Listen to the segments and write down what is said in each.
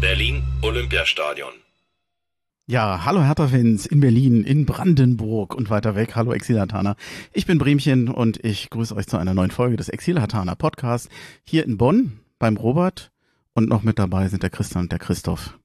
Berlin Olympiastadion. Ja, hallo Hertha-Fans in Berlin, in Brandenburg und weiter weg. Hallo Exilhatana. Ich bin Bremchen und ich grüße euch zu einer neuen Folge des Exilhatana Podcast hier in Bonn beim Robert und noch mit dabei sind der Christian und der Christoph.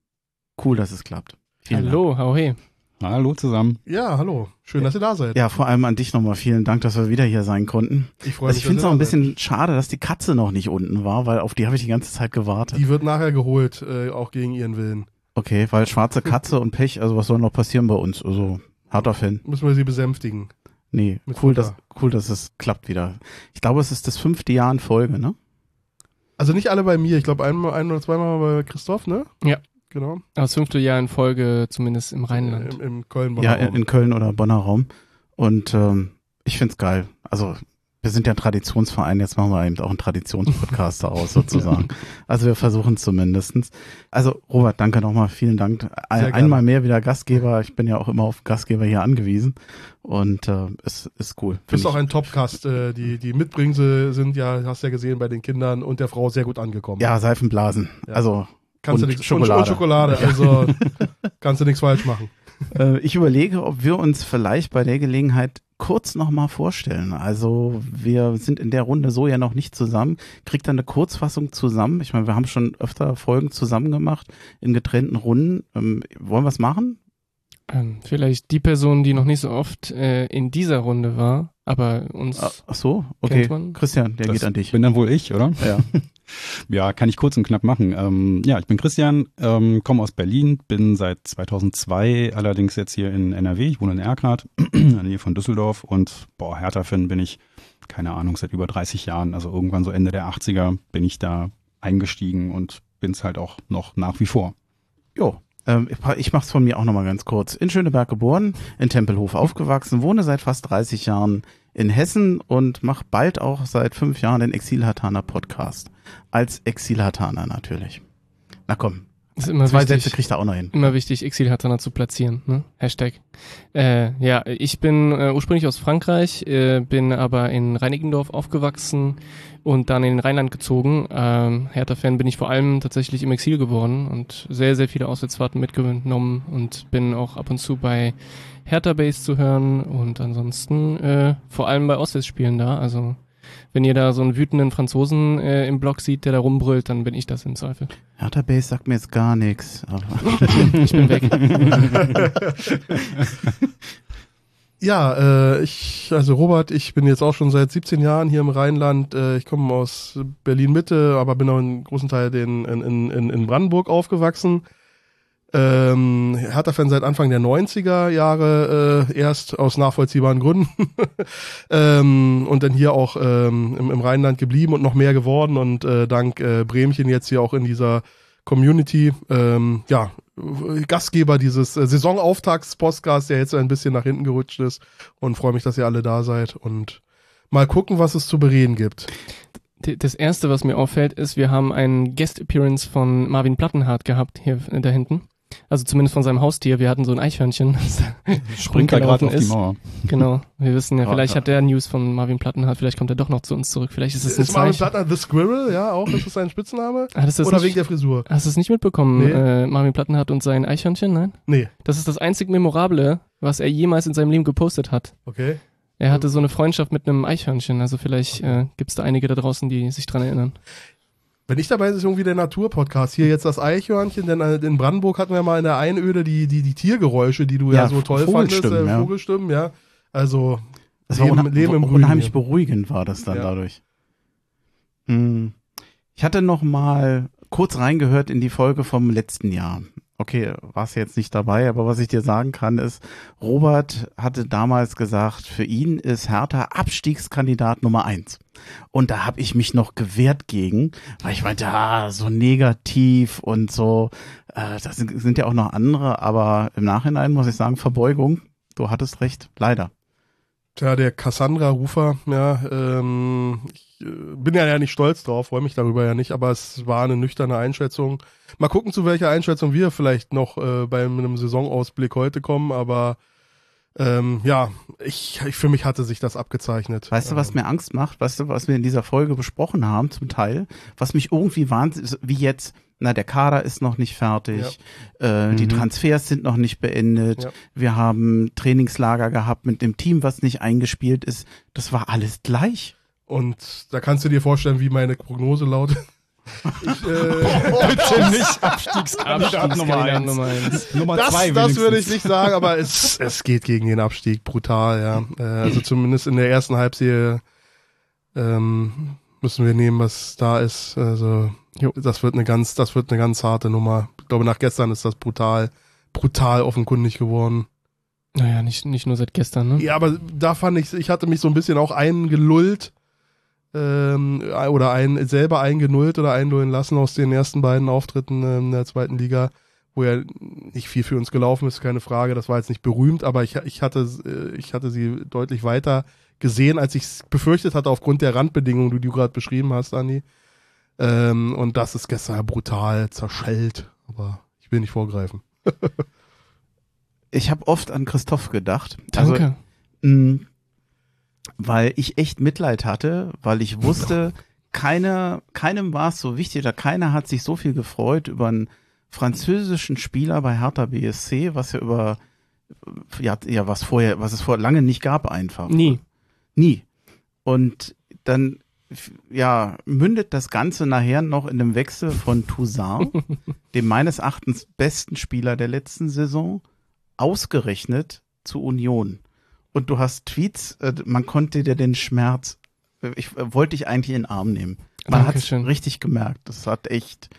Cool, dass es klappt. Vielen Hallo, hau hey. Hallo zusammen. Ja, hallo. Schön, dass ihr da seid. Ja, vor allem an dich nochmal vielen Dank, dass wir wieder hier sein konnten. Ich freue Also mich. ich finde es auch ein bisschen seid. schade, dass die Katze noch nicht unten war, weil auf die habe ich die ganze Zeit gewartet. Die wird nachher geholt, äh, auch gegen ihren Willen. Okay, weil schwarze Katze und Pech, also was soll noch passieren bei uns? Also, harter Fan. Müssen wir sie besänftigen. Nee, Mit cool, Futter. dass, cool, dass es klappt wieder. Ich glaube, es ist das fünfte Jahr in Folge, ne? Also nicht alle bei mir. Ich glaube, einmal, ein oder zweimal bei Christoph, ne? Ja. Genau. Das fünfte Jahr in Folge, zumindest im Rheinland. Im, im köln Ja, in, in Köln oder Bonner Raum. Und ähm, ich find's geil. Also wir sind ja ein Traditionsverein, jetzt machen wir eben auch einen Traditionspodcast daraus sozusagen. Also wir versuchen zumindestens. Also Robert, danke nochmal, vielen Dank. Ein, einmal mehr wieder Gastgeber. Ich bin ja auch immer auf Gastgeber hier angewiesen. Und äh, es ist cool. Du bist ich. auch ein Topcast. Äh, die, die Mitbringsel sind ja, hast ja gesehen, bei den Kindern und der Frau sehr gut angekommen. Ja, Seifenblasen. Ja. Also kannst du und nichts Schokolade. Und, und Schokolade. Also kannst du nichts falsch machen. Äh, ich überlege, ob wir uns vielleicht bei der Gelegenheit kurz nochmal vorstellen. Also wir sind in der Runde so ja noch nicht zusammen. Kriegt dann eine Kurzfassung zusammen. Ich meine, wir haben schon öfter Folgen zusammen gemacht in getrennten Runden. Ähm, wollen wir es machen? Ähm, vielleicht die Person, die noch nicht so oft äh, in dieser Runde war, aber uns Ah, Ach so, okay. kennt man. Christian, der das geht an dich. bin dann wohl ich, oder? Ja. Ja, kann ich kurz und knapp machen. Ähm, ja, ich bin Christian, ähm, komme aus Berlin, bin seit 2002 allerdings jetzt hier in NRW. Ich wohne in Erkrath, in der Nähe von Düsseldorf und boah, Hertha-Fan bin ich, keine Ahnung, seit über 30 Jahren. Also irgendwann so Ende der 80er bin ich da eingestiegen und bin's halt auch noch nach wie vor. Jo. Ähm, ich- ich mach's von mir auch nochmal ganz kurz. In Schöneberg geboren, in Tempelhof aufgewachsen, wohne seit fast 30 Jahren in Hessen und mache bald auch seit fünf Jahren den Exilhataner Podcast. Als Exilhataner natürlich. Na komm, ist immer zwei wichtig, Sätze kriegt er auch noch hin. immer wichtig, Exil-Hatana zu platzieren. Ne? Hashtag. Äh, ja, ich bin äh, ursprünglich aus Frankreich, äh, bin aber in Reinickendorf aufgewachsen und dann in den Rheinland gezogen. Ähm, Hertha-Fan bin ich vor allem tatsächlich im Exil geworden und sehr, sehr viele Auswärtsfahrten mitgenommen und bin auch ab und zu bei Hertha Base zu hören und ansonsten äh, vor allem bei Auswärtsspielen da. Also wenn ihr da so einen wütenden Franzosen äh, im Block sieht, der da rumbrüllt, dann bin ich das im Zweifel. Hertha Base sagt mir jetzt gar nichts. Ich bin weg. Ja, äh, ich, also Robert, ich bin jetzt auch schon seit 17 Jahren hier im Rheinland. Äh, ich komme aus Berlin-Mitte, aber bin auch einen großen Teil in, in, in, in Brandenburg aufgewachsen. Ähm, Hertha-Fan seit Anfang der 90er Jahre, äh, erst aus nachvollziehbaren Gründen. ähm, und dann hier auch ähm, im, im Rheinland geblieben und noch mehr geworden. Und äh, dank äh, Bremchen jetzt hier auch in dieser Community, ähm, ja, Gastgeber dieses äh, Saisonauftakts-Podcasts, der jetzt ein bisschen nach hinten gerutscht ist. Und freue mich, dass ihr alle da seid. Und mal gucken, was es zu bereden gibt. Das erste, was mir auffällt, ist, wir haben einen Guest Appearance von Marvin Plattenhardt gehabt hier äh, da hinten. Also zumindest von seinem Haustier. Wir hatten so ein Eichhörnchen, das Springt da gerade auf die ist. Mauer. Genau. Wir wissen ja, Ja, vielleicht ja. hat der News von Marvin Plattenhardt, vielleicht kommt er doch noch zu uns zurück. Vielleicht ist es ein Ist Marvin Zeichen. Plattner The Squirrel, ja, auch? Ist das sein Spitzname? Du das Oder nicht, wegen der Frisur? hast du es nicht mitbekommen, Nee. äh, Marvin Plattenhardt und sein Eichhörnchen? Nein? Nee, Das ist das einzig Memorable, was er jemals in seinem Leben gepostet hat. okay. Er hatte so eine Freundschaft mit einem Eichhörnchen, also vielleicht äh, gibt es da einige da draußen, die sich dran erinnern. Wenn ich dabei bin, ist irgendwie der Naturpodcast. Hier jetzt das Eichhörnchen, denn äh, in Brandenburg hatten wir mal in der Einöde die, die, die Tiergeräusche, die du ja, Ja, so toll fandest. Vogelstimmen, Äh, ja. Vogelstimmen, ja. Also, Das war Leben- unha Leben im unheimlich hier. beruhigend war das dann Ja. dadurch. Hm. Ich hatte noch mal kurz reingehört in die Folge vom letzten Jahr. Okay, warst jetzt nicht dabei, aber was ich dir sagen kann, ist, Robert hatte damals gesagt, für ihn ist Hertha Abstiegskandidat Nummer eins. Und da habe ich mich noch gewehrt gegen, weil ich meinte, ah, so negativ und so. Äh, das sind, sind ja auch noch andere, aber im Nachhinein muss ich sagen, Verbeugung, du hattest recht, leider. Tja, der Cassandra-Rufer, ja, ähm, ich äh, bin ja, ja nicht stolz drauf, freue mich darüber ja nicht, aber es war eine nüchterne Einschätzung. Mal gucken, zu welcher Einschätzung wir vielleicht noch äh, bei einem Saisonausblick heute kommen, aber ähm, ja, ich, ich für mich hatte sich das abgezeichnet. Weißt du, was Ähm, mir Angst macht? Weißt du, was wir in dieser Folge besprochen haben, zum Teil? Was mich irgendwie wahnsinnig, wie jetzt, na, der Kader ist noch nicht fertig, äh, die Mhm. Transfers sind noch nicht beendet, Ja. wir haben Trainingslager gehabt mit dem Team, was nicht eingespielt ist. Das war alles gleich. Und da kannst du dir vorstellen, wie meine Prognose lautet. Ich, äh, Bitte nicht Abstiegskandidat Nummer Abstiegskandidat eins. Nummer eins. Nummer das zwei das würde ich nicht sagen, aber es, es geht gegen den Abstieg brutal, ja. Äh, also zumindest in der ersten Halbserie ähm, müssen wir nehmen, was da ist. Also Jo. das wird eine ganz, das wird eine ganz harte Nummer. Ich glaube, nach gestern ist das brutal, brutal offenkundig geworden. Naja, nicht, nicht nur seit gestern, ne? Ja, aber da fand ich, ich hatte mich so ein bisschen auch eingelullt ähm, oder ein, selber eingenullt oder einlullen lassen aus den ersten beiden Auftritten ähm, in der zweiten Liga, wo ja nicht viel für uns gelaufen ist, keine Frage. Das war jetzt nicht berühmt, aber ich, ich, hatte, äh, ich hatte sie deutlich weiter gesehen, als ich es befürchtet hatte aufgrund der Randbedingungen, die du gerade beschrieben hast, Andi. Ähm, und das ist gestern brutal zerschellt, aber ich will nicht vorgreifen. Ich habe oft an Christoph gedacht. Also, Danke. mh, weil ich echt Mitleid hatte, weil ich wusste, keine, keinem war es so wichtig oder keiner hat sich so viel gefreut über einen französischen Spieler bei Hertha BSC, was ja über ja, ja was vorher, was es vorher lange nicht gab einfach. Nie. Nie. Und dann ja, mündet das Ganze nachher noch in einem Wechsel von Toussaint, dem meines Erachtens besten Spieler der letzten Saison, ausgerechnet zu Union. Und du hast Tweets, äh, man konnte dir den Schmerz, ich äh, wollte dich eigentlich in den Arm nehmen. Man hat richtig gemerkt. Das hat echt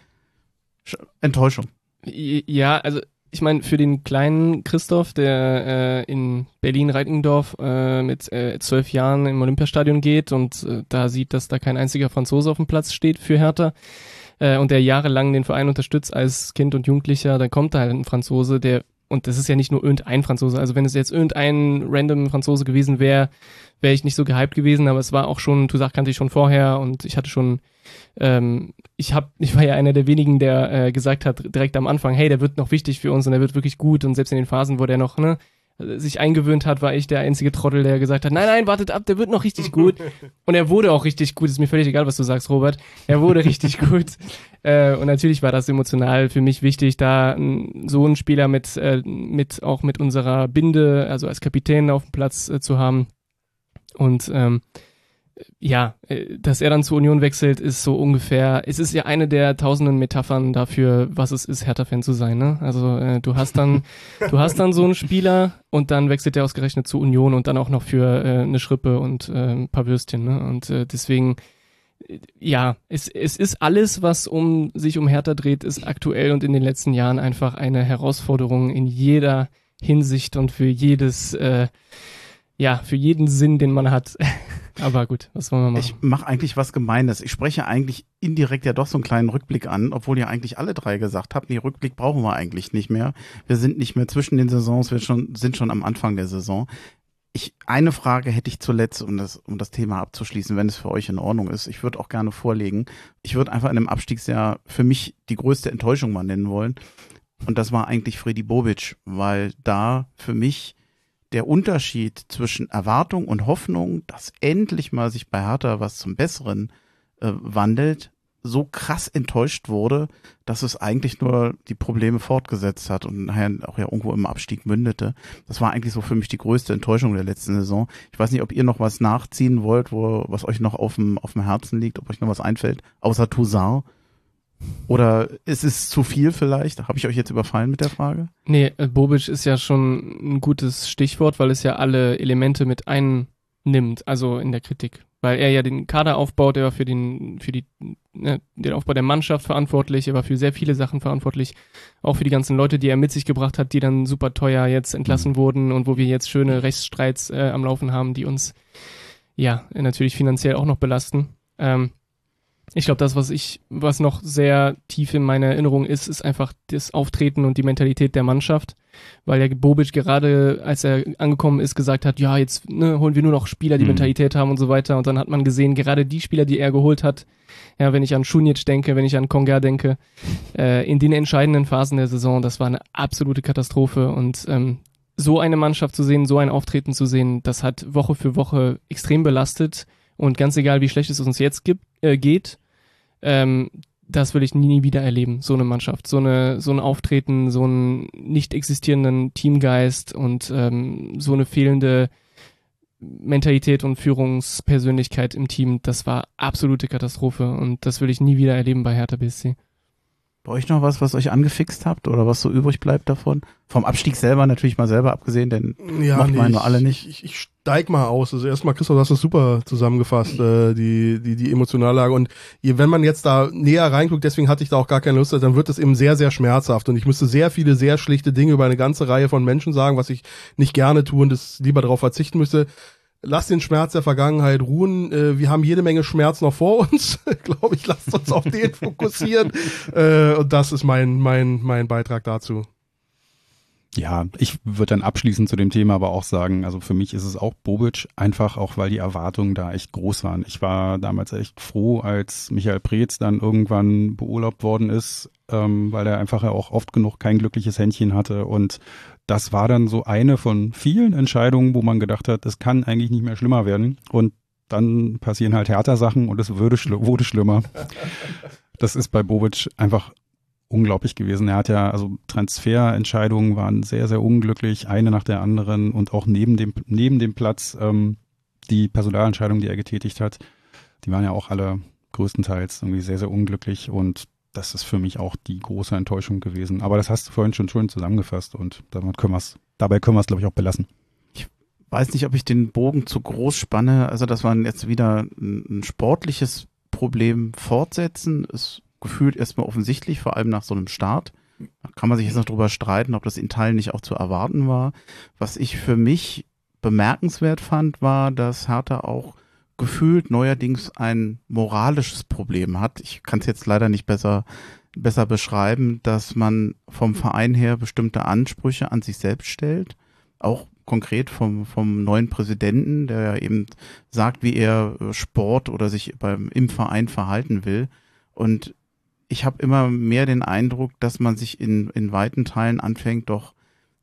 Sch- Enttäuschung. Ja, also ich meine, für den kleinen Christoph, der äh, in Berlin-Reinickendorf äh, mit äh, zwölf Jahren im Olympiastadion geht und äh, da sieht, dass da kein einziger Franzose auf dem Platz steht für Hertha äh, und der jahrelang den Verein unterstützt als Kind und Jugendlicher, dann kommt da halt ein Franzose, der und das ist ja nicht nur irgendein Franzose, also wenn es jetzt irgendein random Franzose gewesen wäre, wäre ich nicht so gehypt gewesen, aber es war auch schon, Toussaint kannte ich schon vorher und ich hatte schon ähm, ich hab, ich war ja einer der wenigen, der äh, gesagt hat direkt am Anfang, hey, der wird noch wichtig für uns und der wird wirklich gut. Und selbst in den Phasen, wo der noch ne, sich eingewöhnt hat, war ich der einzige Trottel, der gesagt hat, nein, nein, wartet ab, der wird noch richtig gut und er wurde auch richtig gut. Ist mir völlig egal, was du sagst, Robert. Er wurde richtig gut äh, und natürlich war das emotional für mich wichtig, da n- so einen Spieler mit äh, mit auch mit unserer Binde, also als Kapitän auf dem Platz äh, zu haben und ähm, ja, äh, dass er dann zur Union wechselt, ist so ungefähr, es ist ja eine der tausenden Metaphern dafür, was es ist, Hertha-Fan zu sein, ne? Also äh, du hast dann, du hast dann so einen Spieler und dann wechselt er ausgerechnet zur Union und dann auch noch für äh, eine Schrippe und äh, ein paar Würstchen, ne? Und äh, deswegen, äh, ja, es, es ist alles, was um sich um Hertha dreht, ist aktuell und in den letzten Jahren einfach eine Herausforderung in jeder Hinsicht und für jedes, äh, ja, für jeden Sinn, den man hat. Aber gut, was wollen wir machen? Ich mache eigentlich was Gemeines. Ich spreche eigentlich indirekt ja doch so einen kleinen Rückblick an, obwohl ihr eigentlich alle drei gesagt habt, nee, Rückblick brauchen wir eigentlich nicht mehr. Wir sind nicht mehr zwischen den Saisons, wir schon, sind schon am Anfang der Saison. Ich, eine Frage hätte ich zuletzt, um das, um das Thema abzuschließen, wenn es für euch in Ordnung ist. Ich würde auch gerne vorlegen. Ich würde einfach in einem Abstiegsjahr für mich die größte Enttäuschung mal nennen wollen. Und das war eigentlich Freddy Bobic, weil da für mich der Unterschied zwischen Erwartung und Hoffnung, dass endlich mal sich bei Hertha was zum Besseren äh, wandelt, so krass enttäuscht wurde, dass es eigentlich nur die Probleme fortgesetzt hat und nachher auch ja irgendwo im Abstieg mündete. Das war eigentlich so für mich die größte Enttäuschung der letzten Saison. Ich weiß nicht, ob ihr noch was nachziehen wollt, wo, was euch noch auf dem, auf dem Herzen liegt, ob euch noch was einfällt, außer Toussaint. Oder ist es zu viel vielleicht? Habe ich euch jetzt überfallen mit der Frage? Nee, äh, Bobic ist ja schon ein gutes Stichwort, weil es ja alle Elemente mit einnimmt, also in der Kritik. weil er ja den Kader aufbaut, er war für den, für die, ne, den Aufbau der Mannschaft verantwortlich, er war für sehr viele Sachen verantwortlich, auch für die ganzen Leute, die er mit sich gebracht hat, die dann super teuer jetzt entlassen mhm. wurden und wo wir jetzt schöne Rechtsstreits äh, am Laufen haben, die uns ja natürlich finanziell auch noch belasten. Ähm, ich glaube, das, was ich, was noch sehr tief in meiner Erinnerung ist, ist einfach das Auftreten und die Mentalität der Mannschaft. Weil ja Bobic gerade, als er angekommen ist, gesagt hat, ja, jetzt ne, holen wir nur noch Spieler, die mhm. Mentalität haben und so weiter. Und dann hat man gesehen, gerade die Spieler, die er geholt hat, ja, wenn ich an Schunic denke, wenn ich an Konga denke, äh, in den entscheidenden Phasen der Saison, das war eine absolute Katastrophe. Und ähm, so eine Mannschaft zu sehen, so ein Auftreten zu sehen, das hat Woche für Woche extrem belastet und ganz egal, wie schlecht es uns jetzt gibt, äh, geht, ähm, das will ich nie, nie wieder erleben, so eine Mannschaft, so eine, so ein Auftreten, so einen nicht existierenden Teamgeist und ähm, so eine fehlende Mentalität und Führungspersönlichkeit im Team, das war absolute Katastrophe und das will ich nie wieder erleben bei Hertha BSC. Bei euch noch was, was euch angefixt habt oder was so übrig bleibt davon? Vom Abstieg selber natürlich mal selber abgesehen, denn ja, macht nee, man nur alle nicht. Ich, ich steig mal aus. Also erstmal, Christoph, du hast das super zusammengefasst, äh, die, die, die Emotionallage. Und wenn man jetzt da näher reinguckt, deswegen hatte ich da auch gar keine Lust, dann wird es eben sehr, sehr schmerzhaft. Und ich müsste sehr viele, sehr schlichte Dinge über eine ganze Reihe von Menschen sagen, was ich nicht gerne tue und das lieber darauf verzichten müsste lass den Schmerz der Vergangenheit ruhen. Äh, wir haben jede Menge Schmerz noch vor uns, glaube ich. Lasst uns auf den fokussieren. Äh, und das ist mein, mein, mein Beitrag dazu. Ja, ich würde dann abschließend zu dem Thema aber auch sagen, also für mich ist es auch Bobic, einfach auch, weil die Erwartungen da echt groß waren. Ich war damals echt froh, als Michael Preetz dann irgendwann beurlaubt worden ist, ähm, weil er einfach auch oft genug kein glückliches Händchen hatte und das war dann so eine von vielen Entscheidungen, wo man gedacht hat, es kann eigentlich nicht mehr schlimmer werden. Und dann passieren halt härter Sachen und es würde schli wurde schlimmer. Das ist bei Bobic einfach unglaublich gewesen. Er hat ja, also Transferentscheidungen waren sehr, sehr unglücklich, eine nach der anderen und auch neben dem, neben dem Platz ähm, die Personalentscheidungen, die er getätigt hat, die waren ja auch alle größtenteils irgendwie sehr, sehr unglücklich und das ist für mich auch die große Enttäuschung gewesen. Aber das hast du vorhin schon schön zusammengefasst und damit können wir's, dabei können wir es, glaube ich, auch belassen. Ich weiß nicht, ob ich den Bogen zu groß spanne. Also, dass man jetzt wieder ein, ein sportliches Problem fortsetzen, ist gefühlt erstmal offensichtlich, vor allem nach so einem Start. Da kann man sich jetzt noch drüber streiten, ob das in Teilen nicht auch zu erwarten war. Was ich für mich bemerkenswert fand, war, dass Hertha auch gefühlt neuerdings ein moralisches Problem hat. Ich kann es jetzt leider nicht besser, besser beschreiben, dass man vom Verein her bestimmte Ansprüche an sich selbst stellt, auch konkret vom, vom neuen Präsidenten, der ja eben sagt, wie er Sport oder sich beim, im Verein verhalten will. Und ich habe immer mehr den Eindruck, dass man sich in, in weiten Teilen anfängt, doch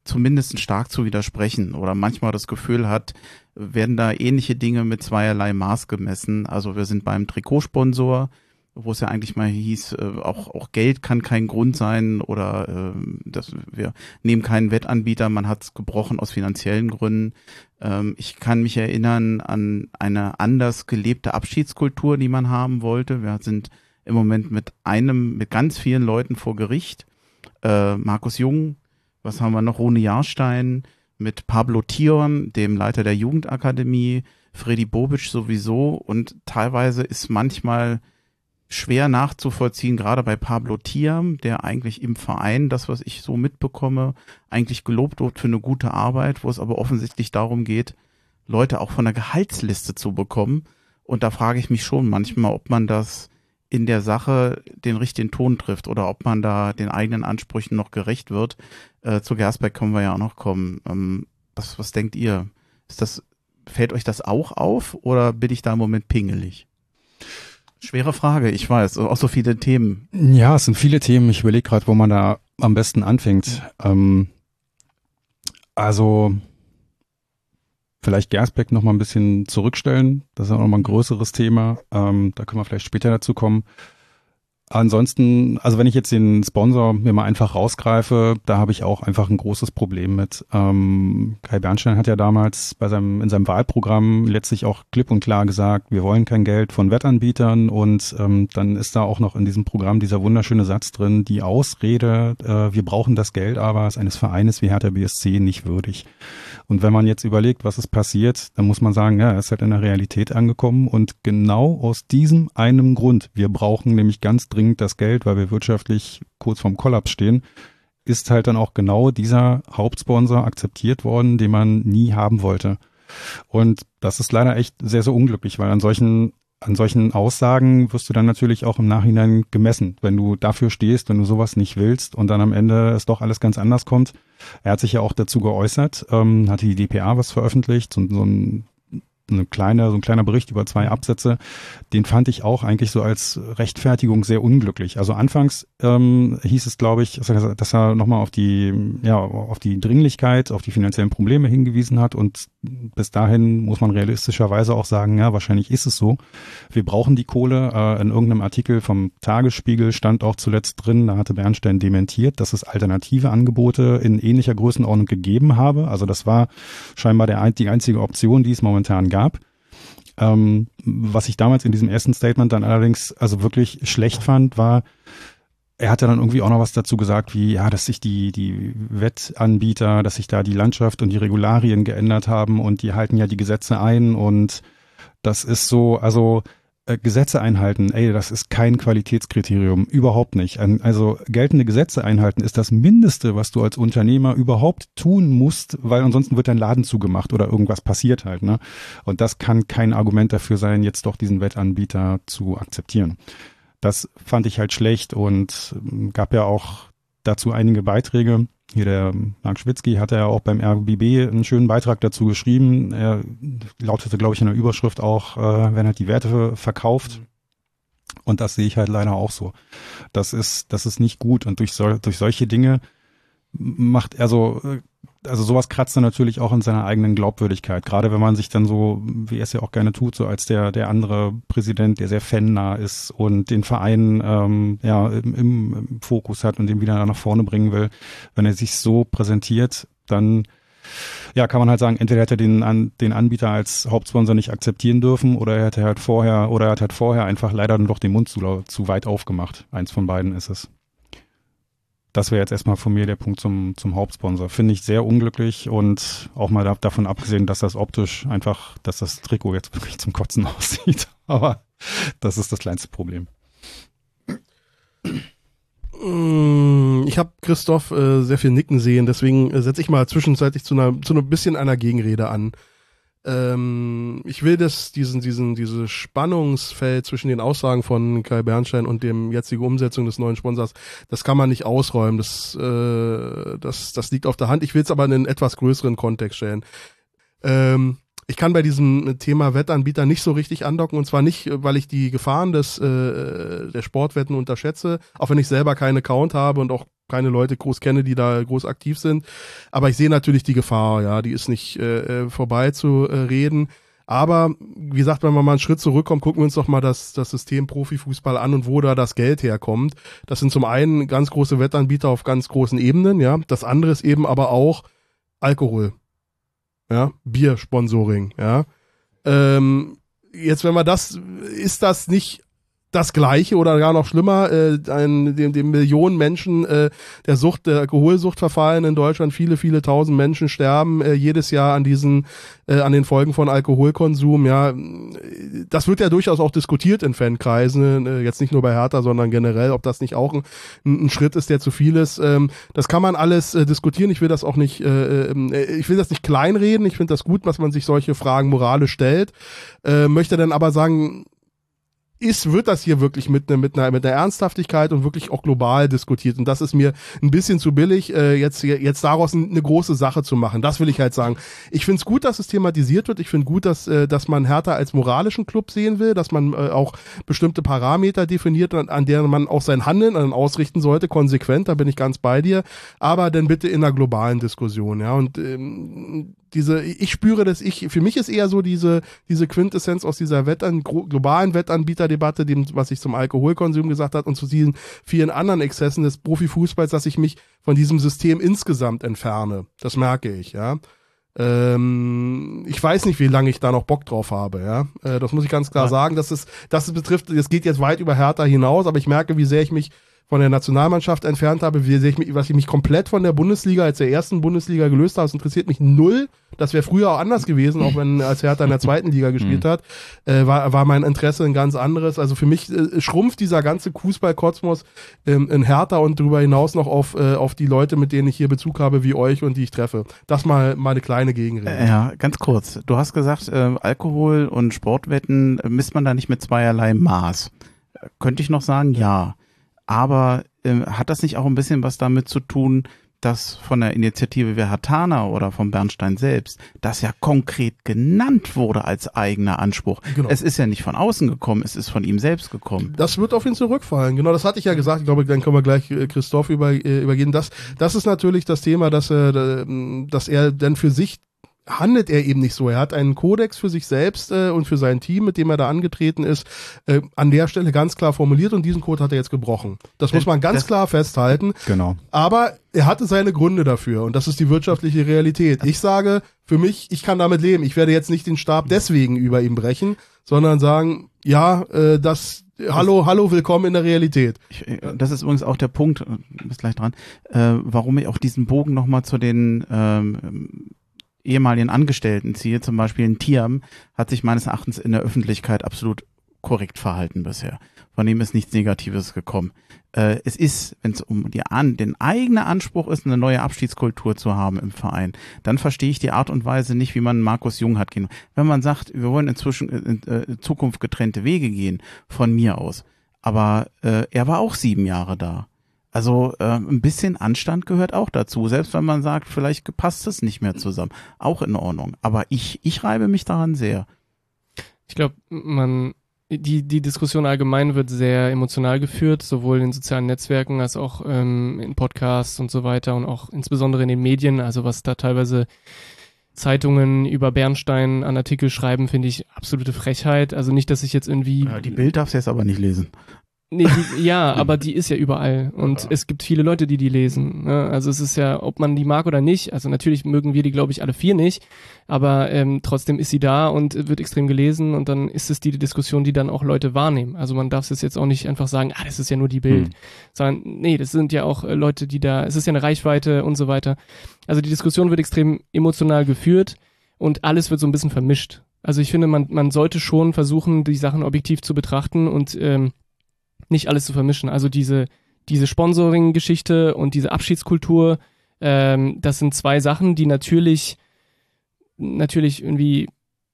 zumindest stark zu widersprechen oder manchmal das Gefühl hat, werden da ähnliche Dinge mit zweierlei Maß gemessen. Also wir sind beim Trikotsponsor, wo es ja eigentlich mal hieß, äh, auch, auch Geld kann kein Grund sein oder äh, dass wir nehmen keinen Wettanbieter, man hat es gebrochen aus finanziellen Gründen. Ähm, ich kann mich erinnern an eine anders gelebte Abschiedskultur, die man haben wollte. Wir sind im Moment mit einem, mit ganz vielen Leuten vor Gericht. Äh, Markus Jung, was haben wir noch? Rune Jahrstein mit Pablo Thion, dem Leiter der Jugendakademie, Freddy Bobic sowieso und teilweise ist manchmal schwer nachzuvollziehen, gerade bei Pablo Thiam, der eigentlich im Verein, das was ich so mitbekomme, eigentlich gelobt wird für eine gute Arbeit, wo es aber offensichtlich darum geht, Leute auch von der Gehaltsliste zu bekommen. Und da frage ich mich schon manchmal, ob man das in der Sache den richtigen Ton trifft oder ob man da den eigenen Ansprüchen noch gerecht wird. Äh, zu Gersbeck können wir ja auch noch kommen. Ähm, was, was denkt ihr? Ist das, fällt euch das auch auf oder bin ich da im Moment pingelig? Schwere Frage, ich weiß, auch so viele Themen. Ja, es sind viele Themen. Ich überlege gerade, wo man da am besten anfängt. Ähm, also vielleicht Gersbeck noch mal ein bisschen zurückstellen. Das ist auch noch mal ein größeres Thema. Ähm, da können wir vielleicht später dazu kommen. ansonsten, also wenn ich jetzt den Sponsor mir mal einfach rausgreife, da habe ich auch einfach ein großes Problem mit. Ähm, Kai Bernstein hat ja damals bei seinem, in seinem Wahlprogramm letztlich auch klipp und klar gesagt, wir wollen kein Geld von Wettanbietern und ähm, dann ist da auch noch in diesem Programm dieser wunderschöne Satz drin, die Ausrede, äh, wir brauchen das Geld aber ist eines Vereines wie Hertha BSC nicht würdig. Und wenn man jetzt überlegt, was ist passiert, dann muss man sagen, ja, er ist halt in der Realität angekommen und genau aus diesem einen Grund, wir brauchen nämlich ganz dringend das Geld, weil wir wirtschaftlich kurz vorm Kollaps stehen, ist halt dann auch genau dieser Hauptsponsor akzeptiert worden, den man nie haben wollte. Und das ist leider echt sehr, sehr unglücklich, weil an solchen an solchen Aussagen wirst du dann natürlich auch im Nachhinein gemessen. Wenn du dafür stehst, wenn du sowas nicht willst und dann am Ende es doch alles ganz anders kommt. Er hat sich ja auch dazu geäußert, ähm, hatte die DPA was veröffentlicht, so, so ein eine kleine, so ein kleiner Bericht über zwei Absätze, den fand ich auch eigentlich so als Rechtfertigung sehr unglücklich. Also anfangs ähm, hieß es, glaube ich, dass er nochmal auf die, ja, auf die Dringlichkeit, auf die finanziellen Probleme hingewiesen hat und bis dahin muss man realistischerweise auch sagen, ja, wahrscheinlich ist es so. Wir brauchen die Kohle. Äh, in irgendeinem Artikel vom Tagesspiegel stand auch zuletzt drin, da hatte Bernstein dementiert, dass es alternative Angebote in ähnlicher Größenordnung gegeben habe. Also das war scheinbar der, die einzige Option, die es momentan gab. Ähm, was ich damals in diesem ersten Statement dann allerdings also wirklich schlecht fand, war, er hat ja dann irgendwie auch noch was dazu gesagt, wie, ja, dass sich die, die Wettanbieter, dass sich da die Landschaft und die Regularien geändert haben und die halten ja die Gesetze ein und das ist so, also äh, Gesetze einhalten, ey, das ist kein Qualitätskriterium, überhaupt nicht. Also geltende Gesetze einhalten ist das Mindeste, was du als Unternehmer überhaupt tun musst, weil ansonsten wird dein Laden zugemacht oder irgendwas passiert halt. Ne? Und das kann kein Argument dafür sein, jetzt doch diesen Wettanbieter zu akzeptieren. Das fand ich halt schlecht und ähm, gab ja auch dazu einige Beiträge. Hier der Mark Schwitzky hat ja auch beim RBB einen schönen Beitrag dazu geschrieben. Er lautete, glaube ich, in der Überschrift auch, äh, wenn er die Werte verkauft. Und das sehe ich halt leider auch so. Das ist, das ist nicht gut. Und durch, so, durch solche Dinge macht er so, äh, also sowas kratzt dann natürlich auch in seiner eigenen Glaubwürdigkeit. Gerade wenn man sich dann so, wie er es ja auch gerne tut, so als der, der andere Präsident, der sehr fannah ist und den Verein ähm, ja im, im Fokus hat und den wieder nach vorne bringen will. Wenn er sich so präsentiert, dann ja, kann man halt sagen, entweder hätte er den, an, den Anbieter als Hauptsponsor nicht akzeptieren dürfen oder er hätte halt vorher, oder er hat halt vorher einfach leider dann doch den Mund zu, zu weit aufgemacht. Eins von beiden ist es das wäre jetzt erstmal von mir der Punkt zum, zum Hauptsponsor. Finde ich sehr unglücklich und auch mal da, davon abgesehen, dass das optisch einfach, dass das Trikot jetzt wirklich zum Kotzen aussieht. Aber das ist das kleinste Problem. Mm, ich habe Christoph äh, sehr viel nicken sehen, deswegen äh, setze ich mal zwischenzeitlich zu einer zu einem bisschen einer Gegenrede an. Ähm, ich will das, diesen, diesen, dieses Spannungsfeld zwischen den Aussagen von Kai Bernstein und dem jetzigen Umsetzung des neuen Sponsors, das kann man nicht ausräumen. Das, äh, das, das liegt auf der Hand. Ich will es aber in einen etwas größeren Kontext stellen. Ähm, ich kann bei diesem Thema Wettanbieter nicht so richtig andocken und zwar nicht, weil ich die Gefahren des äh, der Sportwetten unterschätze, auch wenn ich selber keinen Account habe und auch keine Leute groß kenne, die da groß aktiv sind. Aber ich sehe natürlich die Gefahr, ja, die ist nicht äh, äh, vorbei zu äh, reden. Aber wie gesagt, wenn man mal einen Schritt zurückkommt, gucken wir uns doch mal das, das System Profifußball an und wo da das Geld herkommt. Das sind zum einen ganz große Wettanbieter auf ganz großen Ebenen, ja. Das andere ist eben aber auch Alkohol, ja, Biersponsoring, ja. Ähm, jetzt, wenn man das, ist das nicht das Gleiche oder gar noch schlimmer, äh, ein, dem, dem Millionen Menschen äh, der Sucht, der Alkoholsucht verfallen in Deutschland. Viele, viele tausend Menschen sterben äh, jedes Jahr an diesen, äh, an den Folgen von Alkoholkonsum. Ja, das wird ja durchaus auch diskutiert in Fankreisen, äh, jetzt nicht nur bei Hertha, sondern generell, ob das nicht auch ein, ein Schritt ist, der zu viel ist. Ähm, das kann man alles äh, diskutieren. Ich will das auch nicht, äh, äh, ich will das nicht kleinreden. Ich finde das gut, dass man sich solche Fragen moralisch stellt. Äh, möchte dann aber sagen, ist, wird das hier wirklich mit, ne, mit, einer, mit einer Ernsthaftigkeit und wirklich auch global diskutiert. Und das ist mir ein bisschen zu billig, äh, jetzt, jetzt daraus eine große Sache zu machen. Das will ich halt sagen. Ich finde es gut, dass es thematisiert wird. Ich finde gut, dass, äh, dass man Hertha als moralischen Club sehen will, dass man äh, auch bestimmte Parameter definiert, an, an deren man auch sein Handeln an ausrichten sollte, konsequent, da bin ich ganz bei dir. Aber dann bitte in einer globalen Diskussion, ja. Und ähm, diese, ich spüre das, ich, für mich ist eher so diese, diese Quintessenz aus dieser Wettan, globalen Wettanbieterdebatte, dem, was ich zum Alkoholkonsum gesagt hat und zu diesen vielen anderen Exzessen des Profifußballs, dass ich mich von diesem System insgesamt entferne. Das merke ich, ja. Ähm, ich weiß nicht, wie lange ich da noch Bock drauf habe, ja. Äh, das muss ich ganz klar ja. sagen. Das ist, das betrifft, das geht jetzt weit über Hertha hinaus, aber ich merke, wie sehr ich mich von der Nationalmannschaft entfernt habe, wie ich mich, was ich mich komplett von der Bundesliga als der ersten Bundesliga gelöst habe. Es interessiert mich null. Das wäre früher auch anders gewesen, auch wenn als Hertha in der zweiten Liga gespielt mhm. hat, äh, war, war mein Interesse ein ganz anderes. Also für mich äh, schrumpft dieser ganze Fußballkosmos ähm, in Hertha und darüber hinaus noch auf, äh, auf die Leute, mit denen ich hier Bezug habe, wie euch und die ich treffe. Das mal meine kleine Gegenrede. Äh, ja, ganz kurz. Du hast gesagt, äh, Alkohol und Sportwetten äh, misst man da nicht mit zweierlei Maß. Könnte ich noch sagen, ja. Aber äh, hat das nicht auch ein bisschen was damit zu tun, dass von der Initiative Verhatana oder von Bernstein selbst, das ja konkret genannt wurde als eigener Anspruch. Genau. Es ist ja nicht von außen gekommen, es ist von ihm selbst gekommen. Das wird auf ihn zurückfallen. Genau, das hatte ich ja gesagt. Ich glaube, dann können wir gleich äh, Christoph über, äh, übergehen. Das, das ist natürlich das Thema, dass, äh, dass er dann für sich handelt er eben nicht so. Er hat einen Kodex für sich selbst äh, und für sein Team, mit dem er da angetreten ist, äh, an der Stelle ganz klar formuliert und diesen Code hat er jetzt gebrochen. Das muss man ganz das, klar festhalten. Genau. Aber er hatte seine Gründe dafür und das ist die wirtschaftliche Realität. Ich sage, für mich, ich kann damit leben. Ich werde jetzt nicht den Stab deswegen über ihm brechen, sondern sagen, ja, äh, das, hallo, hallo, willkommen in der Realität. Ich, äh, das ist übrigens auch der Punkt, äh, bist gleich dran, äh, warum ich auch diesen Bogen nochmal zu den ähm, ehemaligen Angestellten ziehe, zum Beispiel ein Tiam, hat sich meines Erachtens in der Öffentlichkeit absolut korrekt verhalten bisher. Von dem ist nichts Negatives gekommen. Äh, es ist, wenn es um die an, den eigenen Anspruch ist, eine neue Abschiedskultur zu haben im Verein, dann verstehe ich die Art und Weise nicht, wie man Markus Jung hat gehen. Wenn man sagt, wir wollen inzwischen in, in, in Zukunft getrennte Wege gehen, von mir aus. Aber äh, er war auch sieben Jahre da. Also äh, ein bisschen Anstand gehört auch dazu, selbst wenn man sagt, vielleicht passt es nicht mehr zusammen. Auch in Ordnung. Aber ich, ich reibe mich daran sehr. Ich glaube, man, die, die Diskussion allgemein wird sehr emotional geführt, sowohl in sozialen Netzwerken als auch ähm, in Podcasts und so weiter und auch insbesondere in den Medien. Also was da teilweise Zeitungen über Bernstein an Artikel schreiben, finde ich absolute Frechheit. Also nicht, dass ich jetzt irgendwie. Ja, die Bild darfst du jetzt aber nicht lesen. Nee, die, ja, aber die ist ja überall und ja. es gibt viele Leute, die die lesen. Ne? Also es ist ja, ob man die mag oder nicht. Also natürlich mögen wir die, glaube ich, alle vier nicht, aber ähm, trotzdem ist sie da und wird extrem gelesen und dann ist es die Diskussion, die dann auch Leute wahrnehmen. Also man darf es jetzt auch nicht einfach sagen, ah, das ist ja nur die Bild, hm. sondern nee, das sind ja auch äh, Leute, die da, es ist ja eine Reichweite und so weiter. Also die Diskussion wird extrem emotional geführt und alles wird so ein bisschen vermischt. Also ich finde, man, man sollte schon versuchen, die Sachen objektiv zu betrachten und ähm, nicht alles zu vermischen. Also diese, diese Sponsoring-Geschichte und diese Abschiedskultur, ähm, das sind zwei Sachen, die natürlich, natürlich irgendwie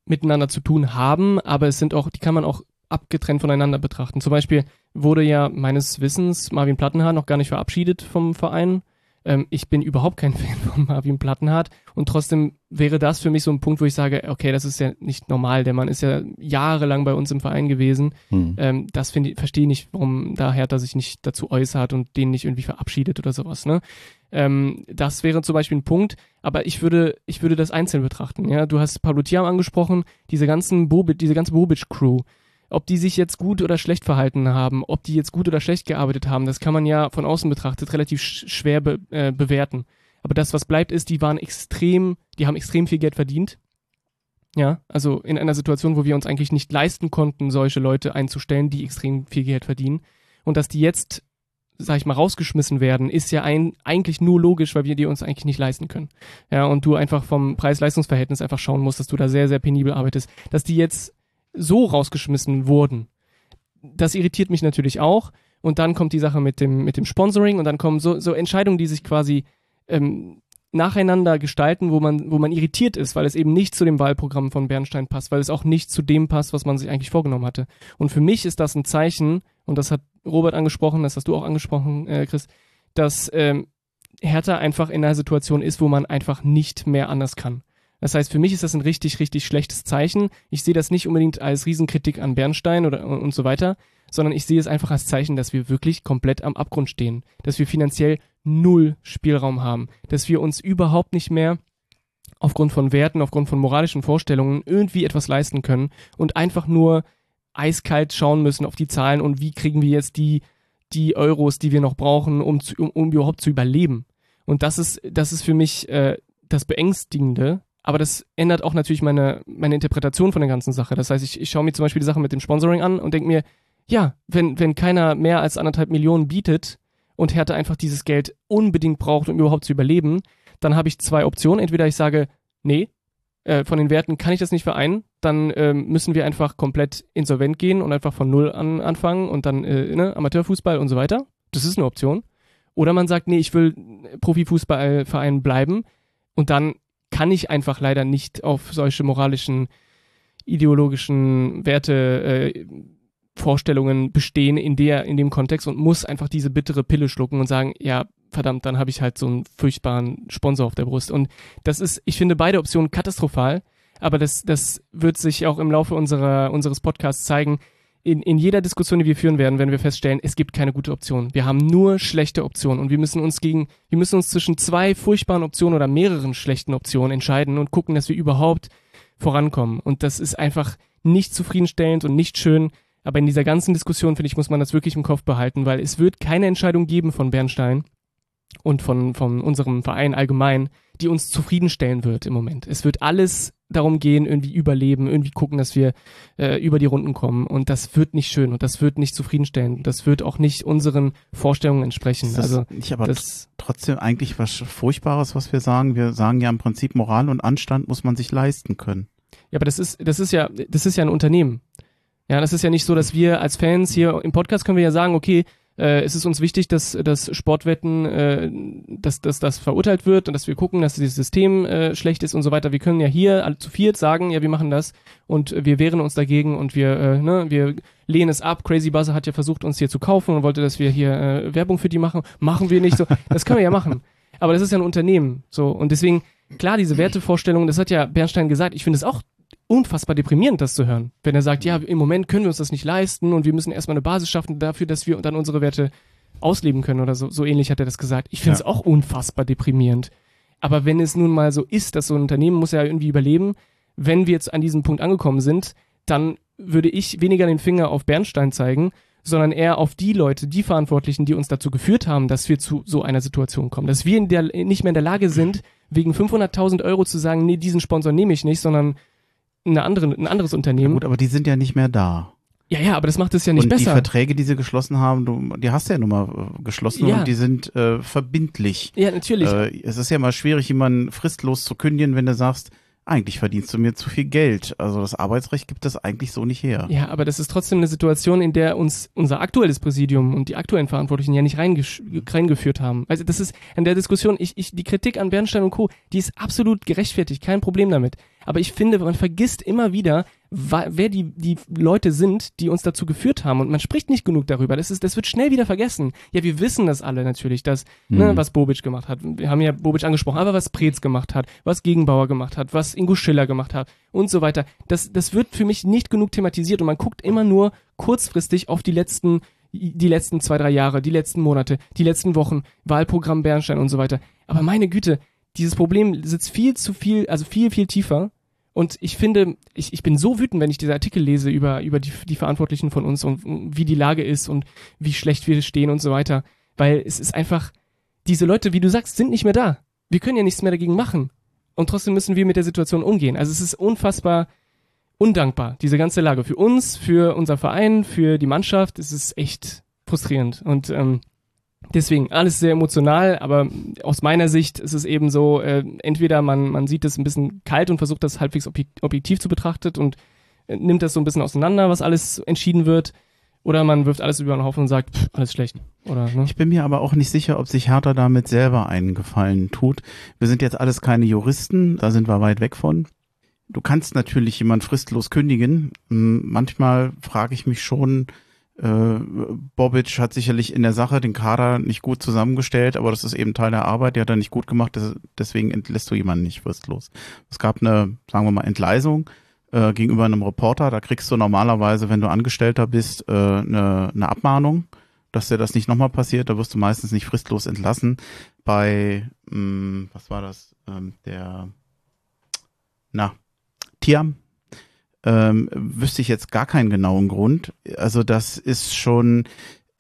miteinander zu tun haben, aber es sind auch, die kann man auch abgetrennt voneinander betrachten. Zum Beispiel wurde ja meines Wissens Marvin Plattenhardt noch gar nicht verabschiedet vom Verein. Ähm, ich bin überhaupt kein Fan von Marvin Plattenhardt und trotzdem wäre das für mich so ein Punkt, wo ich sage, okay, das ist ja nicht normal. Der Mann ist ja jahrelang bei uns im Verein gewesen. Hm. Ähm, das ich, verstehe ich nicht, warum da Hertha sich nicht dazu äußert und den nicht irgendwie verabschiedet oder sowas. Ne? Ähm, das wäre zum Beispiel ein Punkt, aber ich würde, ich würde das einzeln betrachten. Ja, du hast Pablo Tiam angesprochen, diese ganzen Bobic, diese ganze Bobic-Crew ob die sich jetzt gut oder schlecht verhalten haben, ob die jetzt gut oder schlecht gearbeitet haben, das kann man ja von außen betrachtet relativ sch schwer be äh, bewerten. Aber das, was bleibt, ist, die waren extrem, die haben extrem viel Geld verdient. Ja, also in einer Situation, wo wir uns eigentlich nicht leisten konnten, solche Leute einzustellen, die extrem viel Geld verdienen. Und dass die jetzt, sag ich mal, rausgeschmissen werden, ist ja ein, eigentlich nur logisch, weil wir die uns eigentlich nicht leisten können. Ja, und du einfach vom Preis-Leistungs-Verhältnis einfach schauen musst, dass du da sehr, sehr penibel arbeitest. Dass die jetzt so rausgeschmissen wurden. Das irritiert mich natürlich auch. Und dann kommt die Sache mit dem, mit dem Sponsoring und dann kommen so, so Entscheidungen, die sich quasi ähm, nacheinander gestalten, wo man, wo man irritiert ist, weil es eben nicht zu dem Wahlprogramm von Bernstein passt, weil es auch nicht zu dem passt, was man sich eigentlich vorgenommen hatte. Und für mich ist das ein Zeichen, und das hat Robert angesprochen, das hast du auch angesprochen, äh, Chris, dass ähm, Hertha einfach in einer Situation ist, wo man einfach nicht mehr anders kann. Das heißt, für mich ist das ein richtig, richtig schlechtes Zeichen. Ich sehe das nicht unbedingt als Riesenkritik an Bernstein oder und so weiter, sondern ich sehe es einfach als Zeichen, dass wir wirklich komplett am Abgrund stehen, dass wir finanziell null Spielraum haben, dass wir uns überhaupt nicht mehr aufgrund von Werten, aufgrund von moralischen Vorstellungen irgendwie etwas leisten können und einfach nur eiskalt schauen müssen auf die Zahlen und wie kriegen wir jetzt die, die Euros, die wir noch brauchen, um, zu, um, um überhaupt zu überleben. Und das ist, das ist für mich äh, das Beängstigende, aber das ändert auch natürlich meine, meine Interpretation von der ganzen Sache. Das heißt, ich, ich schaue mir zum Beispiel die Sache mit dem Sponsoring an und denke mir, ja, wenn, wenn keiner mehr als anderthalb Millionen bietet und Hertha einfach dieses Geld unbedingt braucht, um überhaupt zu überleben, dann habe ich zwei Optionen. Entweder ich sage, nee, äh, von den Werten kann ich das nicht vereinen, dann ähm, müssen wir einfach komplett insolvent gehen und einfach von Null an anfangen und dann äh, ne, Amateurfußball und so weiter. Das ist eine Option. Oder man sagt, nee, ich will Profifußballverein bleiben und dann kann ich einfach leider nicht auf solche moralischen, ideologischen Werte äh, Vorstellungen bestehen in der in dem Kontext und muss einfach diese bittere Pille schlucken und sagen, ja, verdammt, dann habe ich halt so einen furchtbaren Sponsor auf der Brust und das ist ich finde beide Optionen katastrophal, aber das das wird sich auch im Laufe unserer unseres Podcasts zeigen. In, in jeder Diskussion, die wir führen werden, werden wir feststellen, es gibt keine gute Option. Wir haben nur schlechte Optionen und wir müssen uns gegen, wir müssen uns zwischen zwei furchtbaren Optionen oder mehreren schlechten Optionen entscheiden und gucken, dass wir überhaupt vorankommen. Und das ist einfach nicht zufriedenstellend und nicht schön. Aber in dieser ganzen Diskussion, finde ich, muss man das wirklich im Kopf behalten, weil es wird keine Entscheidung geben von Bernstein und von, von unserem Verein allgemein, die uns zufriedenstellen wird im Moment. Es wird alles darum gehen, irgendwie überleben, irgendwie gucken, dass wir äh, über die Runden kommen. Und das wird nicht schön und das wird nicht zufriedenstellen. Das wird auch nicht unseren Vorstellungen entsprechen. Das also nicht aber das, trotzdem eigentlich was Furchtbares, was wir sagen. Wir sagen ja im Prinzip, Moral und Anstand muss man sich leisten können. ja, aber das ist, das ist ja, das ist ja ein Unternehmen. Ja, das ist ja nicht so, dass wir als Fans hier im Podcast können wir ja sagen, okay, äh, es ist uns wichtig, dass dass Sportwetten, äh, dass, dass das verurteilt wird und dass wir gucken, dass dieses System äh, schlecht ist und so weiter. Wir können ja hier alle zu viert sagen, ja, wir machen das und wir wehren uns dagegen und wir, äh, ne, wir lehnen es ab. Crazy Buzzer hat ja versucht, uns hier zu kaufen und wollte, dass wir hier äh, Werbung für die machen. Machen wir nicht so. Das können wir ja machen. Aber das ist ja ein Unternehmen. So. Und deswegen, klar, diese Wertevorstellung, das hat ja Bernstein gesagt, ich finde es auch unfassbar deprimierend, das zu hören. Wenn er sagt, ja, im Moment können wir uns das nicht leisten und wir müssen erstmal eine Basis schaffen dafür, dass wir dann unsere Werte ausleben können oder so. So ähnlich hat er das gesagt. Ich finde es Ja. auch unfassbar deprimierend. Aber wenn es nun mal so ist, dass so ein Unternehmen muss ja irgendwie überleben, wenn wir jetzt an diesem Punkt angekommen sind, dann würde ich weniger den Finger auf Bernstein zeigen, sondern eher auf die Leute, die Verantwortlichen, die uns dazu geführt haben, dass wir zu so einer Situation kommen. Dass wir in der, nicht mehr in der Lage sind, wegen 500.000 Euro zu sagen, nee, diesen Sponsor nehme ich nicht, sondern eine andere, ein anderes Ja, Unternehmen. gut, aber die sind ja nicht mehr da. Ja, ja, aber das macht es ja nicht und die besser. Verträge, die sie geschlossen haben, du, die hast du ja nun mal äh, geschlossen Ja. und die sind äh, verbindlich. Ja, natürlich. Äh, es ist ja mal schwierig, jemanden fristlos zu kündigen, wenn du sagst, eigentlich verdienst du mir zu viel Geld. Also das Arbeitsrecht gibt das eigentlich so nicht her. Ja, aber das ist trotzdem eine Situation, in der uns unser aktuelles Präsidium und die aktuellen Verantwortlichen ja nicht reingeführt haben. Also das ist an der Diskussion, ich, ich, die Kritik an Bernstein und Co., die ist absolut gerechtfertigt, kein Problem damit. Aber ich finde, man vergisst immer wieder, wer die, die Leute sind, die uns dazu geführt haben. Und man spricht nicht genug darüber. Das, ist, das wird schnell wieder vergessen. Ja, wir wissen das alle natürlich, dass, ne, Mhm. was Bobic gemacht hat. Wir haben ja Bobic angesprochen, aber was Preetz gemacht hat, was Gegenbauer gemacht hat, was Ingo Schiller gemacht hat und so weiter. Das, das wird für mich nicht genug thematisiert und man guckt immer nur kurzfristig auf die letzten, die letzten zwei, drei Jahre, die letzten Monate, die letzten Wochen, Wahlprogramm Bernstein und so weiter. Aber meine Güte, dieses Problem sitzt viel zu viel, also viel, viel tiefer. Und ich finde, ich, ich bin so wütend, wenn ich diese Artikel lese über, über die, die Verantwortlichen von uns und wie die Lage ist und wie schlecht wir stehen und so weiter. Weil es ist einfach, diese Leute, wie du sagst, sind nicht mehr da. Wir können ja nichts mehr dagegen machen. Und trotzdem müssen wir mit der Situation umgehen. Also es ist unfassbar undankbar, diese ganze Lage. Für uns, für unser Verein, für die Mannschaft, es ist echt frustrierend. Und ähm, deswegen alles sehr emotional, aber aus meiner Sicht ist es eben so, äh, entweder man, man sieht es ein bisschen kalt und versucht das halbwegs obje- objektiv zu betrachtet und äh, nimmt das so ein bisschen auseinander, was alles entschieden wird, oder man wirft alles über den Haufen und sagt, pff, alles schlecht. Oder, ne? Ich bin mir aber auch nicht sicher, ob sich Hertha damit selber einen Gefallen tut. Wir sind jetzt alles keine Juristen, da sind wir weit weg von. Du kannst natürlich jemand fristlos kündigen. Hm, Manchmal frage ich mich schon, äh, Bobic hat sicherlich in der Sache den Kader nicht gut zusammengestellt, aber das ist eben Teil der Arbeit, die hat er nicht gut gemacht, deswegen entlässt du jemanden nicht fristlos. Es gab eine, sagen wir mal, Entgleisung äh, gegenüber einem Reporter, da kriegst du normalerweise, wenn du Angestellter bist, äh, eine, eine Abmahnung dass dir das nicht nochmal passiert, da wirst du meistens nicht fristlos entlassen. Bei, mh, was war das, ähm, der Na, Tiam, ähm, wüsste ich jetzt gar keinen genauen Grund. Also das ist schon,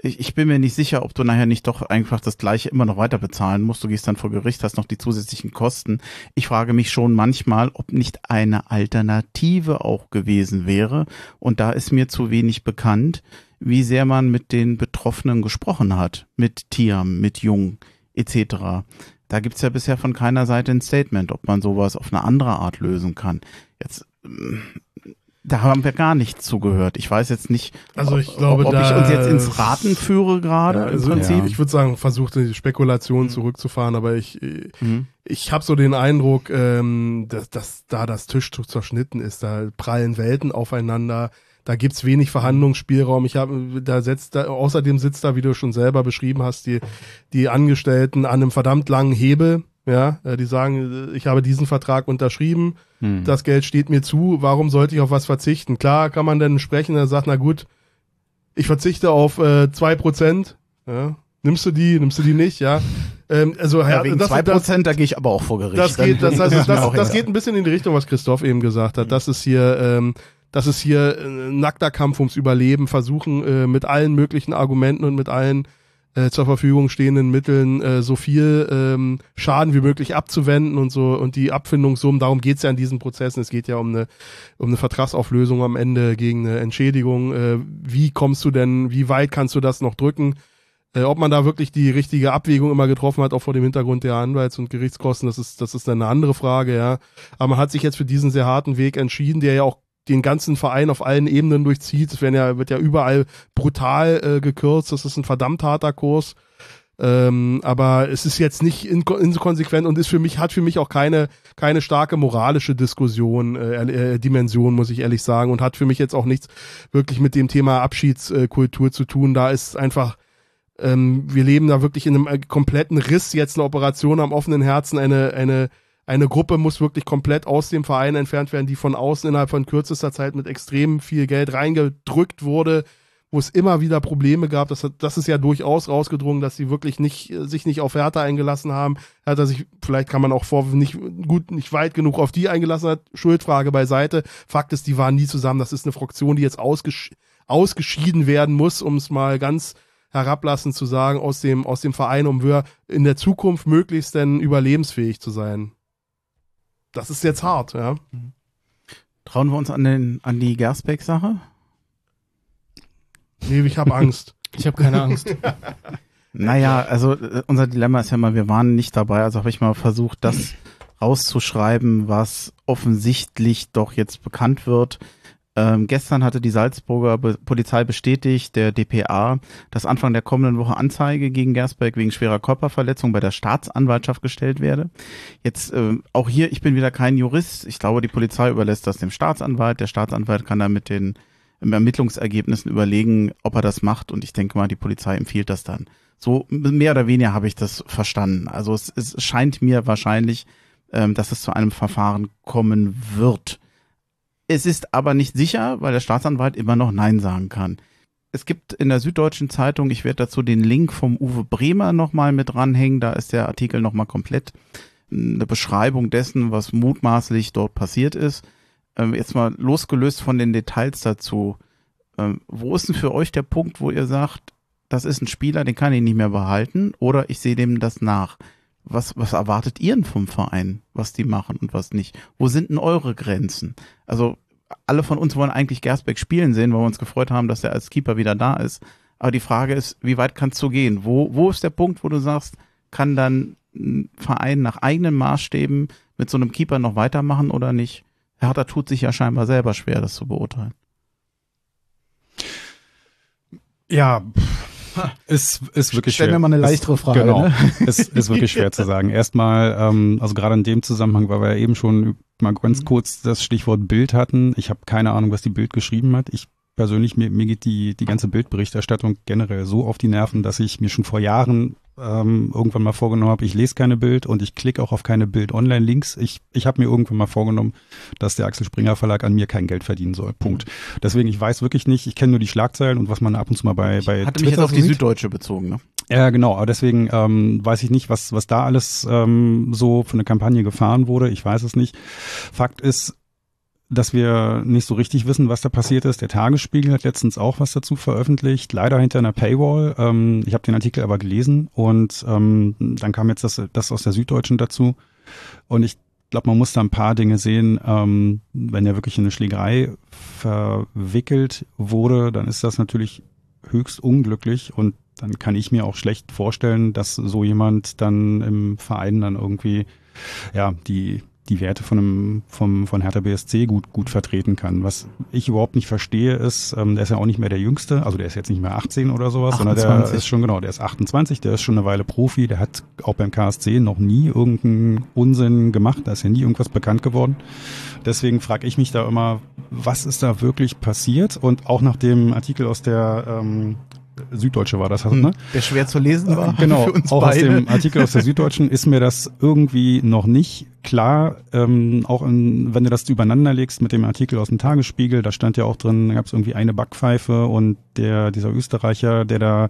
ich, ich bin mir nicht sicher, ob du nachher nicht doch einfach das gleiche immer noch weiter bezahlen musst. Du gehst dann vor Gericht, hast noch die zusätzlichen Kosten. Ich frage mich schon manchmal, ob nicht eine Alternative auch gewesen wäre. Und da ist mir zu wenig bekannt, wie sehr man mit den Betroffenen gesprochen hat, mit Tiam, mit Jung etc. Da gibt's ja bisher von keiner Seite ein Statement, ob man sowas auf eine andere Art lösen kann. Jetzt da haben wir gar nicht zugehört. Ich weiß jetzt nicht, Also ich glaube, ob ich uns jetzt ins Raten führe gerade Ja, also Prinzip. Ich würde sagen, versucht die Spekulation zurückzufahren, aber ich, Mhm. ich habe so den Eindruck, ähm, dass, dass da das Tischtuch zerschnitten ist, da prallen Welten aufeinander, da gibt's wenig Verhandlungsspielraum. Ich habe, da setzt, da, außerdem sitzt da, wie du schon selber beschrieben hast, die, die Angestellten an einem verdammt langen Hebel. Ja, äh, die sagen, äh, ich habe diesen Vertrag unterschrieben, Hm. das Geld steht mir zu, warum sollte ich auf was verzichten? Klar kann man dann sprechen, der sagt, na gut, ich verzichte auf äh, zwei Prozent. Ja. Nimmst du die, nimmst du die nicht, ja? Ähm, also ja, wegen das, zwei das, Prozent, da gehe ich aber auch vor Gericht. das geht, das, also, das, das egal. geht ein bisschen in die Richtung, was Christoph eben gesagt hat. Das ist hier, ähm, das ist hier ein nackter Kampf ums Überleben, versuchen äh, mit allen möglichen Argumenten und mit allen äh, zur Verfügung stehenden Mitteln äh, so viel ähm, Schaden wie möglich abzuwenden und so und die Abfindungssummen, darum geht's ja in diesen Prozessen. Es geht ja um eine, um eine Vertragsauflösung am Ende gegen eine Entschädigung. Äh, wie kommst du denn, wie weit kannst du das noch drücken? Äh, ob man da wirklich die richtige Abwägung immer getroffen hat, auch vor dem Hintergrund der Anwalts- und Gerichtskosten, das ist, das ist dann eine andere Frage, ja. Aber man hat sich jetzt für diesen sehr harten Weg entschieden, der ja auch den ganzen Verein auf allen Ebenen durchzieht. Es werden ja, wird ja überall brutal äh, gekürzt. Das ist ein verdammt harter Kurs. Ähm, aber es ist jetzt nicht in, inkonsequent und ist für mich, hat für mich auch keine, keine starke moralische Diskussion, äh, äh, Dimension, muss ich ehrlich sagen, und hat für mich jetzt auch nichts wirklich mit dem Thema Abschiedskultur zu tun. Da ist einfach, ähm, wir leben da wirklich in einem äh, kompletten Riss, jetzt eine Operation am offenen Herzen, eine, eine, eine Gruppe muss wirklich komplett aus dem Verein entfernt werden, die von außen innerhalb von kürzester Zeit mit extrem viel Geld reingedrückt wurde, wo es immer wieder Probleme gab. Das, hat, das ist ja durchaus rausgedrungen, dass sie wirklich nicht, äh, sich nicht auf Hertha eingelassen haben. Hertha sich, vielleicht kann man auch vor, nicht gut, nicht weit genug auf die eingelassen hat. Schuldfrage beiseite. Fakt ist, die waren nie zusammen. Das ist eine Fraktion, die jetzt ausgesch ausgeschieden werden muss, um es mal ganz herablassend zu sagen, aus dem, aus dem Verein, um wir in der Zukunft möglichst denn überlebensfähig zu sein. Das ist jetzt hart, ja. Trauen wir uns an, den, an die Gersbeck-Sache? Nee, ich habe Angst. Ich habe keine Angst. Naja, also äh, unser Dilemma ist ja mal, wir waren nicht dabei, also habe ich mal versucht, das rauszuschreiben, was offensichtlich doch jetzt bekannt wird. Ähm, gestern hatte die Salzburger Be Polizei bestätigt, der DPA, dass Anfang der kommenden Woche Anzeige gegen Gersbeck wegen schwerer Körperverletzung bei der Staatsanwaltschaft gestellt werde. Jetzt äh, auch hier, ich bin wieder kein Jurist. Ich glaube, die Polizei überlässt das dem Staatsanwalt. Der Staatsanwalt kann dann mit den Ermittlungsergebnissen überlegen, ob er das macht. Und ich denke mal, die Polizei empfiehlt das dann. So mehr oder weniger habe ich das verstanden. Also es, es scheint mir wahrscheinlich, ähm, dass es zu einem Verfahren kommen wird. Es ist aber nicht sicher, weil der Staatsanwalt immer noch Nein sagen kann. Es gibt in der Süddeutschen Zeitung, ich werde dazu den Link vom Uwe Bremer nochmal mit dranhängen, da ist der Artikel nochmal komplett eine Beschreibung dessen, was mutmaßlich dort passiert ist. Ähm, jetzt mal losgelöst von den Details dazu. Ähm, wo ist denn für euch der Punkt, wo ihr sagt, das ist ein Spieler, den kann ich nicht mehr behalten oder ich sehe dem das nach? Was, was erwartet ihr denn vom Verein, was die machen und was nicht? Wo sind denn eure Grenzen? Also alle von uns wollen eigentlich Gersbeck spielen sehen, weil wir uns gefreut haben, dass er als Keeper wieder da ist. Aber die Frage ist, wie weit kannst du gehen? Wo, wo ist der Punkt, wo du sagst, kann dann ein Verein nach eigenen Maßstäben mit so einem Keeper noch weitermachen oder nicht? Hertha tut sich ja scheinbar selber schwer, das zu beurteilen. Ja, ist, ist wirklich Stell schwer. mir mal eine Ist- leichtere Frage, Genau, ne? ist, ist wirklich schwer zu sagen. Erstmal, ähm, also gerade in dem Zusammenhang, weil wir ja eben schon mal ganz kurz das Stichwort Bild hatten. Ich habe keine Ahnung, was die Bild geschrieben hat. Ich persönlich, mir, mir geht die, die ganze Bildberichterstattung generell so auf die Nerven, dass ich mir schon vor Jahren ähm, irgendwann mal vorgenommen habe, ich lese keine Bild und ich klicke auch auf keine Bild-Online-Links. Ich, ich habe mir irgendwann mal vorgenommen, dass der Axel Springer Verlag an mir kein Geld verdienen soll. Punkt. Deswegen, ich weiß wirklich nicht, ich kenne nur die Schlagzeilen und was man ab und zu mal bei, bei Hatte mich jetzt Twitter auf die sieht. Süddeutsche bezogen, ne? Ja, genau, aber deswegen ähm, weiß ich nicht, was, was da alles ähm, so für eine Kampagne gefahren wurde. Ich weiß es nicht. Fakt ist, dass wir nicht so richtig wissen, was da passiert ist. Der Tagesspiegel hat letztens auch was dazu veröffentlicht, leider hinter einer Paywall. Ähm, ich habe den Artikel aber gelesen und ähm, dann kam jetzt das, das aus der Süddeutschen dazu. Und ich glaube, man muss da ein paar Dinge sehen. Ähm, wenn er wirklich in eine Schlägerei verwickelt wurde, dann ist das natürlich höchst unglücklich und dann kann ich mir auch schlecht vorstellen, dass so jemand dann im Verein dann irgendwie ja die die Werte von einem vom von Hertha BSC gut gut vertreten kann. Was ich überhaupt nicht verstehe ist, ähm, der ist ja auch nicht mehr der Jüngste, also der ist jetzt nicht mehr 18 oder sowas, 28. sondern der ist schon genau, der ist 28, der ist schon eine Weile Profi, der hat auch beim KSC noch nie irgendeinen Unsinn gemacht, da ist ja nie irgendwas bekannt geworden. Deswegen frage ich mich da immer, was ist da wirklich passiert? Und auch nach dem Artikel aus der ähm, Süddeutsche war das, hm, ne? Der schwer zu lesen war. Genau, auch beide. aus dem Artikel aus der Süddeutschen ist mir das irgendwie noch nicht klar, ähm, auch in, wenn du das übereinander legst mit dem Artikel aus dem Tagesspiegel, da stand ja auch drin, da gab es irgendwie eine Backpfeife und der, dieser Österreicher, der da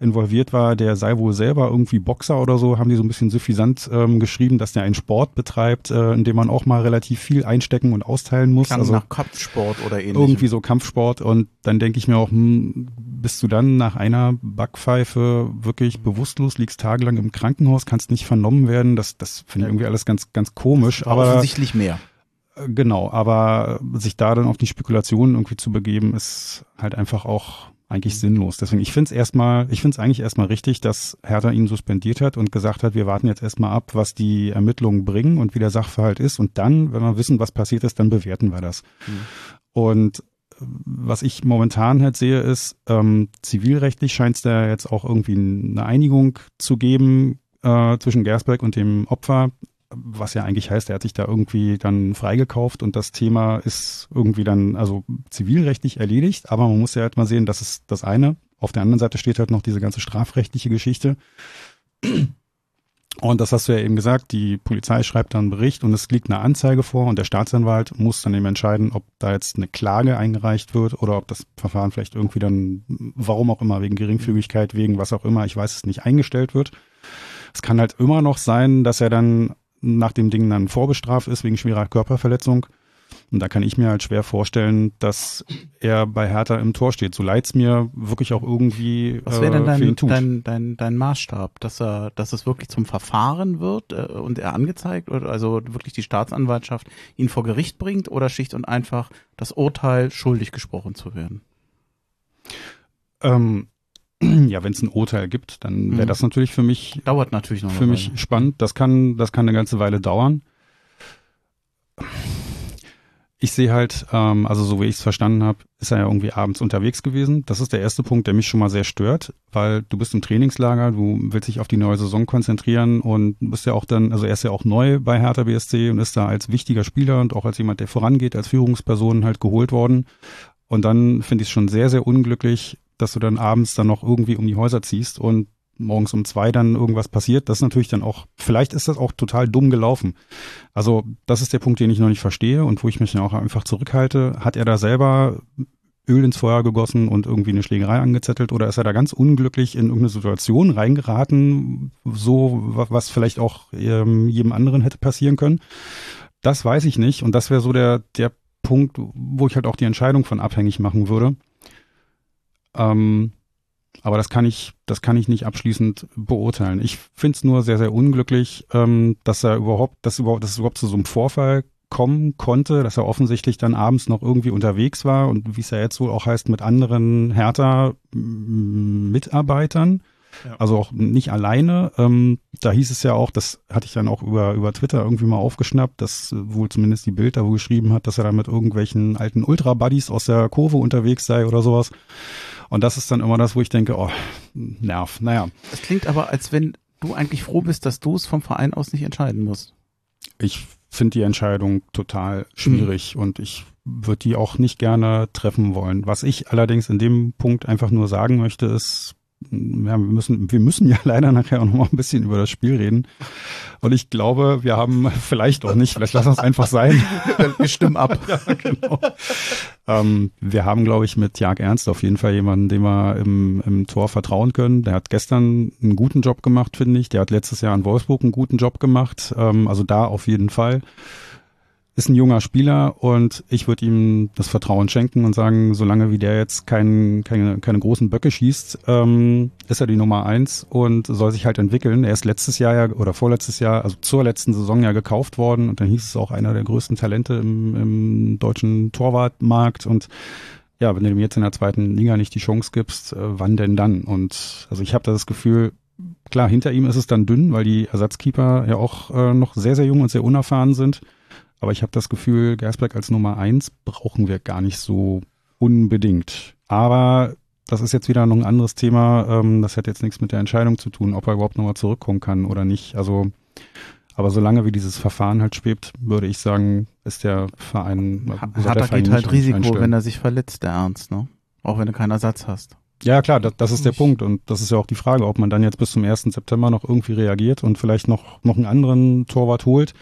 involviert war, der sei wohl selber irgendwie Boxer oder so, haben die so ein bisschen suffisant ähm, geschrieben, dass der einen Sport betreibt, äh, in dem man auch mal relativ viel einstecken und austeilen muss. Kann also nach Kampfsport oder ähnlichem. Irgendwie so Kampfsport und dann denke ich mir auch, hm, bist du dann nach einer Backpfeife wirklich bewusstlos, liegst tagelang im Krankenhaus, kannst nicht vernommen werden, das, das finde ich irgendwie alles ganz, ganz komisch. Aber offensichtlich mehr. Äh, genau, aber sich da dann auf die Spekulationen irgendwie zu begeben, ist halt einfach auch eigentlich sinnlos. Deswegen, ich finde es erstmal, ich finde es eigentlich erstmal richtig, dass Hertha ihn suspendiert hat und gesagt hat, wir warten jetzt erstmal ab, was die Ermittlungen bringen und wie der Sachverhalt ist. Und dann, wenn wir wissen, was passiert ist, dann bewerten wir das. Mhm. Und was ich momentan halt sehe, ist, ähm, zivilrechtlich scheint es da jetzt auch irgendwie eine Einigung zu geben äh, zwischen Gersberg und dem Opfer was ja eigentlich heißt, er hat sich da irgendwie dann freigekauft und das Thema ist irgendwie dann also zivilrechtlich erledigt, aber man muss ja halt mal sehen, das ist das eine. Auf der anderen Seite steht halt noch diese ganze strafrechtliche Geschichte. Und das hast du ja eben gesagt, die Polizei schreibt dann einen Bericht und es liegt eine Anzeige vor und der Staatsanwalt muss dann eben entscheiden, ob da jetzt eine Klage eingereicht wird oder ob das Verfahren vielleicht irgendwie dann, warum auch immer, wegen Geringfügigkeit, wegen was auch immer, ich weiß es nicht, eingestellt wird. Es kann halt immer noch sein, dass er dann nach dem Ding dann vorbestraft ist wegen schwerer Körperverletzung. Und da kann ich mir halt schwer vorstellen, dass er bei Hertha im Tor steht. So leid's mir wirklich auch irgendwie. Was wäre denn dein, dein, dein, dein Maßstab, dass er, dass es wirklich zum Verfahren wird äh, und er angezeigt oder also wirklich die Staatsanwaltschaft ihn vor Gericht bringt oder schlicht und einfach das Urteil schuldig gesprochen zu werden? Ähm, ja, wenn es ein Urteil gibt, dann wäre mhm. das natürlich für mich dauert natürlich noch für mich spannend. Das kann das kann eine ganze Weile dauern. Ich sehe halt, ähm, also so wie ich es verstanden habe, ist er ja irgendwie abends unterwegs gewesen. Das ist der erste Punkt, der mich schon mal sehr stört, weil du bist im Trainingslager, du willst dich auf die neue Saison konzentrieren und bist ja auch dann, also er ist ja auch neu bei Hertha BSC und ist da als wichtiger Spieler und auch als jemand, der vorangeht, als Führungsperson halt geholt worden. Und dann finde ich es schon sehr, sehr unglücklich, dass du dann abends dann noch irgendwie um die Häuser ziehst und morgens um zwei dann irgendwas passiert, das ist natürlich dann auch, vielleicht ist das auch total dumm gelaufen. Also das ist der Punkt, den ich noch nicht verstehe und wo ich mich dann auch einfach zurückhalte. Hat er da selber Öl ins Feuer gegossen und irgendwie eine Schlägerei angezettelt oder ist er da ganz unglücklich in irgendeine Situation reingeraten, so was vielleicht auch ähm, jedem anderen hätte passieren können? Das weiß ich nicht und das wäre so der, der Punkt, wo ich halt auch die Entscheidung von abhängig machen würde. Ähm, aber das kann ich, das kann ich nicht abschließend beurteilen. Ich finde es nur sehr, sehr unglücklich, ähm, dass er überhaupt, dass überhaupt, dass es überhaupt zu so einem Vorfall kommen konnte, dass er offensichtlich dann abends noch irgendwie unterwegs war und wie es ja jetzt wohl auch heißt, mit anderen Hertha-Mitarbeitern. Ja. Also auch nicht alleine. Ähm, da hieß es ja auch, das hatte ich dann auch über, über Twitter irgendwie mal aufgeschnappt, dass wohl zumindest die Bild da wo geschrieben hat, dass er da mit irgendwelchen alten Ultra-Buddies aus der Kurve unterwegs sei oder sowas. Und das ist dann immer das, wo ich denke, oh, Nerv, naja. Das klingt aber, als wenn du eigentlich froh bist, dass du es vom Verein aus nicht entscheiden musst. Ich finde die Entscheidung total schwierig mhm. und ich würde die auch nicht gerne treffen wollen. Was ich allerdings in dem Punkt einfach nur sagen möchte, ist, ja, wir müssen, wir müssen ja leider nachher auch noch mal ein bisschen über das Spiel reden. Und ich glaube, wir haben vielleicht auch nicht, vielleicht lassen wir es einfach sein. Wir stimmen ab. ja, genau. ähm, wir haben, glaube ich, mit Jag Ernst auf jeden Fall jemanden, dem wir im, im Tor vertrauen können. Der hat gestern einen guten Job gemacht, finde ich. Der hat letztes Jahr in Wolfsburg einen guten Job gemacht. Ähm, also da auf jeden Fall ist ein junger Spieler und ich würde ihm das Vertrauen schenken und sagen, solange wie der jetzt kein, keine, keine großen Böcke schießt, ähm, ist er die Nummer eins und soll sich halt entwickeln. Er ist letztes Jahr ja oder vorletztes Jahr, also zur letzten Saison ja gekauft worden und dann hieß es auch einer der größten Talente im, im deutschen Torwartmarkt und ja, wenn du ihm jetzt in der zweiten Liga nicht die Chance gibst, äh, wann denn dann? Und also ich habe das Gefühl, klar, hinter ihm ist es dann dünn, weil die Ersatzkeeper ja auch äh, noch sehr, sehr jung und sehr unerfahren sind. Aber ich habe das Gefühl, Gersberg als Nummer eins brauchen wir gar nicht so unbedingt. Aber das ist jetzt wieder noch ein anderes Thema. Ähm, das hat jetzt nichts mit der Entscheidung zu tun, ob er überhaupt nochmal zurückkommen kann oder nicht. Also, aber solange wie dieses Verfahren halt schwebt, würde ich sagen, ist der Verein. Hat er geht halt Risiko, wenn er sich verletzt, der Ernst, ne? Auch wenn du keinen Ersatz hast. Ja, klar, das, das ist der Punkt. Und das ist ja auch die Frage, ob man dann jetzt bis zum 1. September noch irgendwie reagiert und vielleicht noch, noch einen anderen Torwart holt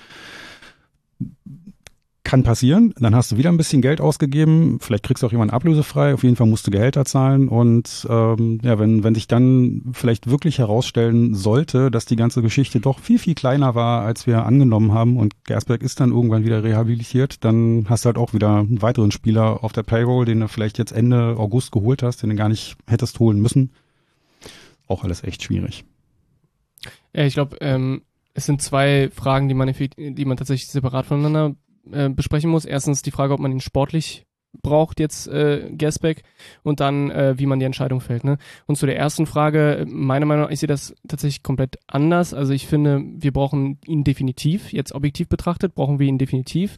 kann passieren. Dann hast du wieder ein bisschen Geld ausgegeben. Vielleicht kriegst du auch jemanden ablösefrei. Auf jeden Fall musst du Gehälter zahlen. Und ähm, ja, wenn, wenn sich dann vielleicht wirklich herausstellen sollte, dass die ganze Geschichte doch viel, viel kleiner war, als wir angenommen haben und Gersberg ist dann irgendwann wieder rehabilitiert, dann hast du halt auch wieder einen weiteren Spieler auf der Payroll, den du vielleicht jetzt Ende August geholt hast, den du gar nicht hättest holen müssen. Auch alles echt schwierig. Ja, ich glaube, ähm, es sind zwei Fragen, die man, die man tatsächlich separat voneinander äh, besprechen muss. Erstens die Frage, ob man ihn sportlich braucht jetzt äh, Gersbeck und dann äh, wie man die Entscheidung fällt. Ne? Und zu der ersten Frage, meiner Meinung nach, ich sehe das tatsächlich komplett anders. Also ich finde, wir brauchen ihn definitiv, jetzt objektiv betrachtet, brauchen wir ihn definitiv.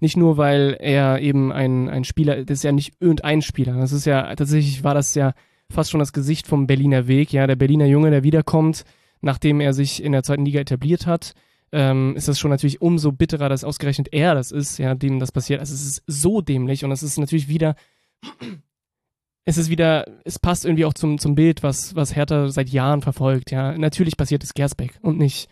Nicht nur, weil er eben ein, ein Spieler, das ist ja nicht irgendein Spieler. Das ist ja, tatsächlich war das ja fast schon das Gesicht vom Berliner Weg, ja, der Berliner Junge, der wiederkommt, nachdem er sich in der zweiten Liga etabliert hat, ähm, ist das schon natürlich umso bitterer, dass ausgerechnet er das ist, ja, dem das passiert. Also es ist so dämlich und es ist natürlich wieder, es ist wieder, es passt irgendwie auch zum, zum Bild, was, was Hertha seit Jahren verfolgt, ja. Natürlich passiert es Gersbeck und nicht,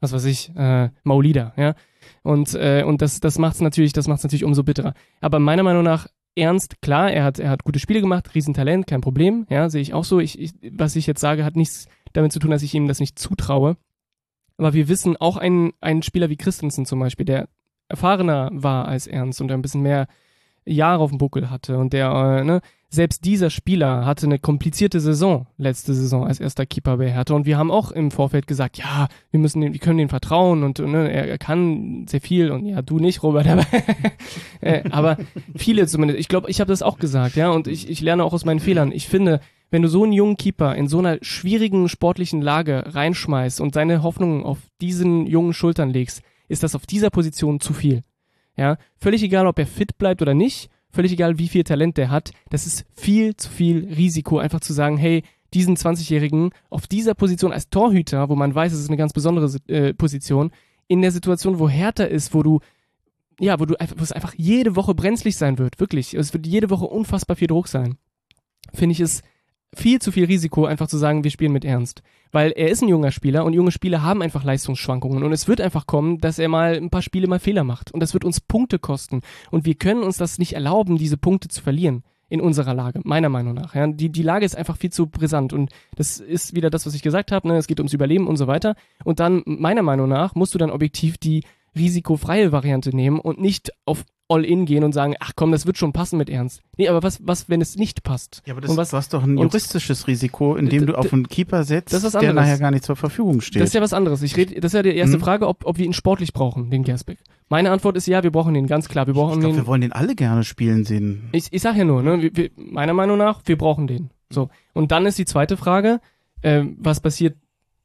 was weiß ich, äh, Maulida, ja. Und, äh, und das, das macht es natürlich, das macht es natürlich umso bitterer. Aber meiner Meinung nach ernst, klar, er hat, er hat gute Spiele gemacht, Riesentalent, kein Problem, ja, sehe ich auch so. Ich, ich, was ich jetzt sage, hat nichts damit zu tun, dass ich ihm das nicht zutraue. Aber wir wissen auch ein, ein Spieler wie Christensen zum Beispiel, der erfahrener war als Ernst und der ein bisschen mehr Jahre auf dem Buckel hatte und der, äh, ne, selbst dieser Spieler hatte eine komplizierte Saison letzte Saison als erster Keeper bei Hertha und wir haben auch im Vorfeld gesagt, ja, wir müssen den, wir können den vertrauen und ne, er, er kann sehr viel und ja, du nicht, Robert, aber, äh, aber viele zumindest. Ich glaube, ich habe das auch gesagt, ja, und ich, ich lerne auch aus meinen Fehlern. Ich finde, wenn du so einen jungen Keeper in so einer schwierigen sportlichen Lage reinschmeißt und deine Hoffnungen auf diesen jungen Schultern legst, ist das auf dieser Position zu viel. Ja, völlig egal, ob er fit bleibt oder nicht, völlig egal, wie viel Talent der hat, das ist viel zu viel Risiko, einfach zu sagen, hey, diesen 20-Jährigen auf dieser Position als Torhüter, wo man weiß, es ist eine ganz besondere äh, Position, in der Situation, wo härter ist, wo du ja, wo du einfach, wo es einfach jede Woche brenzlig sein wird, wirklich. Es wird jede Woche unfassbar viel Druck sein. Finde ich es viel zu viel Risiko, einfach zu sagen, wir spielen mit Ernst. Weil er ist ein junger Spieler und junge Spieler haben einfach Leistungsschwankungen und es wird einfach kommen, dass er mal ein paar Spiele mal Fehler macht und das wird uns Punkte kosten und wir können uns das nicht erlauben, diese Punkte zu verlieren in unserer Lage, meiner Meinung nach. Ja, die, die Lage ist einfach viel zu brisant und das ist wieder das, was ich gesagt habe, ne? es geht ums Überleben und so weiter und dann, meiner Meinung nach, musst du dann objektiv die risikofreie Variante nehmen und nicht auf all in gehen und sagen, ach komm, das wird schon passen mit Ernst. Nee, aber was, was, wenn es nicht passt? Ja, aber das, und was, du hast doch ein juristisches Risiko, indem du auf einen Keeper setzt, der nachher gar nicht zur Verfügung steht. Das ist ja was anderes. Ich rede, das ist ja die erste mhm. Frage, ob, ob wir ihn sportlich brauchen, den Gersbeck. Meine Antwort ist ja, wir brauchen ihn, ganz klar. Wir brauchen ich glaub, den. Wir wollen den alle gerne spielen sehen. Ich, ich sag ja nur, ne, wir, wir, meiner Meinung nach, wir brauchen den. So. Und dann ist die zweite Frage, äh, was passiert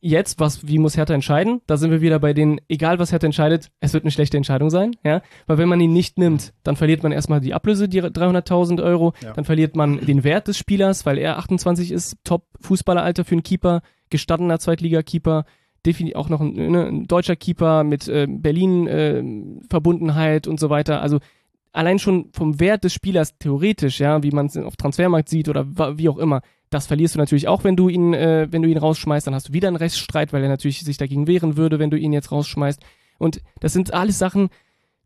jetzt, was, wie muss Hertha entscheiden? Da sind wir wieder bei den, egal was Hertha entscheidet, es wird eine schlechte Entscheidung sein, ja. Weil wenn man ihn nicht nimmt, dann verliert man erstmal die Ablöse, die 300.000 Euro, ja. dann verliert man den Wert des Spielers, weil er 28 ist, Top-Fußballeralter für einen Keeper, gestandener Zweitliga-Keeper, definitiv auch noch ein, ne, ein deutscher Keeper mit äh, Berlin-Verbundenheit äh, und so weiter. Also allein schon vom Wert des Spielers theoretisch, ja, wie man es auf Transfermarkt sieht oder wie auch immer, das verlierst du natürlich auch, wenn du ihn, äh, wenn du ihn rausschmeißt, dann hast du wieder einen Rechtsstreit, weil er natürlich sich dagegen wehren würde, wenn du ihn jetzt rausschmeißt. Und das sind alles Sachen,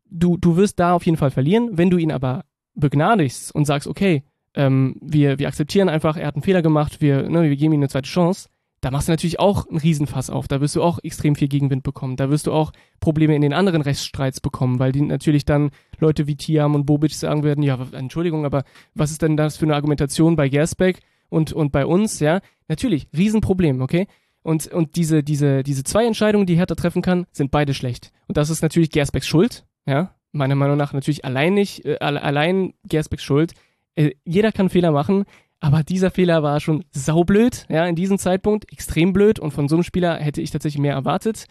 du, du wirst da auf jeden Fall verlieren. Wenn du ihn aber begnadigst und sagst, okay, ähm, wir, wir akzeptieren einfach, er hat einen Fehler gemacht, wir, ne, wir geben ihm eine zweite Chance, da machst du natürlich auch einen Riesenfass auf. Da wirst du auch extrem viel Gegenwind bekommen. Da wirst du auch Probleme in den anderen Rechtsstreits bekommen, weil die natürlich dann Leute wie Tiam und Bobic sagen werden, ja, Entschuldigung, aber was ist denn das für eine Argumentation bei Gersbeck und, und bei uns, ja? Natürlich, Riesenproblem, okay? Und, und diese, diese, diese zwei Entscheidungen, die Hertha treffen kann, sind beide schlecht. Und das ist natürlich Gersbecks Schuld, ja? Meiner Meinung nach natürlich allein nicht, äh, allein Gersbecks Schuld. Äh, jeder kann Fehler machen, aber dieser Fehler war schon saublöd, ja, in diesem Zeitpunkt, extrem blöd. Und von so einem Spieler hätte ich tatsächlich mehr erwartet.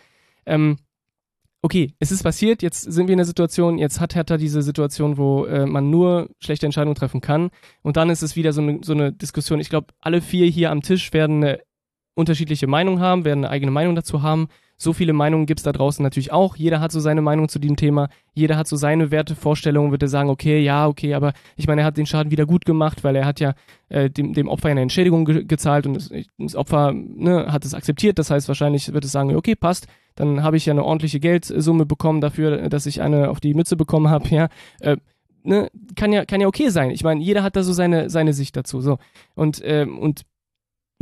Ähm, okay, es ist passiert, jetzt sind wir in der Situation, jetzt hat Hertha diese Situation, wo äh, man nur schlechte Entscheidungen treffen kann. Und dann ist es wieder so eine, so eine Diskussion. Ich glaube, alle vier hier am Tisch werden eine unterschiedliche Meinung haben, werden eine eigene Meinung dazu haben so viele Meinungen gibt es da draußen natürlich auch. Jeder hat so seine Meinung zu diesem Thema. Jeder hat so seine Wertevorstellungen, würde sagen, okay, ja, okay, aber ich meine, er hat den Schaden wieder gut gemacht, weil er hat ja äh, dem, dem Opfer eine Entschädigung ge gezahlt und das, das Opfer ne, hat es akzeptiert. Das heißt, wahrscheinlich wird es sagen, okay, passt, dann habe ich ja eine ordentliche Geldsumme bekommen dafür, dass ich eine auf die Mütze bekommen habe, ja. Äh, Ne, kann ja kann ja okay sein. Ich meine, jeder hat da so seine seine Sicht dazu. So und ähm, und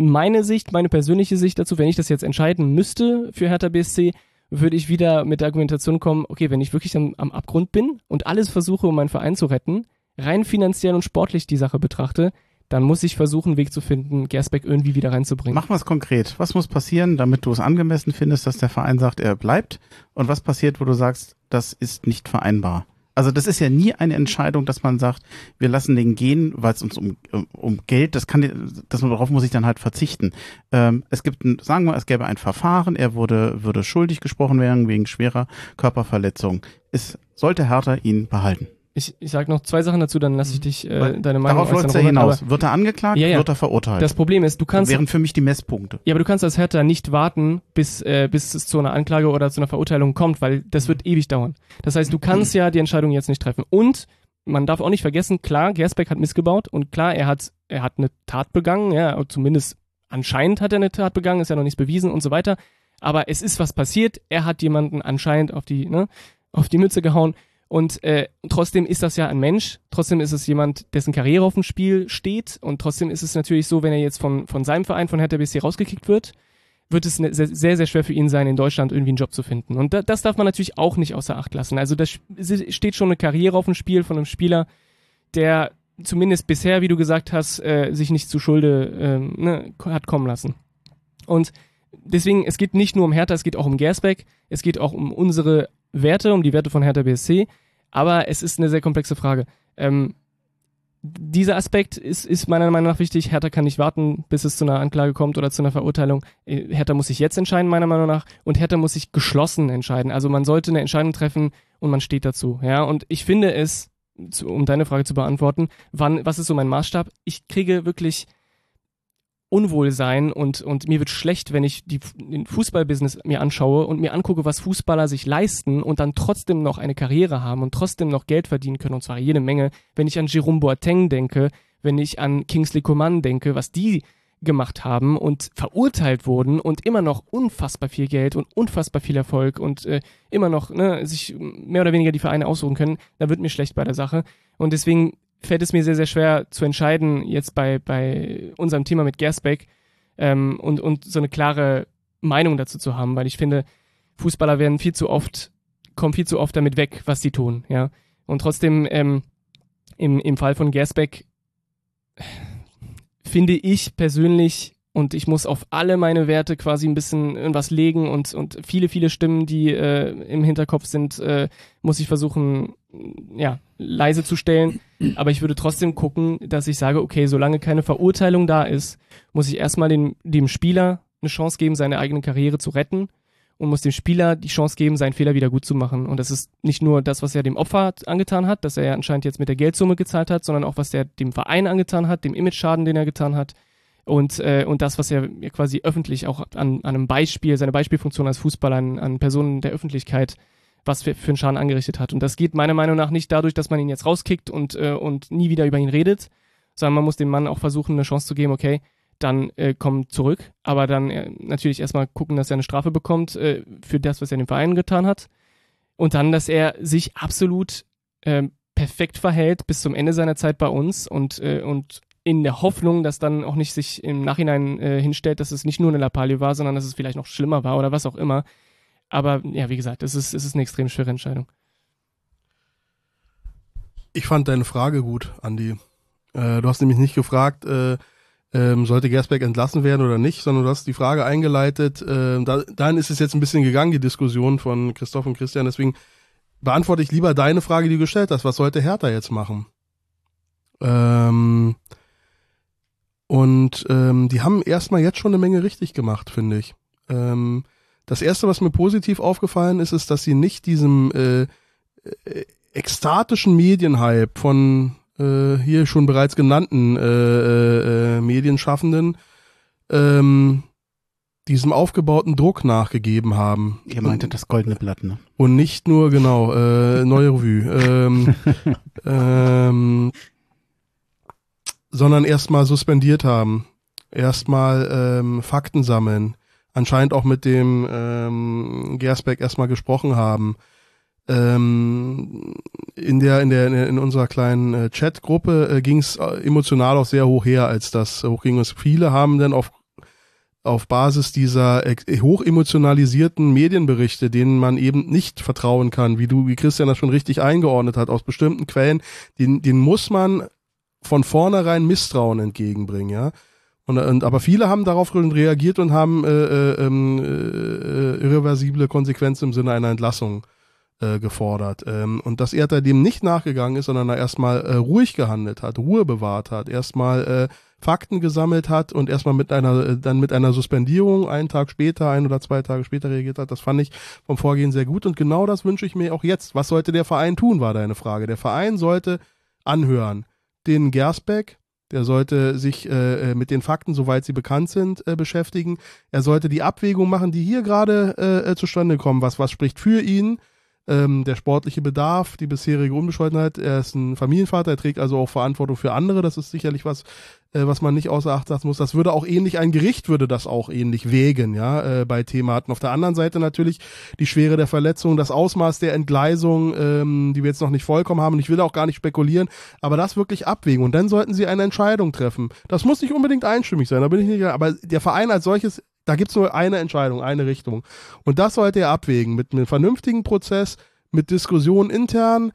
meine Sicht, meine persönliche Sicht dazu, wenn ich das jetzt entscheiden müsste für Hertha BSC, würde ich wieder mit der Argumentation kommen, okay, wenn ich wirklich am, am Abgrund bin und alles versuche, um meinen Verein zu retten, rein finanziell und sportlich die Sache betrachte, dann muss ich versuchen, einen Weg zu finden, Gersbeck irgendwie wieder reinzubringen. Wir es konkret. Was muss passieren, damit du es angemessen findest, dass der Verein sagt, er bleibt? Und was passiert, wo du sagst, das ist nicht vereinbar? Also das ist ja nie eine Entscheidung, dass man sagt, wir lassen den gehen, weil es uns um, um, Geld, das kann, das darauf muss ich dann halt verzichten. Ähm, es gibt, ein, sagen wir, es gäbe ein Verfahren, er wurde, würde schuldig gesprochen werden wegen schwerer Körperverletzung. Es sollte Hertha ihn behalten. Ich, ich sage noch zwei Sachen dazu, dann lasse ich mhm. dich äh, deine Meinung Darauf läuft ja hinaus. Wird er angeklagt, ja, ja. wird er verurteilt. Das Problem ist, du kannst... Das wären für mich die Messpunkte. Ja, aber du kannst als Hertha nicht warten, bis, äh, bis es zu einer Anklage oder zu einer Verurteilung kommt, weil das wird ewig dauern. Das heißt, du kannst ja die Entscheidung jetzt nicht treffen. Und man darf auch nicht vergessen, klar, Gersbeck hat missgebaut und klar, er hat, er hat eine Tat begangen, ja, zumindest anscheinend hat er eine Tat begangen, ist ja noch nichts bewiesen und so weiter. Aber es ist was passiert, er hat jemanden anscheinend auf die, ne, auf die Mütze gehauen und äh, trotzdem ist das ja ein Mensch, trotzdem ist es jemand, dessen Karriere auf dem Spiel steht. Und trotzdem ist es natürlich so, wenn er jetzt von, von seinem Verein, von Hertha BSC rausgekickt wird, wird es ne, sehr, sehr, schwer für ihn sein, in Deutschland irgendwie einen Job zu finden. Und da, das darf man natürlich auch nicht außer Acht lassen. Also da steht schon eine Karriere auf dem Spiel von einem Spieler, der zumindest bisher, wie du gesagt hast, äh, sich nicht zu Schulde ähm, ne, hat kommen lassen. Und deswegen, es geht nicht nur um Hertha, es geht auch um Gersbeck, es geht auch um unsere Werte, um die Werte von Hertha BSC, aber es ist eine sehr komplexe Frage. Ähm, dieser Aspekt ist, ist meiner Meinung nach wichtig. Hertha kann nicht warten, bis es zu einer Anklage kommt oder zu einer Verurteilung. Äh, Hertha muss sich jetzt entscheiden, meiner Meinung nach. Und Hertha muss sich geschlossen entscheiden. Also man sollte eine Entscheidung treffen und man steht dazu. Ja, und ich finde es, um deine Frage zu beantworten, wann, was ist so mein Maßstab? Ich kriege wirklich Unwohlsein und, und mir wird schlecht, wenn ich die, den Fußballbusiness mir anschaue und mir angucke, was Fußballer sich leisten und dann trotzdem noch eine Karriere haben und trotzdem noch Geld verdienen können und zwar jede Menge. Wenn ich an Jerome Boateng denke, wenn ich an Kingsley Coman denke, was die gemacht haben und verurteilt wurden und immer noch unfassbar viel Geld und unfassbar viel Erfolg und äh, immer noch ne, sich mehr oder weniger die Vereine aussuchen können, da wird mir schlecht bei der Sache. Und deswegen fällt es mir sehr, sehr schwer zu entscheiden, jetzt bei, bei unserem Thema mit Gersbeck ähm, und, und so eine klare Meinung dazu zu haben, weil ich finde, Fußballer werden viel zu oft, kommen viel zu oft damit weg, was sie tun, ja. Und trotzdem, ähm, im, im Fall von Gersbeck finde ich persönlich, und ich muss auf alle meine Werte quasi ein bisschen irgendwas legen und, und viele, viele Stimmen, die äh, im Hinterkopf sind, äh, muss ich versuchen, ja, leise zu stellen. Aber ich würde trotzdem gucken, dass ich sage, okay, solange keine Verurteilung da ist, muss ich erstmal dem, dem Spieler eine Chance geben, seine eigene Karriere zu retten und muss dem Spieler die Chance geben, seinen Fehler wieder gut zu machen. Und das ist nicht nur das, was er dem Opfer angetan hat, dass er ja anscheinend jetzt mit der Geldsumme gezahlt hat, sondern auch, was er dem Verein angetan hat, dem Image-Schaden, den er getan hat und, äh, und das, was er quasi öffentlich auch an, an einem Beispiel, seine Beispielfunktion als Fußballer an, an Personen der Öffentlichkeit was für, für einen Schaden angerichtet hat. Und das geht meiner Meinung nach nicht dadurch, dass man ihn jetzt rauskickt und, äh, und nie wieder über ihn redet, sondern man muss dem Mann auch versuchen, eine Chance zu geben, okay, dann äh, komm zurück, aber dann äh, natürlich erstmal gucken, dass er eine Strafe bekommt äh, für das, was er dem Verein getan hat. Und dann, dass er sich absolut äh, perfekt verhält bis zum Ende seiner Zeit bei uns und, äh, und in der Hoffnung, dass dann auch nicht sich im Nachhinein äh, hinstellt, dass es nicht nur eine Lappalie war, sondern dass es vielleicht noch schlimmer war oder was auch immer. Aber ja, wie gesagt, es ist, es ist eine extrem schwere Entscheidung. Ich fand deine Frage gut, Andi. Äh, du hast nämlich nicht gefragt, äh, ähm, sollte Gersbeck entlassen werden oder nicht, sondern du hast die Frage eingeleitet. Äh, da, dahin ist es jetzt ein bisschen gegangen, die Diskussion von Christoph und Christian. Deswegen beantworte ich lieber deine Frage, die du gestellt hast. Was sollte Hertha jetzt machen? Ähm, und ähm, die haben erstmal jetzt schon eine Menge richtig gemacht, finde ich. Ähm, das erste, was mir positiv aufgefallen ist, ist, dass sie nicht diesem äh, äh, ekstatischen Medienhype von äh, hier schon bereits genannten äh, äh, äh, Medienschaffenden ähm, diesem aufgebauten Druck nachgegeben haben. Ihr meintet das goldene Blatt, ne? Und nicht nur, genau, äh, neue Revue. ähm, ähm, sondern erstmal suspendiert haben. Erstmal ähm, Fakten sammeln. Anscheinend auch mit dem ähm, Gersbeck erstmal gesprochen haben ähm, in der in der in unserer kleinen äh, Chatgruppe äh, ging es äh, emotional auch sehr hoch her, als das hoch ging. Und viele haben dann auf auf Basis dieser äh, hoch emotionalisierten Medienberichte, denen man eben nicht vertrauen kann, wie du, wie Christian das schon richtig eingeordnet hat, aus bestimmten Quellen, den, den muss man von vornherein Misstrauen entgegenbringen, ja. Und, und, aber viele haben darauf reagiert und haben äh, äh, ähm, äh, irreversible Konsequenzen im Sinne einer Entlassung äh, gefordert. Ähm, und dass er da dem nicht nachgegangen ist, sondern er erstmal äh, ruhig gehandelt hat, Ruhe bewahrt hat, erstmal äh, Fakten gesammelt hat und erstmal mit einer, äh, dann mit einer Suspendierung einen Tag später, ein oder zwei Tage später reagiert hat. Das fand ich vom Vorgehen sehr gut und genau das wünsche ich mir auch jetzt. Was sollte der Verein tun, war deine Frage. Der Verein sollte anhören. Den Gersbeck, der sollte sich äh, äh, mit den Fakten, soweit sie bekannt sind, äh, beschäftigen. Er sollte die Abwägung machen, die hier gerade äh, äh zustande kommen. Was, was spricht für ihn? ähm, der sportliche Bedarf, die bisherige Unbescholtenheit. Er ist ein Familienvater, er trägt also auch Verantwortung für andere. Das ist sicherlich was, äh, was man nicht außer Acht lassen muss. Das würde auch ähnlich, ein Gericht würde das auch ähnlich wägen, ja, äh, bei Thematen. Auf der anderen Seite natürlich die Schwere der Verletzung, das Ausmaß der Entgleisung, ähm, die wir jetzt noch nicht vollkommen haben. Und ich will auch gar nicht spekulieren, aber das wirklich abwägen. Und dann sollten sie eine Entscheidung treffen. Das muss nicht unbedingt einstimmig sein, da bin ich nicht, aber der Verein als solches da gibt es nur eine Entscheidung, eine Richtung. Und das sollte er abwägen mit einem vernünftigen Prozess, mit Diskussionen intern,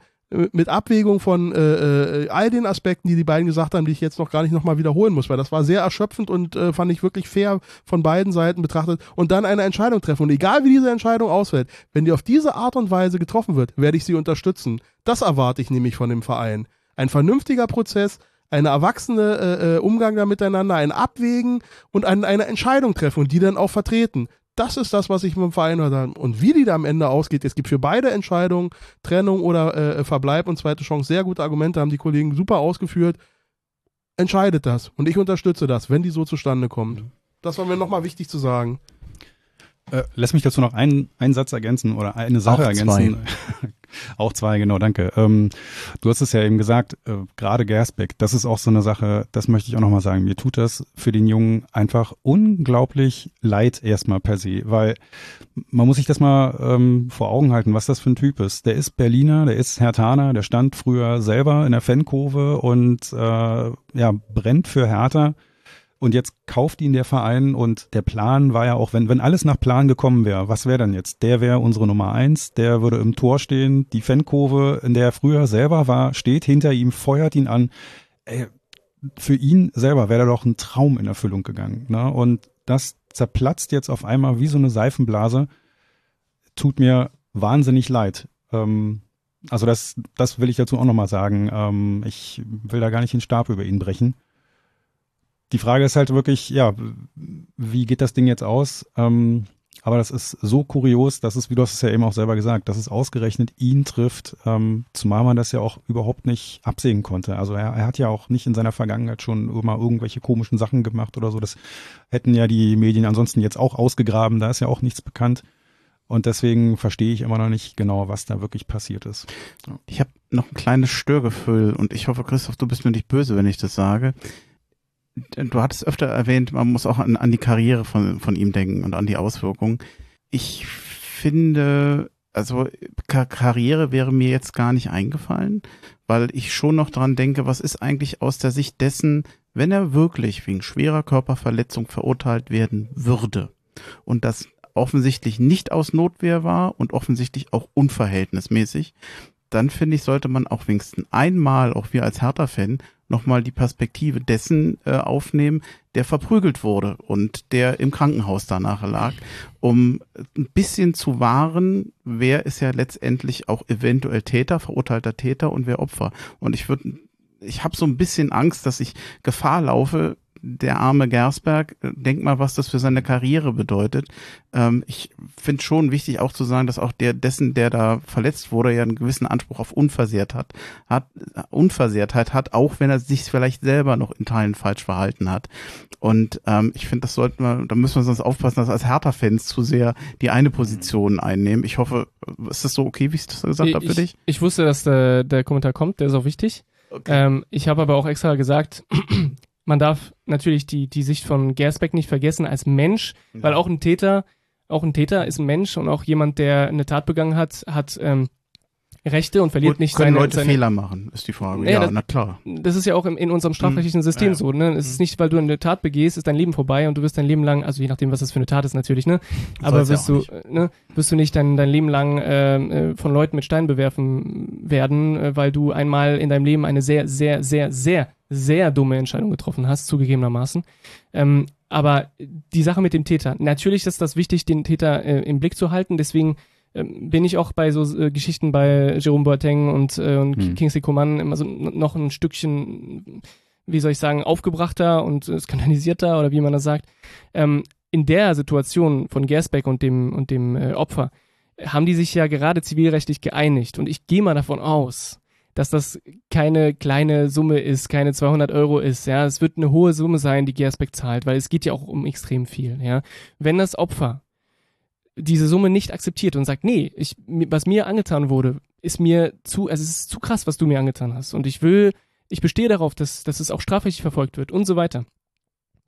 mit Abwägung von äh, äh, all den Aspekten, die die beiden gesagt haben, die ich jetzt noch gar nicht nochmal wiederholen muss, weil das war sehr erschöpfend und äh, fand ich wirklich fair von beiden Seiten betrachtet und dann eine Entscheidung treffen. Und egal wie diese Entscheidung ausfällt, wenn die auf diese Art und Weise getroffen wird, werde ich sie unterstützen. Das erwarte ich nämlich von dem Verein. Ein vernünftiger Prozess, eine erwachsene äh, äh, Umgang da miteinander, ein Abwägen und ein, eine Entscheidung treffen und die dann auch vertreten. Das ist das, was ich mit dem Verein habe. Und wie die da am Ende ausgeht, es gibt für beide Entscheidungen, Trennung oder äh, Verbleib und zweite Chance, sehr gute Argumente, haben die Kollegen super ausgeführt. Entscheidet das. Und ich unterstütze das, wenn die so zustande kommt. Das war mir nochmal wichtig zu sagen. Äh, lass mich dazu noch einen, einen Satz ergänzen oder eine Sache Auch ergänzen. auch zwei, genau, danke. Ähm, du hast es ja eben gesagt, äh, gerade Gersbeck, das ist auch so eine Sache, das möchte ich auch nochmal sagen. Mir tut das für den Jungen einfach unglaublich leid erstmal per se, weil man muss sich das mal ähm, vor Augen halten, was das für ein Typ ist. Der ist Berliner, der ist Hertaner, der stand früher selber in der Fankurve und äh, ja, brennt für Hertha und jetzt kauft ihn der Verein und der Plan war ja auch, wenn, wenn alles nach Plan gekommen wäre, was wäre dann jetzt? Der wäre unsere Nummer eins, der würde im Tor stehen, die Fankurve, in der er früher selber war, steht hinter ihm, feuert ihn an. Ey, für ihn selber wäre da doch ein Traum in Erfüllung gegangen. Ne? Und das zerplatzt jetzt auf einmal wie so eine Seifenblase. Tut mir wahnsinnig leid. Ähm, also das, das will ich dazu auch nochmal sagen. Ähm, ich will da gar nicht den Stab über ihn brechen die Frage ist halt wirklich, ja, wie geht das Ding jetzt aus? Ähm, aber das ist so kurios, dass es, wie du hast es ja eben auch selber gesagt, dass es ausgerechnet ihn trifft, ähm, zumal man das ja auch überhaupt nicht absehen konnte. Also er, er hat ja auch nicht in seiner Vergangenheit schon immer irgendwelche komischen Sachen gemacht oder so. Das hätten ja die Medien ansonsten jetzt auch ausgegraben, da ist ja auch nichts bekannt. Und deswegen verstehe ich immer noch nicht genau, was da wirklich passiert ist. Ich habe noch ein kleines Störgefühl und ich hoffe, Christoph, du bist mir nicht böse, wenn ich das sage. Du hattest öfter erwähnt, man muss auch an, an die Karriere von, von ihm denken und an die Auswirkungen. Ich finde, also Kar Karriere wäre mir jetzt gar nicht eingefallen, weil ich schon noch dran denke, was ist eigentlich aus der Sicht dessen, wenn er wirklich wegen schwerer Körperverletzung verurteilt werden würde und das offensichtlich nicht aus Notwehr war und offensichtlich auch unverhältnismäßig, dann finde ich, sollte man auch wenigstens einmal, auch wir als Hertha-Fan, nochmal die Perspektive dessen äh, aufnehmen, der verprügelt wurde und der im Krankenhaus danach lag, um ein bisschen zu wahren, wer ist ja letztendlich auch eventuell Täter, verurteilter Täter und wer Opfer. Und ich würde, ich habe so ein bisschen Angst, dass ich Gefahr laufe, der arme Gersberg, äh, denk mal, was das für seine Karriere bedeutet. Ähm, ich finde schon wichtig auch zu sagen, dass auch der dessen, der da verletzt wurde, ja einen gewissen Anspruch auf Unversehrtheit hat, Unversehrtheit hat, auch wenn er sich vielleicht selber noch in Teilen falsch verhalten hat. Und ähm, ich finde, das sollten wir, da müssen wir sonst aufpassen, dass als Hertha-Fans zu sehr die eine Position einnehmen. Ich hoffe, ist das so okay, wie ich das gesagt habe für dich? Ich wusste, dass der, der Kommentar kommt, der ist auch wichtig. Okay. Ähm, ich habe aber auch extra gesagt, man darf natürlich die, die Sicht von Gersbeck nicht vergessen als Mensch, ja. weil auch ein Täter, auch ein Täter ist ein Mensch und auch jemand, der eine Tat begangen hat, hat ähm, Rechte und verliert Gut, nicht können seine, Leute seine, Fehler machen, ist die Frage. Ja, ja das, na klar. Das ist ja auch im, in unserem strafrechtlichen hm. System ja. so. Ne? Es ist hm. nicht, weil du eine Tat begehst, ist dein Leben vorbei und du wirst dein Leben lang, also je nachdem, was das für eine Tat ist natürlich, ne? Aber wirst du, ne, wirst du nicht dein, dein Leben lang äh, äh, von Leuten mit Steinen bewerfen werden, äh, weil du einmal in deinem Leben eine sehr, sehr, sehr, sehr, sehr dumme Entscheidung getroffen hast, zugegebenermaßen. Ähm, aber die Sache mit dem Täter, natürlich ist das wichtig, den Täter äh, im Blick zu halten, deswegen ähm, bin ich auch bei so äh, Geschichten bei Jerome Boateng und, äh, und hm. Kingsley Coman immer so noch ein Stückchen, wie soll ich sagen, aufgebrachter und äh, skandalisierter oder wie man das sagt. Ähm, in der Situation von Gersbeck und dem, und dem äh, Opfer haben die sich ja gerade zivilrechtlich geeinigt und ich gehe mal davon aus, dass das keine kleine Summe ist, keine 200 Euro ist, ja, es wird eine hohe Summe sein, die Gersbeck zahlt, weil es geht ja auch um extrem viel, ja. Wenn das Opfer diese Summe nicht akzeptiert und sagt, nee, ich, was mir angetan wurde, ist mir zu, also es ist zu krass, was du mir angetan hast. Und ich will, ich bestehe darauf, dass, dass es auch strafrechtlich verfolgt wird und so weiter.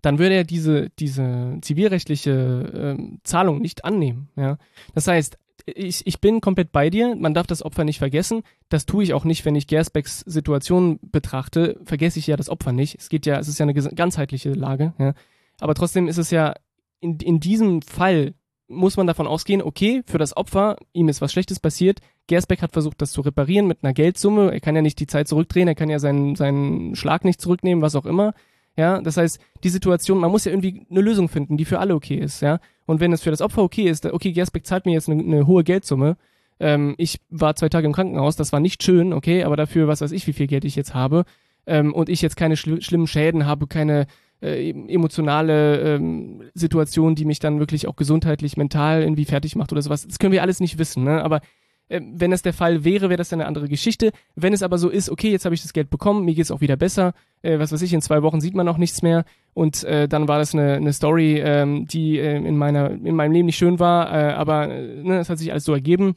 Dann würde er diese, diese zivilrechtliche äh, Zahlung nicht annehmen. Ja? Das heißt, ich, ich bin komplett bei dir, man darf das Opfer nicht vergessen. Das tue ich auch nicht, wenn ich Gersbecks Situation betrachte, vergesse ich ja das Opfer nicht. Es geht ja, es ist ja eine ganzheitliche Lage, ja. Aber trotzdem ist es ja in, in diesem Fall muss man davon ausgehen, okay, für das Opfer, ihm ist was Schlechtes passiert. Gersbeck hat versucht, das zu reparieren mit einer Geldsumme. Er kann ja nicht die Zeit zurückdrehen, er kann ja seinen, seinen Schlag nicht zurücknehmen, was auch immer. Ja, das heißt, die Situation, man muss ja irgendwie eine Lösung finden, die für alle okay ist, ja. Und wenn es für das Opfer okay ist, okay, Gersbeck zahlt mir jetzt eine, eine hohe Geldsumme. Ähm, ich war zwei Tage im Krankenhaus, das war nicht schön, okay, aber dafür, was weiß ich, wie viel Geld ich jetzt habe. Ähm, und ich jetzt keine schl schlimmen Schäden habe, keine, äh, emotionale ähm, Situation, die mich dann wirklich auch gesundheitlich, mental irgendwie fertig macht oder sowas. Das können wir alles nicht wissen, ne? Aber äh, wenn das der Fall wäre, wäre das eine andere Geschichte. Wenn es aber so ist, okay, jetzt habe ich das Geld bekommen, mir geht es auch wieder besser, äh, was weiß ich, in zwei Wochen sieht man noch nichts mehr und äh, dann war das eine, eine Story, ähm, die äh, in meiner in meinem Leben nicht schön war, äh, aber ne, es hat sich alles so ergeben.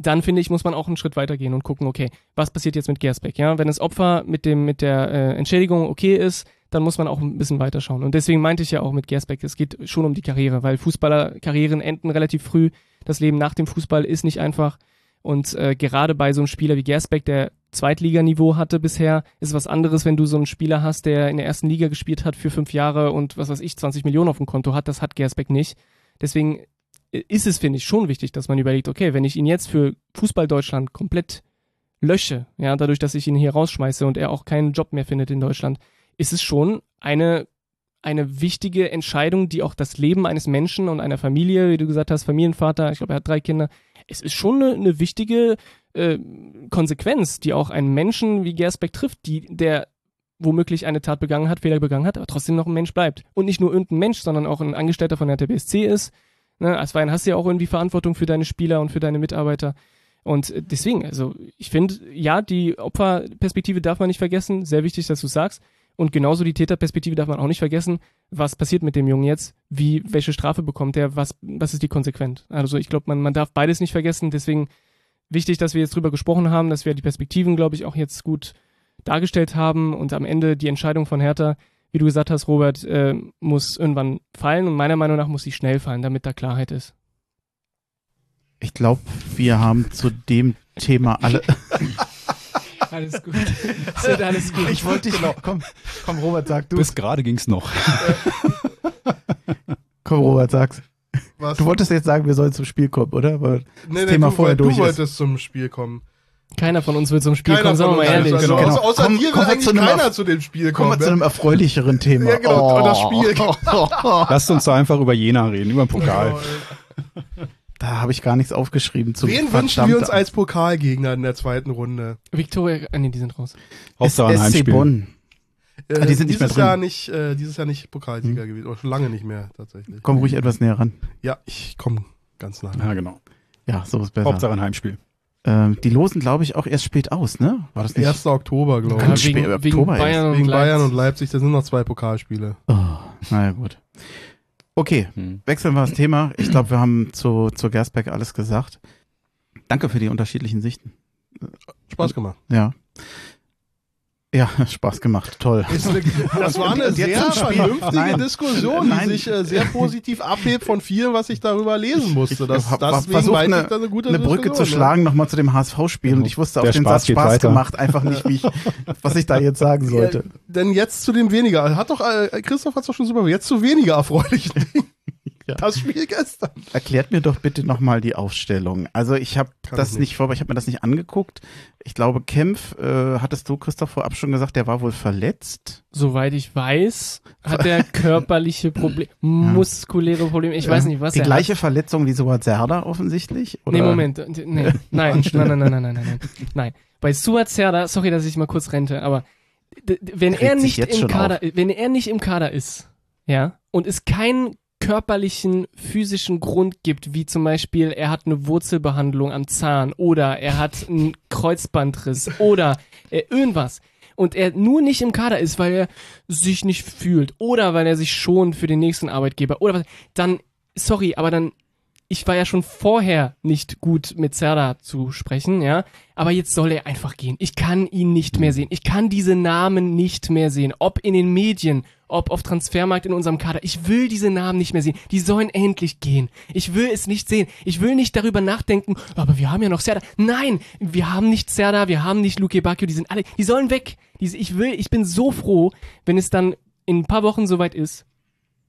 Dann finde ich, muss man auch einen Schritt weitergehen und gucken, okay, was passiert jetzt mit Gersbeck? Ja, wenn das Opfer mit dem mit der äh, Entschädigung okay ist, dann muss man auch ein bisschen weiterschauen. Und deswegen meinte ich ja auch mit Gersbeck, es geht schon um die Karriere, weil Fußballerkarrieren enden relativ früh. Das Leben nach dem Fußball ist nicht einfach. Und äh, gerade bei so einem Spieler wie Gersbeck, der Zweitliganiveau hatte bisher, ist was anderes, wenn du so einen Spieler hast, der in der ersten Liga gespielt hat für fünf Jahre und was weiß ich, 20 Millionen auf dem Konto hat. Das hat Gersbeck nicht. Deswegen äh, ist es, finde ich, schon wichtig, dass man überlegt, okay, wenn ich ihn jetzt für Fußball Deutschland komplett lösche, ja, dadurch, dass ich ihn hier rausschmeiße und er auch keinen Job mehr findet in Deutschland, ist es schon eine, eine wichtige Entscheidung, die auch das Leben eines Menschen und einer Familie, wie du gesagt hast, Familienvater, ich glaube, er hat drei Kinder, es ist schon eine, eine wichtige äh, Konsequenz, die auch einen Menschen wie Gersbeck trifft, die, der womöglich eine Tat begangen hat, Fehler begangen hat, aber trotzdem noch ein Mensch bleibt. Und nicht nur irgendein Mensch, sondern auch ein Angestellter von der TBSC ist. Ne, als Verein hast du ja auch irgendwie Verantwortung für deine Spieler und für deine Mitarbeiter. Und deswegen, also ich finde, ja, die Opferperspektive darf man nicht vergessen. Sehr wichtig, dass du sagst. Und genauso die Täterperspektive darf man auch nicht vergessen. Was passiert mit dem Jungen jetzt? Wie, welche Strafe bekommt er? Was, was ist die Konsequenz? Also ich glaube, man, man darf beides nicht vergessen. Deswegen wichtig, dass wir jetzt drüber gesprochen haben, dass wir die Perspektiven, glaube ich, auch jetzt gut dargestellt haben und am Ende die Entscheidung von Hertha, wie du gesagt hast, Robert, äh, muss irgendwann fallen und meiner Meinung nach muss sie schnell fallen, damit da Klarheit ist. Ich glaube, wir haben zu dem Thema alle. Alles gut. Sind alles gut. Ich wollte dich noch. Komm, komm, Robert, sag du. Bis gerade ging's noch. Komm, Robert, sag's. Was? Du wolltest jetzt sagen, wir sollen zum Spiel kommen, oder? Aber nee, nee, Thema du, vorher du durch ist. wolltest zum Spiel kommen. Keiner von uns will zum Spiel Keiner kommen, sagen wir mal ehrlich. also, Genau. außer, außer Komm- dir will zu eigentlich einem keiner zu dem Spiel kommen kommen. wir zu einem erfreulicheren Thema. Ja, genau, und das Spiel. Lasst uns doch einfach über Jena reden, über den Pokal. Da habe ich gar nichts aufgeschrieben. Zum Wen wünschen wir uns als Pokalgegner in der zweiten Runde? Victoria, ah, nee, die sind raus. Hauptsache ein SC Heimspiel. Bonn. Äh, Ah, die sind nicht dieses mehr drin. Jahr nicht, äh, dieses Jahr nicht Pokalsieger gewesen, oder schon lange nicht mehr tatsächlich. Komm ruhig etwas näher ran. Ja, ich komme ganz nah. Ja, genau. Ja, so ist besser. Hauptsache ein Heimspiel. Ähm, die losen, glaube ich, auch erst spät aus, ne? War das nicht? 1. Oktober, glaube ich. spät, wegen, im wegen Oktober Bayern und Wegen Bayern Leipzig. und Leipzig, da sind noch zwei Pokalspiele. Oh, naja, gut. Okay, Hm. wechseln wir das Thema. Ich glaube, wir haben zu, zu Gersbeck alles gesagt. Danke für die unterschiedlichen Sichten. Spaß gemacht. Ja. Ja, Spaß gemacht. Toll. Das war eine sehr vernünftige Nein. Diskussion, die Nein. sich äh, sehr positiv abhebt von vielem, was ich darüber lesen musste. Das, hab- hab deswegen eine- ich, das eine gute Eine Brücke zu schlagen nochmal zu dem HSV-Spiel und ich wusste auf Der den Spaß Satz Spaß weiter. gemacht, einfach nicht, wie ich, was ich da jetzt sagen Ja. sollte. Äh, denn jetzt zu dem weniger, hat doch, äh, Christoph hat es doch schon super, jetzt zu weniger erfreulichen Dingen ja. Das Spiel gestern. Erklärt mir doch bitte nochmal die Aufstellung. Also ich habe das nicht vor, ich habe mir das nicht angeguckt. Ich glaube, Kempf, äh, hattest du, Christoph, vorab schon gesagt, der war wohl verletzt. Soweit ich weiß, hat er körperliche Probleme, ja. muskuläre Probleme, ich weiß nicht, was Die gleiche hat. Verletzung wie Suat Zerda offensichtlich? Oder? Nee, Moment, nee. nein, nein, nein, nein, nein, nein, nein, nein. Bei Suat Zerda, sorry, dass ich mal kurz rente, aber wenn er nicht im Kader, wenn er nicht im Kader ist, ja, und es keinen körperlichen, physischen Grund gibt, wie zum Beispiel, er hat eine Wurzelbehandlung am Zahn oder er hat einen Kreuzbandriss oder äh, irgendwas. Und er nur nicht im Kader ist, weil er sich nicht fühlt oder weil er sich schont für den nächsten Arbeitgeber oder was, dann, sorry, aber dann ich war ja schon vorher nicht gut mit Serda zu sprechen, ja. Aber jetzt soll er einfach gehen. Ich kann ihn nicht mehr sehen. Ich kann diese Namen nicht mehr sehen. Ob in den Medien, ob auf Transfermarkt in unserem Kader. Ich will diese Namen nicht mehr sehen. Die sollen endlich gehen. Ich will es nicht sehen. Ich will nicht darüber nachdenken, aber wir haben ja noch Serda. Nein, wir haben nicht Serda, wir haben nicht Luke Bacchio, die sind alle, die sollen weg. Ich will, ich bin so froh, wenn es dann in ein paar Wochen soweit ist,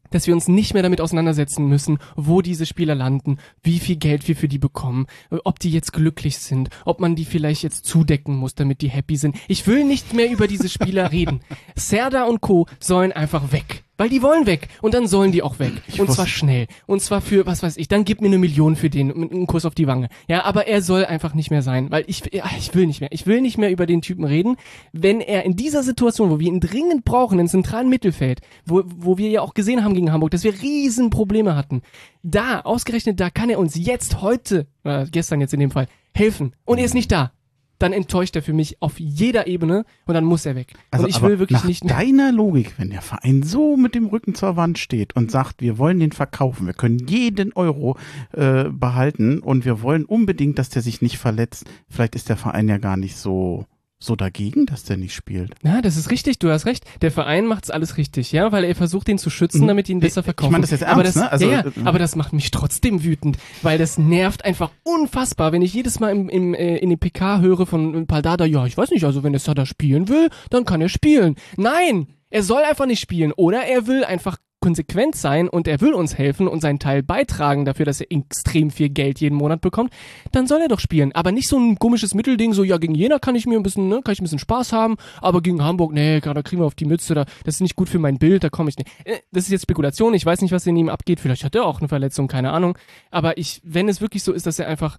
dass wir uns nicht mehr damit auseinandersetzen müssen, wo diese Spieler landen, wie viel Geld wir für die bekommen, ob die jetzt glücklich sind, ob man die vielleicht jetzt zudecken muss, damit die happy sind. Ich will nicht mehr über diese Spieler reden. Serda und Co. sollen einfach weg. Weil die wollen weg. Und dann sollen die auch weg. und wusste- zwar schnell. Und zwar für, was weiß ich, dann gib mir eine Million für den, mit einem Kuss auf die Wange. Ja, aber er soll einfach nicht mehr sein. Weil ich, ich will nicht mehr. Ich will nicht mehr über den Typen reden. Wenn er in dieser Situation, wo wir ihn dringend brauchen, im zentralen Mittelfeld, wo, wo wir ja auch gesehen haben gegen Hamburg, dass wir riesen Probleme hatten, da, ausgerechnet da, kann er uns jetzt, heute, äh, gestern jetzt in dem Fall, helfen. Und er ist nicht da. Dann enttäuscht er für mich auf jeder Ebene und dann muss er weg. Also und ich will wirklich nach nicht mehr. deiner Logik, wenn der Verein so mit dem Rücken zur Wand steht und sagt, wir wollen den verkaufen, wir können jeden Euro äh, behalten und wir wollen unbedingt, dass der sich nicht verletzt, vielleicht ist der Verein ja gar nicht so so dagegen, dass der nicht spielt. Ja, das ist richtig, du hast recht. Der Verein macht's alles richtig, ja, weil er versucht, ihn zu schützen, Mhm. damit ihn besser Ich- ich verkaufen. meine das jetzt aber ernst, das, ne? Also, ja, äh, ja, aber das macht mich trotzdem wütend, weil das nervt einfach unfassbar, wenn ich jedes Mal im, im, äh, in den PK höre von Paldada, ja, ich weiß nicht, also wenn der Sada spielen will, dann kann er spielen. Nein! Er soll einfach nicht spielen oder er will einfach konsequent sein und er will uns helfen und seinen Teil beitragen dafür, dass er extrem viel Geld jeden Monat bekommt, dann soll er doch spielen. Aber nicht so ein komisches Mittelding, so ja, gegen Jena kann ich mir ein bisschen, ne, kann ich ein bisschen Spaß haben, aber gegen Hamburg, nee, da kriegen wir auf die Mütze, da, das ist nicht gut für mein Bild, da komme ich nicht. Äh, Das ist jetzt Spekulation, ich weiß nicht, was in ihm abgeht, vielleicht hat er auch eine Verletzung, keine Ahnung. Aber ich, wenn es wirklich so ist, dass er einfach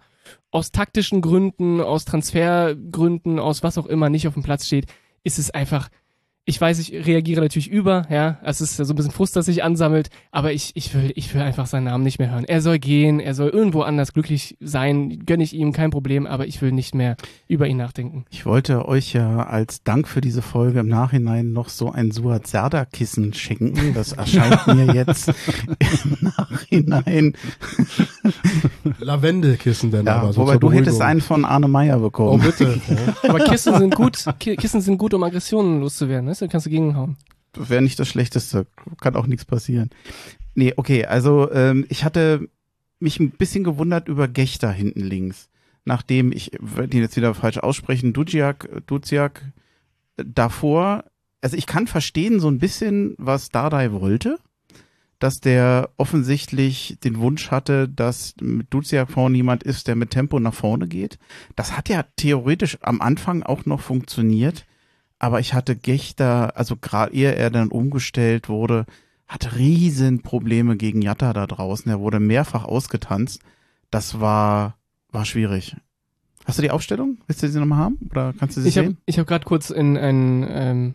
aus taktischen Gründen, aus Transfergründen, aus was auch immer nicht auf dem Platz steht, ist es einfach, ich weiß, ich reagiere natürlich über, ja. Es ist so ein bisschen Frust, das sich ansammelt, aber ich, ich will, ich will einfach seinen Namen nicht mehr hören. Er soll gehen, er soll irgendwo anders glücklich sein, gönne ich ihm, kein Problem, aber ich will nicht mehr über ihn nachdenken. Ich wollte euch ja als Dank für diese Folge im Nachhinein noch so ein Suat Serda Kissen schenken. Das erscheint mir jetzt im Nachhinein. Lavendelkissen denn Ja, aber. So wobei du hättest einen von Arne Meyer Oh, bekommen. bitte. Ja. Aber Kissen sind gut, Ki- Kissen sind gut, um Aggressionen loszuwerden, weißt Da kannst du gegenhauen. wäre nicht das Schlechteste. Kann auch nichts passieren. Nee, okay, also ähm, ich hatte mich ein bisschen gewundert über Gechter hinten links. Nachdem ich, werde ihn jetzt wieder falsch aussprechen, Dudziak, Dudziak äh, davor, also ich kann verstehen so ein bisschen, was Dardai wollte, dass der offensichtlich den Wunsch hatte, dass mit Dudziak vorne jemand ist, der mit Tempo nach vorne geht. Das hat ja theoretisch am Anfang auch noch funktioniert. Aber ich hatte Gechter, also gerade ehe er dann umgestellt wurde, hatte riesen Probleme gegen Jatta da draußen. Er wurde mehrfach ausgetanzt. Das war, war schwierig. Hast du die Aufstellung? Willst du sie nochmal haben? Oder kannst du sie Ich habe sehen? ich hab gerade kurz in ein ähm,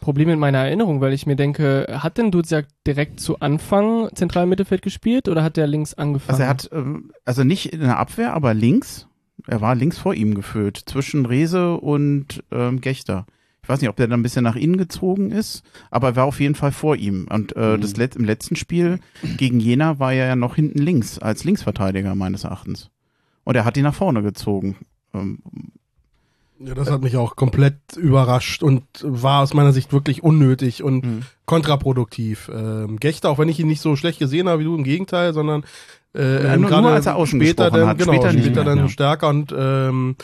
Problem mit meiner Erinnerung, weil ich mir denke, hat denn Duziak direkt zu Anfang zentral Mittelfeld gespielt oder hat der links angefangen? Also er hat, ähm, also nicht in der Abwehr, aber links. Er war links vor ihm geführt, zwischen Rese und ähm, Gechter. Ich weiß nicht, ob der dann ein bisschen nach innen gezogen ist, aber er war auf jeden Fall vor ihm. Und äh, Mhm. das Let im letzten Spiel gegen Jena war er ja noch hinten links, als Linksverteidiger meines Erachtens. Und er hat ihn nach vorne gezogen. Ähm, Ja, das hat mich auch komplett überrascht und war aus meiner Sicht wirklich unnötig und Mhm. kontraproduktiv. Ähm, Gechter, auch wenn ich ihn nicht so schlecht gesehen habe wie du, im Gegenteil, sondern äh, Ja, nur- gerade nur als er später dann, hat, genau, später später, mehr, dann ja. stärker und ähm,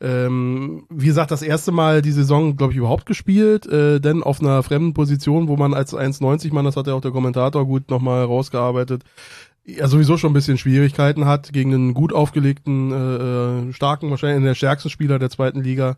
ähm, wie gesagt, das erste Mal die Saison, glaube ich, überhaupt gespielt, äh, denn auf einer fremden Position, wo man als 1,90 Mann, das hat ja auch der Kommentator gut nochmal rausgearbeitet, ja sowieso schon ein bisschen Schwierigkeiten hat gegen einen gut aufgelegten, äh, äh, starken, wahrscheinlich der stärksten Spieler der zweiten Liga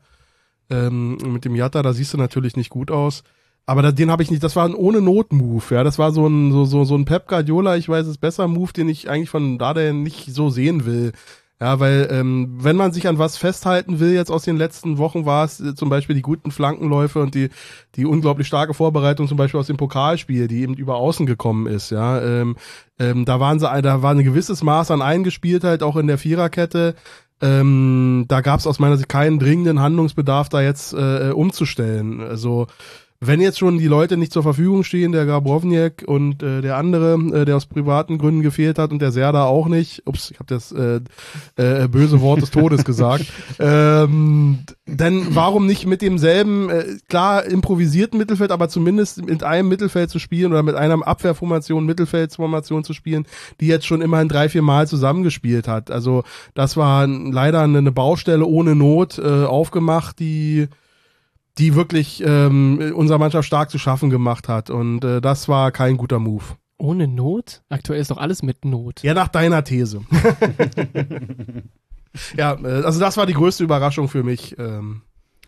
ähm, mit dem Jatta, da siehst du natürlich nicht gut aus. Aber da, den habe ich nicht, das war ein ohne Not-Move, ja. Das war so ein, so, so, so ein Pep Guardiola, ich weiß es besser, Move, den ich eigentlich von Dada nicht so sehen will. Ja, weil ähm, wenn man sich an was festhalten will, jetzt aus den letzten Wochen war es äh, zum Beispiel die guten Flankenläufe und die, die unglaublich starke Vorbereitung zum Beispiel aus dem Pokalspiel, die eben über außen gekommen ist, ja. Ähm, ähm, da waren sie, da war ein gewisses Maß an Eingespieltheit auch in der Viererkette. Ähm, da gab es aus meiner Sicht keinen dringenden Handlungsbedarf, da jetzt äh, umzustellen. Also wenn jetzt schon die Leute nicht zur Verfügung stehen, der Gabrovniak und äh, der andere, äh, der aus privaten Gründen gefehlt hat und der Serda auch nicht, ups, ich habe das äh, äh, böse Wort des Todes gesagt, ähm, dann warum nicht mit demselben, äh, klar improvisierten Mittelfeld, aber zumindest mit einem Mittelfeld zu spielen oder mit einer Abwehrformation, Mittelfeldformation zu spielen, die jetzt schon immerhin drei, vier Mal zusammengespielt hat. Also das war leider eine Baustelle ohne Not äh, aufgemacht, die die wirklich ähm, unserer Mannschaft stark zu schaffen gemacht hat. Und äh, das war kein guter Move. Ohne Not? Aktuell ist doch alles mit Not. Ja, nach deiner These. ja, äh, also das war die größte Überraschung für mich. Ähm,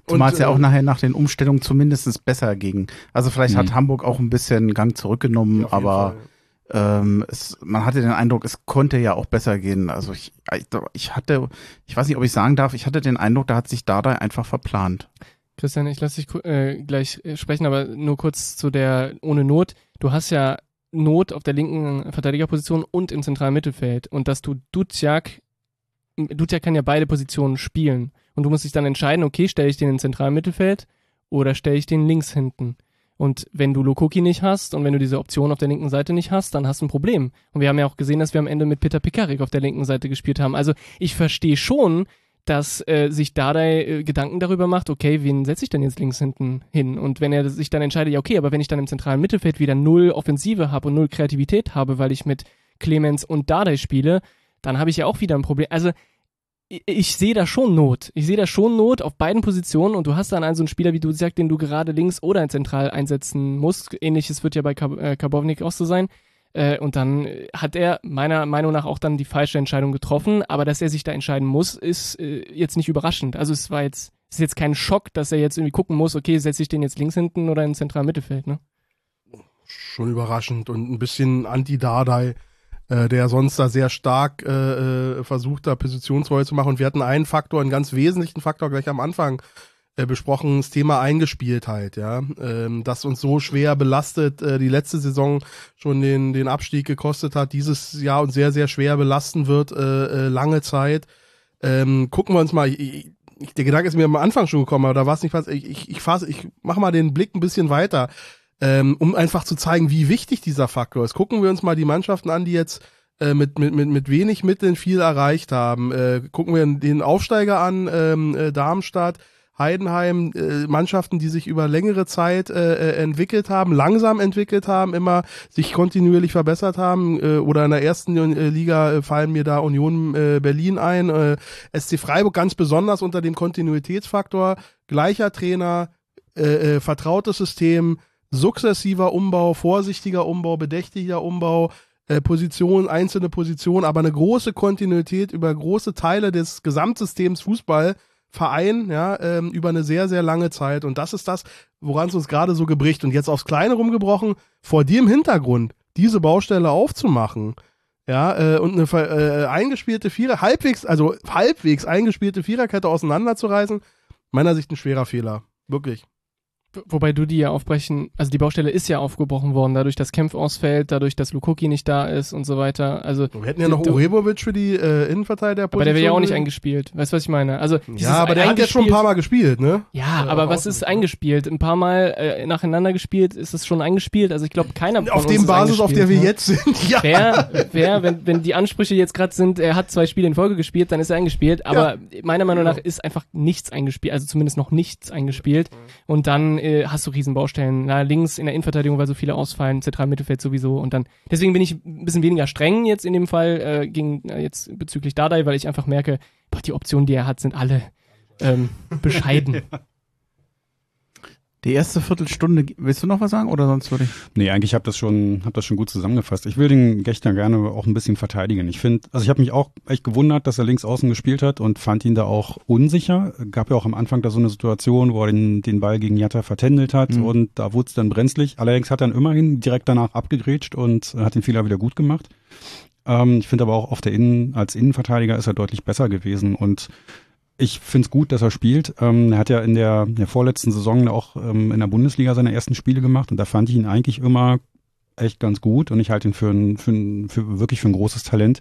Zumal es ja äh, auch nachher nach den Umstellungen zumindest besser ging. Also vielleicht hat Mhm. Hamburg auch ein bisschen Gang zurückgenommen, jeden aber ähm, es, man hatte den Eindruck, es konnte ja auch besser gehen. Also ich, ich, ich hatte, ich weiß nicht, ob ich sagen darf, ich hatte den Eindruck, da hat sich Dada einfach verplant. Christian, ich lasse dich äh, gleich äh, sprechen, aber nur kurz zu der ohne Not. Du hast ja Not auf der linken Verteidigerposition und im zentralen Mittelfeld. Und dass du Duziak, Duziak kann ja beide Positionen spielen. Und du musst dich dann entscheiden, okay, stelle ich den im zentralen Mittelfeld oder stelle ich den links hinten. Und wenn du Lokoki nicht hast und wenn du diese Option auf der linken Seite nicht hast, dann hast du ein Problem. Und wir haben ja auch gesehen, dass wir am Ende mit Peter Pekarik auf der linken Seite gespielt haben. Also ich verstehe schon, dass äh, sich Dardai äh, Gedanken darüber macht, okay, wen setze ich denn jetzt links hinten hin? Und wenn er sich dann entscheidet, ja, okay, aber wenn ich dann im zentralen Mittelfeld wieder null Offensive habe und null Kreativität habe, weil ich mit Clemens und Dardai spiele, dann habe ich ja auch wieder ein Problem. Also ich, ich sehe da schon Not. Ich sehe da schon Not auf beiden Positionen und du hast dann einen so einen Spieler, wie du sagst, den du gerade links oder zentral einsetzen musst. Ähnliches wird ja bei Kab äh, Karbovnik auch so sein. Äh, und dann hat er meiner Meinung nach auch dann die falsche Entscheidung getroffen. Aber dass er sich da entscheiden muss, ist äh, jetzt nicht überraschend. Also es war jetzt, ist jetzt kein Schock, dass er jetzt irgendwie gucken muss, okay, setze ich den jetzt links hinten oder im zentralen Mittelfeld, ne? schon überraschend und ein bisschen anti-Dardai, äh, der sonst da sehr stark äh, äh, versucht, da Positionsreue zu machen. Und wir hatten einen Faktor, einen ganz wesentlichen Faktor gleich am Anfang äh, besprochen, das Thema Eingespieltheit, ja, ähm, das uns so schwer belastet, äh, die letzte Saison schon den, den Abstieg gekostet hat, dieses Jahr uns sehr, sehr schwer belasten wird, äh, äh, lange Zeit. Ähm, gucken wir uns mal, ich, ich, der Gedanke ist mir am Anfang schon gekommen, aber da war es nicht was, ich, ich, ich, fass, ich mach mal den Blick ein bisschen weiter, ähm, um einfach zu zeigen, wie wichtig dieser Faktor ist. Gucken wir uns mal die Mannschaften an, die jetzt äh, mit, mit, mit, mit wenig Mitteln viel erreicht haben. Äh, gucken wir den Aufsteiger an, ähm, äh, Darmstadt, Heidenheim, äh, Mannschaften, die sich über längere Zeit äh, äh, entwickelt haben, langsam entwickelt haben, immer sich kontinuierlich verbessert haben. Äh, oder in der ersten äh, Liga äh, fallen mir da Union äh, Berlin ein, äh, SC Freiburg ganz besonders unter dem Kontinuitätsfaktor, gleicher Trainer, äh, äh, vertrautes System, sukzessiver Umbau, vorsichtiger Umbau, bedächtiger Umbau, äh, Position, einzelne Positionen, aber eine große Kontinuität über große Teile des Gesamtsystems Fußball Verein, ja, ähm, über eine sehr, sehr lange Zeit. Und das ist das, woran es uns gerade so gebricht. Und jetzt aufs Kleine rumgebrochen, vor dem Hintergrund diese Baustelle aufzumachen, ja, äh, und eine äh, eingespielte Vierer, halbwegs, also halbwegs eingespielte Viererkette auseinanderzureißen, meiner Sicht ein schwerer Fehler. Wirklich. Wobei du die ja aufbrechen, also die Baustelle ist ja aufgebrochen worden, dadurch, dass Kempf ausfällt, dadurch, dass Lukoki nicht da ist und so weiter. Also wir hätten ja noch Urebovic für die äh, Innenverteidiger. Aber der wäre ja auch nicht eingespielt. Weißt du, was ich meine? Also ja, aber der hat jetzt schon ein paar Mal gespielt, ne? Ja, äh, aber was ist eingespielt? Ein paar Mal äh, nacheinander gespielt, ist es schon eingespielt? Also ich glaube, keiner auf dem Basis, auf der wir ne? jetzt sind. ja. Wer, wer, wenn, wenn die Ansprüche jetzt gerade sind, er hat zwei Spiele in Folge gespielt, dann ist er eingespielt. Aber ja. meiner Meinung nach ist einfach nichts eingespielt, also zumindest noch nichts eingespielt. Und dann äh, hast du riesen Baustellen. Na, links in der Innenverteidigung, weil so viele ausfallen, zentralen Mittelfeld sowieso. Und dann, deswegen bin ich ein bisschen weniger streng jetzt in dem Fall, äh, gegen, äh, jetzt bezüglich Dardai, weil ich einfach merke, boah, die Optionen, die er hat, sind alle ähm, bescheiden. Die erste Viertelstunde, willst du noch was sagen oder sonst würde ich? Nee, eigentlich habe das schon, hab das schon gut zusammengefasst. Ich will den Gächter gerne auch ein bisschen verteidigen. Ich finde, also ich habe mich auch echt gewundert, dass er links außen gespielt hat und fand ihn da auch unsicher. Gab ja auch am Anfang da so eine Situation, wo er den, den Ball gegen Jatta vertändelt hat mhm. und da wurde es dann brenzlig. Allerdings hat er dann immerhin direkt danach abgegrätscht und hat den Fehler wieder gut gemacht. Ähm, ich finde aber auch auf der Innen, als Innenverteidiger ist er deutlich besser gewesen und ich finde es gut, dass er spielt. Ähm, er hat ja in der, der vorletzten Saison auch ähm, in der Bundesliga seine ersten Spiele gemacht und da fand ich ihn eigentlich immer echt ganz gut und ich halte ihn für, ein, für, ein, für wirklich für ein großes Talent.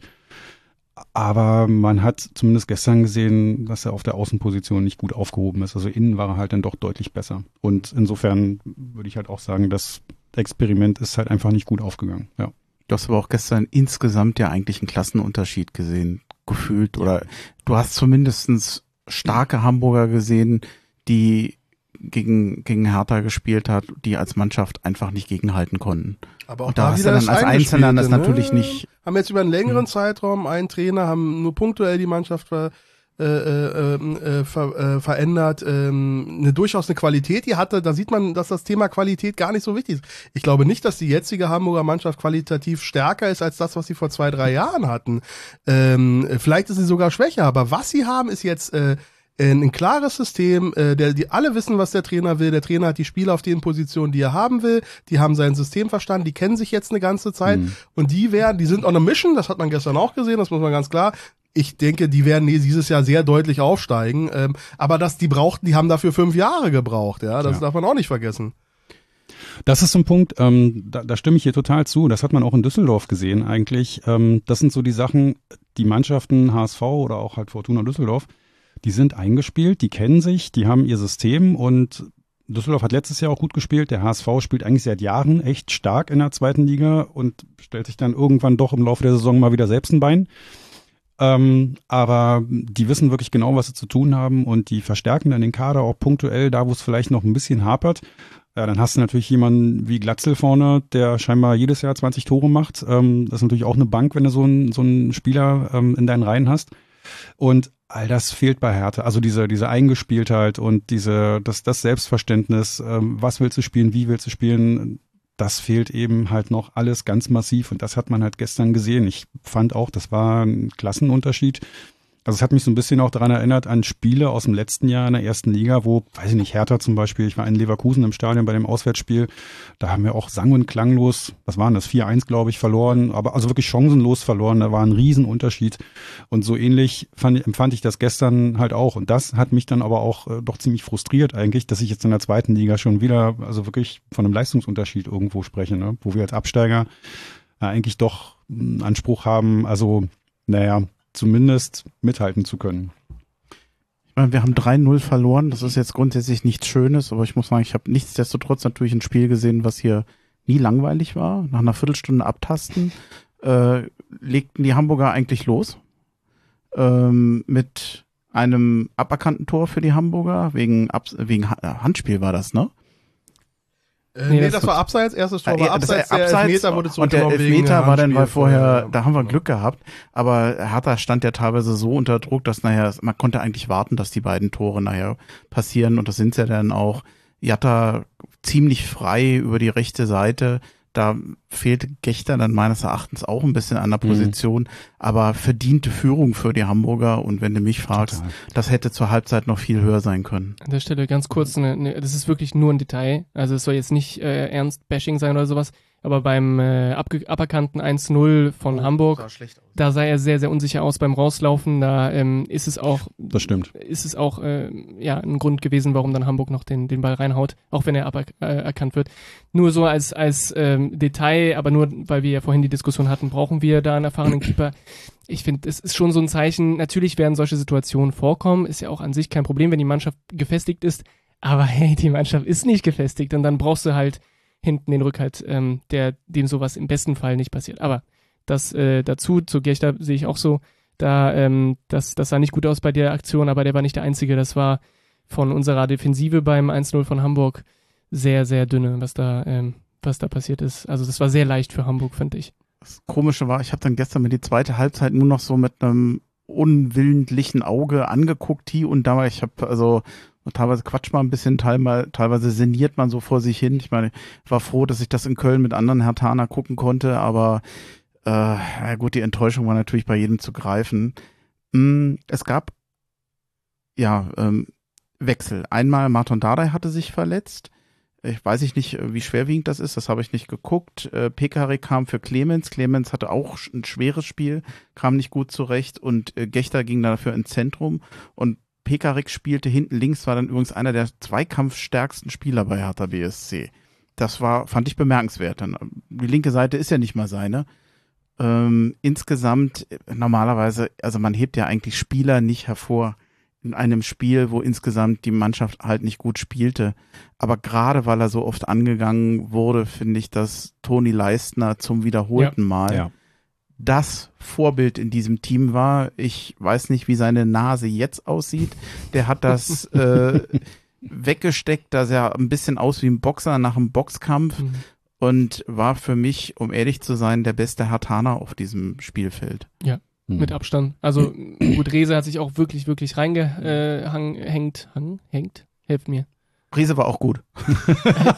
Aber man hat zumindest gestern gesehen, dass er auf der Außenposition nicht gut aufgehoben ist. Also innen war er halt dann doch deutlich besser. Und insofern würde ich halt auch sagen, das Experiment ist halt einfach nicht gut aufgegangen. Ja. Du hast aber auch gestern insgesamt ja eigentlich einen Klassenunterschied gesehen, gefühlt. Oder du hast zumindestens starke Hamburger gesehen, die gegen, gegen Hertha gespielt hat, die als Mannschaft einfach nicht gegenhalten konnten. Aber auch und da, da hast du dann als Einzelner das ne? natürlich nicht. Haben jetzt über einen längeren. Zeitraum einen Trainer, haben nur punktuell die Mannschaft ver, äh, äh, ähm, äh, ver, äh, verändert. Ähm, eine durchaus eine Qualität, die hatte. Da sieht man, dass das Thema Qualität gar nicht so wichtig ist. Ich glaube nicht, dass die jetzige Hamburger Mannschaft qualitativ stärker ist als das, was sie vor zwei, drei Jahren hatten. Ähm, vielleicht ist sie sogar schwächer, aber was sie haben, ist jetzt äh, ein klares System, äh, der, die alle wissen, was der Trainer will. Der Trainer hat die Spieler auf den Positionen, die er haben will. Die haben sein System verstanden. Die kennen sich jetzt eine ganze Zeit. Mhm. Und die werden, die sind on a mission. Das hat man gestern auch gesehen. Das muss man ganz klar ich denke, die werden dieses Jahr sehr deutlich aufsteigen. Ähm, aber dass die brauchten, die haben dafür fünf Jahre gebraucht, ja. Das ja. darf man auch nicht vergessen. Das ist so ein Punkt, ähm, da, da stimme ich hier total zu. Das hat man auch in Düsseldorf gesehen eigentlich. Ähm, das sind so die Sachen, die Mannschaften HSV oder auch halt Fortuna Düsseldorf, die sind eingespielt, die kennen sich, die haben ihr System und Düsseldorf hat letztes Jahr auch gut gespielt. Der HSV spielt eigentlich seit Jahren echt stark in der zweiten Liga und stellt sich dann irgendwann doch im Laufe der Saison mal wieder selbst ein Bein. Ähm, aber die wissen wirklich genau, was sie zu tun haben und die verstärken dann den Kader auch punktuell da, wo es vielleicht noch ein bisschen hapert. Ja, dann hast du natürlich jemanden wie Glatzel vorne, der scheinbar jedes Jahr 20 Tore macht. Ähm, das ist natürlich auch eine Bank, wenn du so einen, so einen Spieler ähm, in deinen Reihen hast. Und all das fehlt bei Hertha. Also diese, diese Eingespieltheit und diese, das, das Selbstverständnis, ähm, was willst du spielen, wie willst du spielen, das fehlt eben halt noch alles ganz massiv und das hat man halt gestern gesehen. Ich fand auch, das war ein Klassenunterschied. Also es hat mich so ein bisschen auch daran erinnert an Spiele aus dem letzten Jahr in der ersten Liga, wo, weiß ich nicht, Hertha zum Beispiel, ich war in Leverkusen im Stadion bei dem Auswärtsspiel, da haben wir auch sang- und klanglos, was waren das, 4-1 glaube ich, verloren, aber also wirklich chancenlos verloren, da war ein Riesenunterschied und so ähnlich fand, empfand ich das gestern halt auch und das hat mich dann aber auch äh, doch ziemlich frustriert eigentlich, dass ich jetzt in der zweiten Liga schon wieder, also wirklich von einem Leistungsunterschied irgendwo spreche, ne? wo wir als Absteiger äh, eigentlich doch einen Anspruch haben, also naja, zumindest mithalten zu können. Ich meine, wir haben 3-0 verloren. Das ist jetzt grundsätzlich nichts Schönes, aber ich muss sagen, ich habe nichtsdestotrotz natürlich ein Spiel gesehen, was hier nie langweilig war. Nach einer Viertelstunde Abtasten äh, legten die Hamburger eigentlich los ähm, mit einem aberkannten Tor für die Hamburger wegen Abs wegen ha Handspiel war das, ne? Äh, Nee, nee, das das, war abseits, erstes Tor Äh, war das abseits, der Abseits Elfmeter wurde und der wegen Elfmeter war dann, weil vorher, ja. da haben wir Glück gehabt, aber Hertha stand ja teilweise so unter Druck, dass nachher, man konnte eigentlich warten, dass die beiden Tore nachher passieren und das sind ja dann auch. Jatta ziemlich frei über die rechte Seite, da fehlte Gechter dann meines Erachtens auch ein bisschen an der Mhm. Position, aber verdiente Führung für die Hamburger und wenn du mich fragst, Total. das hätte zur Halbzeit noch viel höher sein können. An der Stelle ganz kurz, eine, eine, das ist wirklich nur ein Detail. Also es soll jetzt nicht äh, ernst Bashing sein oder sowas, aber beim äh, aberkannten 1-0 von Hamburg, da sah er sehr, sehr unsicher aus beim Rauslaufen. Da ähm, ist es auch, Das stimmt. ist es auch äh, ja ein Grund gewesen, warum dann Hamburg noch den, den Ball reinhaut, auch wenn er aberkannt äh, erkannt wird. Nur so als, als ähm, Detail, aber nur, weil wir ja vorhin die Diskussion hatten, brauchen wir da einen erfahrenen Keeper. Ich finde, es ist schon so ein Zeichen. Natürlich werden solche Situationen vorkommen. Ist ja auch an sich kein Problem, wenn die Mannschaft gefestigt ist. Aber hey, die Mannschaft ist nicht gefestigt und dann brauchst du halt hinten den Rückhalt, ähm, der dem sowas im besten Fall nicht passiert. Aber das äh, dazu, zu Gechter sehe ich auch so, da, ähm, das, das sah nicht gut aus bei der Aktion, aber der war nicht der Einzige. Das war von unserer Defensive beim 1-0 von Hamburg sehr, sehr dünne, was da, ähm, was da passiert ist. Also das war sehr leicht für Hamburg, finde ich. Das Komische war, ich habe dann gestern mir die zweite Halbzeit nur noch so mit einem unwillentlichen Auge angeguckt hier und da war ich habe also teilweise quatscht man ein bisschen, teilweise, sinniert man so vor sich hin. Ich meine, ich war froh, dass ich das in Köln mit anderen Hertaner gucken konnte, aber äh, ja gut, die Enttäuschung war natürlich bei jedem zu greifen. Mm, es gab ja ähm, Wechsel. Einmal Martin Dardai hatte sich verletzt. Ich weiß ich nicht, wie schwerwiegend das ist, das habe ich nicht geguckt. Äh, Pekare kam für Clemens. Clemens hatte auch ein schweres Spiel, kam nicht gut zurecht und äh, Gechter ging dafür ins Zentrum und Pekarik spielte hinten links, war dann übrigens einer der zweikampfstärksten Spieler bei Hertha BSC. Das war, fand ich bemerkenswert. Die linke Seite ist ja nicht mal seine. Ähm, insgesamt, äh, normalerweise, also man hebt ja eigentlich Spieler nicht hervor in einem Spiel, wo insgesamt die Mannschaft halt nicht gut spielte. Aber gerade weil er so oft angegangen wurde, finde ich, dass Toni Leistner zum wiederholten Mal Ja. Das Vorbild in diesem Team war. Ich weiß nicht, wie seine Nase jetzt aussieht. Der hat das äh, weggesteckt, dass er ein bisschen aus wie ein Boxer nach einem Boxkampf Mhm. und war für mich, um ehrlich zu sein, der beste Hartaner auf diesem Spielfeld. Hm. Mit Abstand. Also gut, Rese hat sich auch wirklich, wirklich reingehängt, äh, hängt, hang, hängt, helft mir. Riese war auch gut.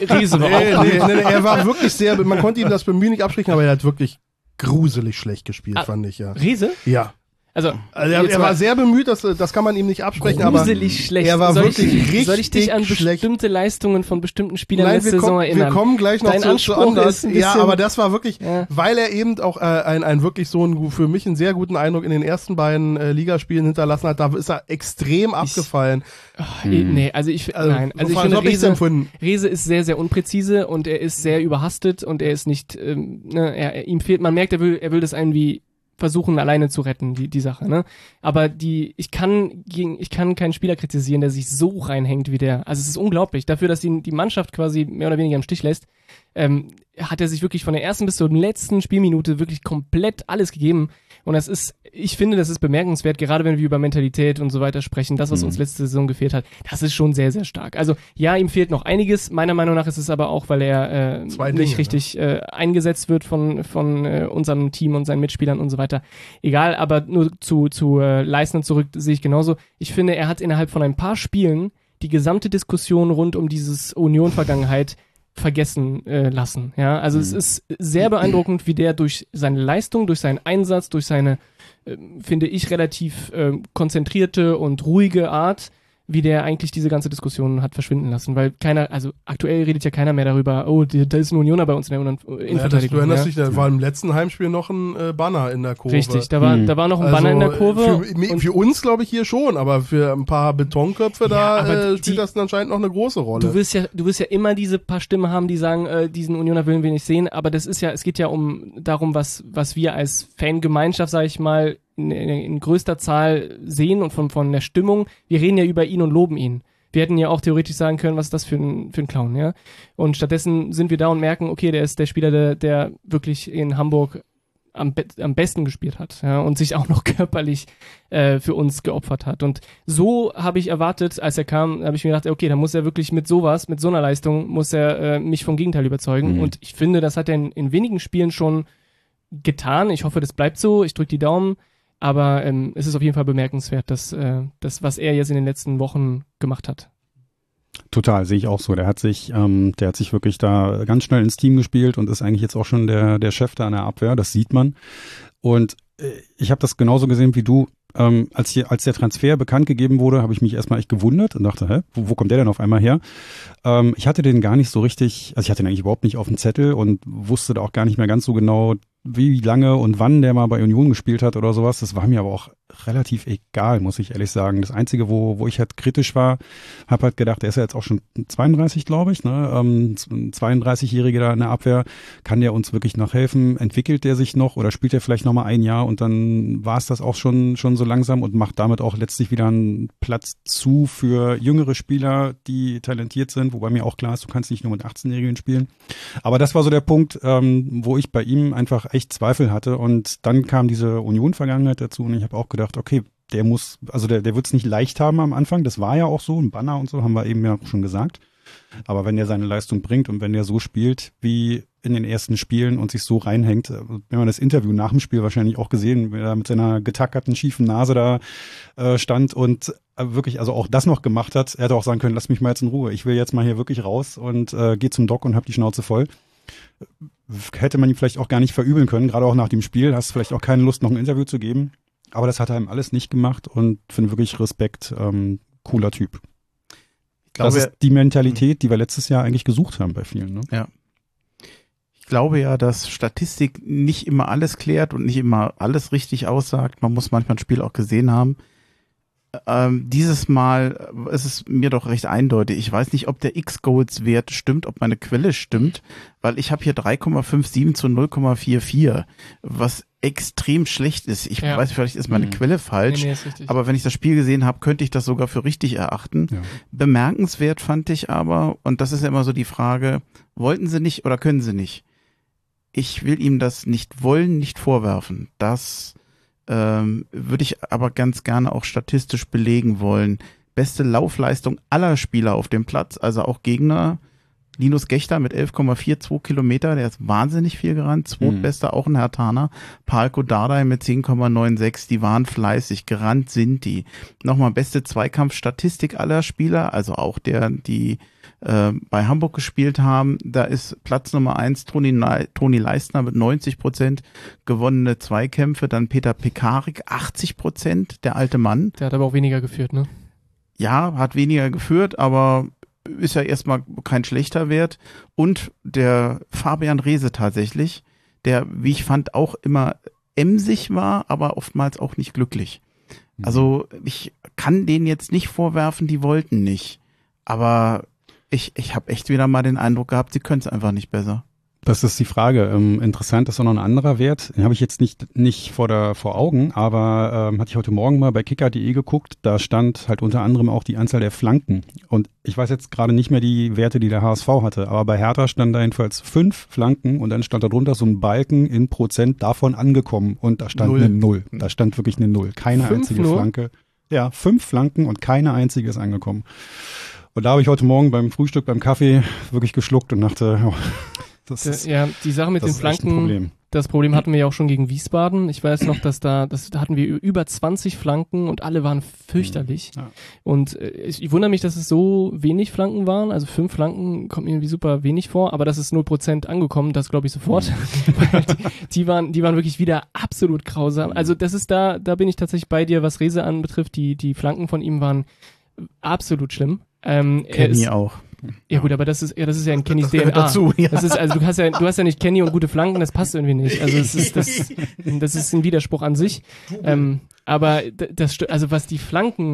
Riese war Nee, auch nee, nee, nee, er war wirklich sehr, man konnte ihm das Bemühen nicht absprechen, aber er hat wirklich gruselig schlecht gespielt, Ah. fand ich, ja. Riese? Ja. Also, Also er, er war sehr bemüht, das, das kann man ihm nicht absprechen, aber gruselig schlecht. er war soll wirklich ich, Soll ich dich an richtig schlecht. bestimmte Leistungen von bestimmten Spielern Nein, letzte wir, Saison kommen, wir erinnern? kommen gleich noch Dein zu, zu Anspruch ein Ja, aber das war wirklich, Ja. weil er eben auch äh, ein, ein wirklich so einen, für mich einen sehr guten Eindruck in den ersten beiden äh, Ligaspielen hinterlassen hat, da ist er extrem abgefallen. Ach, Nee, also ich, Also, nein, also so ich finde, Rese, empfunden. Rese ist sehr, sehr unpräzise und er ist sehr überhastet und er ist nicht, ähm, ne, er, er, ihm fehlt, man merkt, er will, er will das irgendwie versuchen, alleine zu retten, die, die Sache, ne? Aber die, ich kann gegen, ich kann keinen Spieler kritisieren, der sich so reinhängt wie der. Also es ist unglaublich. Dafür, dass ihn die Mannschaft quasi mehr oder weniger im Stich lässt, ähm, hat er sich wirklich von der ersten bis zur letzten Spielminute wirklich komplett alles gegeben. Und das ist, ich finde, das ist bemerkenswert, gerade wenn wir über Mentalität und so weiter sprechen, das, was Mhm. uns letzte Saison gefehlt hat, das ist schon sehr, sehr stark. Also ja, ihm fehlt noch einiges. Meiner Meinung nach ist es aber auch, weil er äh, Zwei nicht Dinge, ne? richtig äh, eingesetzt wird von, von äh, unserem Team und seinen Mitspielern und so weiter. Egal, aber nur zu, zu äh, Leistner zurück sehe ich genauso. Ich finde, er hat innerhalb von ein paar Spielen die gesamte Diskussion rund um dieses Union-Vergangenheit vergessen äh, lassen. Ja, also es ist sehr beeindruckend, wie der durch seine Leistung, durch seinen Einsatz, durch seine, äh, finde ich, relativ äh, konzentrierte und ruhige Art wie der eigentlich diese ganze Diskussion hat verschwinden lassen, weil keiner, also aktuell redet ja keiner mehr darüber, oh, da ist ein Unioner bei uns in der Un Ja, Innenverteidigung. du erinnerst ja. dich, da war im letzten Heimspiel noch ein äh, Banner in der Kurve. Richtig, da war, Hm. da war noch ein Also, Banner in der Kurve. Für, mi- und- für uns glaube ich hier schon, aber für ein paar Betonköpfe da aber äh, die- spielt das anscheinend noch eine große Rolle. Du wirst ja, du wirst ja immer diese paar Stimmen haben, die sagen, äh, diesen Unioner willen wir nicht sehen, aber das ist ja, es geht ja um darum, was, was wir als Fangemeinschaft, sage ich mal, in, in, in größter Zahl sehen und von, von der Stimmung. Wir reden ja über ihn und loben ihn. Wir hätten ja auch theoretisch sagen können, was ist das für ein, für ein Clown, ja? Und stattdessen sind wir da und merken, okay, der ist der Spieler, der, der wirklich in Hamburg am, be am besten gespielt hat, ja, und sich auch noch körperlich äh, für uns geopfert hat. Und so habe ich erwartet, als er kam, habe ich mir gedacht, okay, da muss er wirklich mit sowas, mit so einer Leistung, muss er äh, mich vom Gegenteil überzeugen. Mhm. Und ich finde, das hat er in, in wenigen Spielen schon getan. Ich hoffe, das bleibt so. Ich drücke die Daumen. Aber ähm, es ist auf jeden Fall bemerkenswert, dass äh, das, was er jetzt in den letzten Wochen gemacht hat. Total, sehe ich auch so. Der hat sich, ähm, der hat sich wirklich da ganz schnell ins Team gespielt und ist eigentlich jetzt auch schon der, der Chef da an der Abwehr. Das sieht man. Und äh, ich habe das genauso gesehen wie du. Ähm, als, hier, als der Transfer bekannt gegeben wurde, habe ich mich erstmal echt gewundert und dachte, hä, wo, wo kommt der denn auf einmal her? Ähm, ich hatte den gar nicht so richtig, also ich hatte den eigentlich überhaupt nicht auf dem Zettel und wusste da auch gar nicht mehr ganz so genau, wie lange und wann der mal bei Union gespielt hat oder sowas. Das war mir aber auch relativ egal, muss ich ehrlich sagen. Das Einzige, wo, wo ich halt kritisch war, habe halt gedacht, der ist ja jetzt auch schon 32, glaube ich, ne? Ähm, ein 32-Jähriger da in der Abwehr. Kann der uns wirklich noch helfen? Entwickelt der sich noch oder spielt er vielleicht noch mal ein Jahr und dann war es das auch schon, schon so langsam und macht damit auch letztlich wieder einen Platz zu für jüngere Spieler, die talentiert sind, wobei mir auch klar ist, du kannst nicht nur mit 18-Jährigen spielen. Aber das war so der Punkt, ähm, wo ich bei ihm einfach echt Zweifel hatte. Und dann kam diese Union-Vergangenheit dazu und ich habe auch gedacht, okay, der muss, also der, der wird es nicht leicht haben am Anfang. Das war ja auch so, ein Banner und so, haben wir eben ja schon gesagt. Aber wenn der seine Leistung bringt und wenn der so spielt wie in den ersten Spielen und sich so reinhängt, äh, wenn man das Interview nach dem Spiel wahrscheinlich auch gesehen, wenn er mit seiner getackerten, schiefen Nase da äh, stand und äh, wirklich, also auch das noch gemacht hat, er hätte auch sagen können, lass mich mal jetzt in Ruhe. Ich will jetzt mal hier wirklich raus und äh, gehe zum Doc und hab die Schnauze voll. Hätte man ihm vielleicht auch gar nicht verübeln können, gerade auch nach dem Spiel, hast vielleicht auch keine Lust, noch ein Interview zu geben. Aber das hat er ihm alles nicht gemacht und finde wirklich Respekt, ähm, cooler Typ. Ich glaube, das ist die Mentalität, die wir letztes Jahr eigentlich gesucht haben bei vielen. Ne? ich glaube ja, dass Statistik nicht immer alles klärt und nicht immer alles richtig aussagt. Man muss manchmal ein Spiel auch gesehen haben. Ähm, dieses Mal äh, ist es mir doch recht eindeutig. Ich weiß nicht, ob der X-Goals-Wert stimmt, ob meine Quelle stimmt, weil ich habe hier 3,57 zu 0,44, was extrem schlecht ist. Ich Ja. weiß, vielleicht ist meine Mhm. Quelle falsch, Nee, nee, aber wenn ich das Spiel gesehen habe, könnte ich das sogar für richtig erachten. Ja. Bemerkenswert fand ich aber, und das ist ja immer so die Frage, wollten sie nicht oder können sie nicht? Ich will ihm das nicht wollen, nicht vorwerfen. Das ähm, würde ich aber ganz gerne auch statistisch belegen wollen. Beste Laufleistung aller Spieler auf dem Platz, also auch Gegner. Linus Gechter mit 11,42 Kilometer, der ist wahnsinnig viel gerannt. Zweitbester auch ein Hertaner. Palko Dardai mit 10,96, die waren fleißig, gerannt sind die. Nochmal beste Zweikampfstatistik aller Spieler, also auch der, die äh, bei Hamburg gespielt haben. Da ist Platz Nummer eins Toni, Nei- Toni Leistner mit 90 Prozent gewonnene Zweikämpfe. Dann Peter Pekarik, 80 Prozent, der alte Mann. Der hat aber auch weniger geführt, ne? Ja, hat weniger geführt, aber ist ja erstmal kein schlechter Wert. Und der Fabian Reese tatsächlich, der, wie ich fand, auch immer emsig war, aber oftmals auch nicht glücklich. Also ich kann denen jetzt nicht vorwerfen, die wollten nicht. Aber ich, ich habe echt wieder mal den Eindruck gehabt, sie können es einfach nicht besser. Das ist die Frage. Ähm, interessant ist auch noch ein anderer Wert. Den habe ich jetzt nicht, nicht vor, der, vor Augen, aber ähm, hatte ich heute Morgen mal bei kicker.de geguckt. Da stand halt unter anderem auch die Anzahl der Flanken. Und ich weiß jetzt gerade nicht mehr die Werte, die der HSV hatte, aber bei Hertha stand da jedenfalls fünf Flanken und dann stand da drunter so ein Balken in Prozent davon angekommen und da stand Null. eine Null. Da stand wirklich eine Null. Keine Fünf einzige nur? Flanke. Ja, fünf Flanken und keine einzige ist angekommen. Und da habe ich heute Morgen beim Frühstück, beim Kaffee wirklich geschluckt und dachte, oh, Das D- ist, ja, die Sache mit den Flanken, Problem. das Problem hatten wir ja auch schon gegen Wiesbaden. Ich weiß noch, dass da, das, da hatten wir über 20 Flanken und alle waren fürchterlich. Ja. Und äh, ich, ich wundere mich, dass es so wenig Flanken waren. Also fünf Flanken kommt mir irgendwie super wenig vor, aber das ist 0% angekommen, das glaube ich sofort. Weil die, die waren, die waren wirklich wieder absolut grausam. Also das ist da, da bin ich tatsächlich bei dir, was Rese anbetrifft. Die, die Flanken von ihm waren absolut schlimm. Ähm, Kenny ist, auch. ja gut, aber das ist, ja, das ist ja in Kennys Das gehört DNA. dazu, ja. Das ist, also du hast ja, du hast ja nicht Kenny und gute Flanken, das passt irgendwie nicht. Also es ist, das, das ist ein Widerspruch an sich. Ähm, aber das, also was die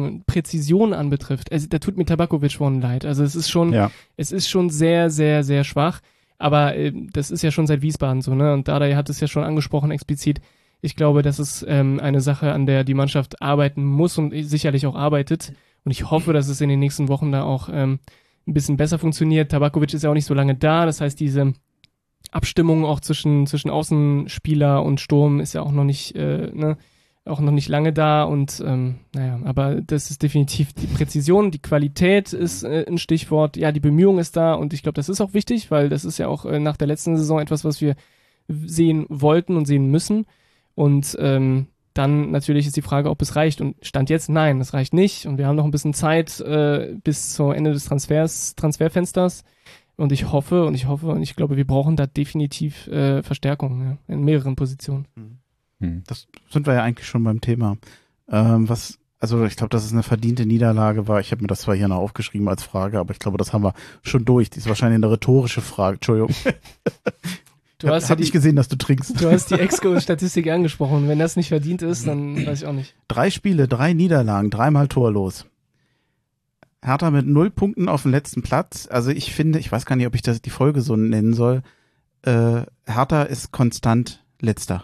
Flankenpräzision anbetrifft, also da tut mir Tabakovic schon leid. Also es ist schon, Ja. es ist schon sehr, sehr, sehr schwach. Aber äh, das ist ja schon seit Wiesbaden so, ne? Und Dardai hat es ja schon angesprochen explizit. Ich glaube, das ist ähm, eine Sache, an der die Mannschaft arbeiten muss und sicherlich auch arbeitet. Und ich hoffe, dass es in den nächsten Wochen da auch ähm, ein bisschen besser funktioniert. Tabakovic ist ja auch nicht so lange da. Das heißt, diese Abstimmung auch zwischen, zwischen Außenspieler und Sturm ist ja auch noch nicht, äh, ne, auch noch nicht lange da. Und ähm, naja, aber das ist definitiv die Präzision, die Qualität ist äh, ein Stichwort, ja, die Bemühung ist da. Und ich glaube, das ist auch wichtig, weil das ist ja auch äh, nach der letzten Saison etwas, was wir sehen wollten und sehen müssen. Und ähm, dann natürlich ist die Frage, ob es reicht und Stand jetzt, nein, es reicht nicht und wir haben noch ein bisschen Zeit äh, bis zum Ende des Transfers, Transferfensters und ich hoffe und ich hoffe und ich glaube, wir brauchen da definitiv äh, Verstärkung ja, in mehreren Positionen. Hm. Das sind wir ja eigentlich schon beim Thema. Ähm, was, also ich glaube, dass es eine verdiente Niederlage war. Ich habe mir das zwar hier noch aufgeschrieben als Frage, aber ich glaube, das haben wir schon durch. Die ist wahrscheinlich eine rhetorische Frage. Entschuldigung. Du hast, hab ja nicht gesehen, dass du trinkst. du hast die Exco-Statistik angesprochen. Wenn das nicht verdient ist, dann weiß ich auch nicht. Drei Spiele, drei Niederlagen, dreimal torlos. Hertha mit null Punkten auf dem letzten Platz. Also ich finde, ich weiß gar nicht, ob ich das die Folge so nennen soll. Äh, Hertha ist konstant letzter.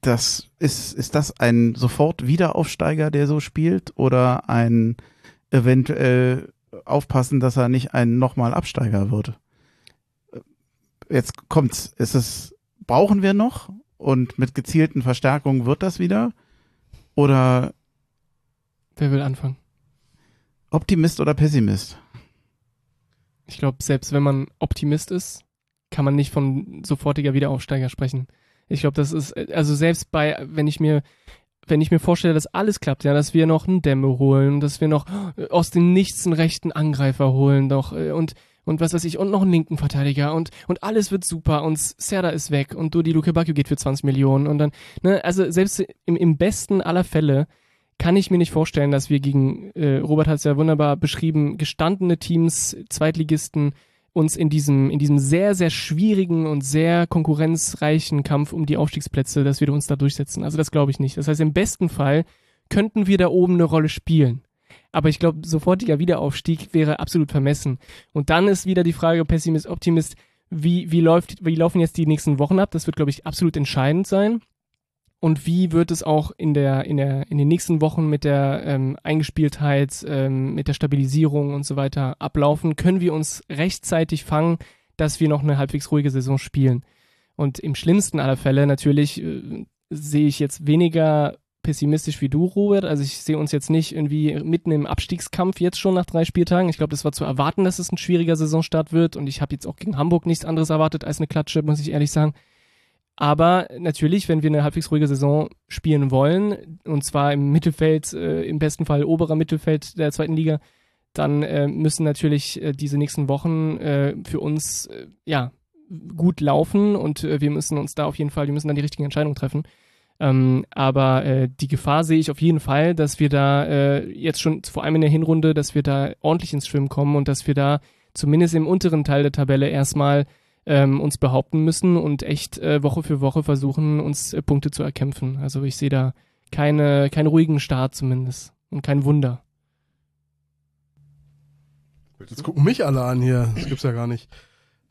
Das ist, ist das ein sofort Wiederaufsteiger, der so spielt, oder ein eventuell aufpassen, dass er nicht ein nochmal Absteiger wird? Jetzt kommt's. Ist es, brauchen wir noch? Und mit gezielten Verstärkungen wird das wieder? Oder Wer will anfangen? Optimist oder Pessimist? Ich glaube, selbst wenn man Optimist ist, kann man nicht von sofortiger Wiederaufsteiger sprechen. Ich glaube, das ist, also selbst bei, wenn ich mir, wenn ich mir vorstelle, dass alles klappt, ja, dass wir noch einen Dämme holen, dass wir noch aus dem Nichts einen rechten Angreifer holen, doch, äh, und, und was weiß ich, und noch einen linken Verteidiger und, und alles wird super und Serda ist weg und Dodi Luke Bakio geht für 20 Millionen und dann, ne, also selbst im, im besten aller Fälle kann ich mir nicht vorstellen, dass wir gegen, äh, Robert hat es ja wunderbar beschrieben, gestandene Teams, Zweitligisten, uns in diesem, in diesem sehr, sehr schwierigen und sehr konkurrenzreichen Kampf um die Aufstiegsplätze, dass wir uns da durchsetzen. Also das glaube ich nicht. Das heißt, im besten Fall könnten wir da oben eine Rolle spielen. Aber ich glaube, sofortiger Wiederaufstieg wäre absolut vermessen. Und dann ist wieder die Frage, Pessimist, Optimist, wie, wie läuft, wie laufen jetzt die nächsten Wochen ab? Das wird, glaube ich, absolut entscheidend sein. Und wie wird es auch in der, in der, in den nächsten Wochen mit der ähm, Eingespieltheit, ähm, mit der Stabilisierung und so weiter ablaufen? Können wir uns rechtzeitig fangen, dass wir noch eine halbwegs ruhige Saison spielen? Und im schlimmsten aller Fälle natürlich äh, sehe ich jetzt weniger pessimistisch wie du, Robert. Also ich sehe uns jetzt nicht irgendwie mitten im Abstiegskampf jetzt schon nach drei Spieltagen. Ich glaube, das war zu erwarten, dass es ein schwieriger Saisonstart wird. Und ich habe jetzt auch gegen Hamburg nichts anderes erwartet als eine Klatsche, muss ich ehrlich sagen. Aber natürlich, wenn wir eine halbwegs ruhige Saison spielen wollen, und zwar im Mittelfeld, äh, im besten Fall oberer Mittelfeld der zweiten Liga, dann äh, müssen natürlich äh, diese nächsten Wochen äh, für uns äh, ja gut laufen und äh, wir müssen uns da auf jeden Fall, wir müssen dann die richtigen Entscheidungen treffen. Ähm, aber äh, die Gefahr sehe ich auf jeden Fall, dass wir da äh, jetzt schon, vor allem in der Hinrunde, dass wir da ordentlich ins Schwimmen kommen und dass wir da zumindest im unteren Teil der Tabelle erstmal ähm, uns behaupten müssen und echt äh, Woche für Woche versuchen, uns äh, Punkte zu erkämpfen. Also ich sehe da keine, keinen ruhigen Start zumindest und kein Wunder. Jetzt gucken mich alle an hier. Das gibt's ja gar nicht.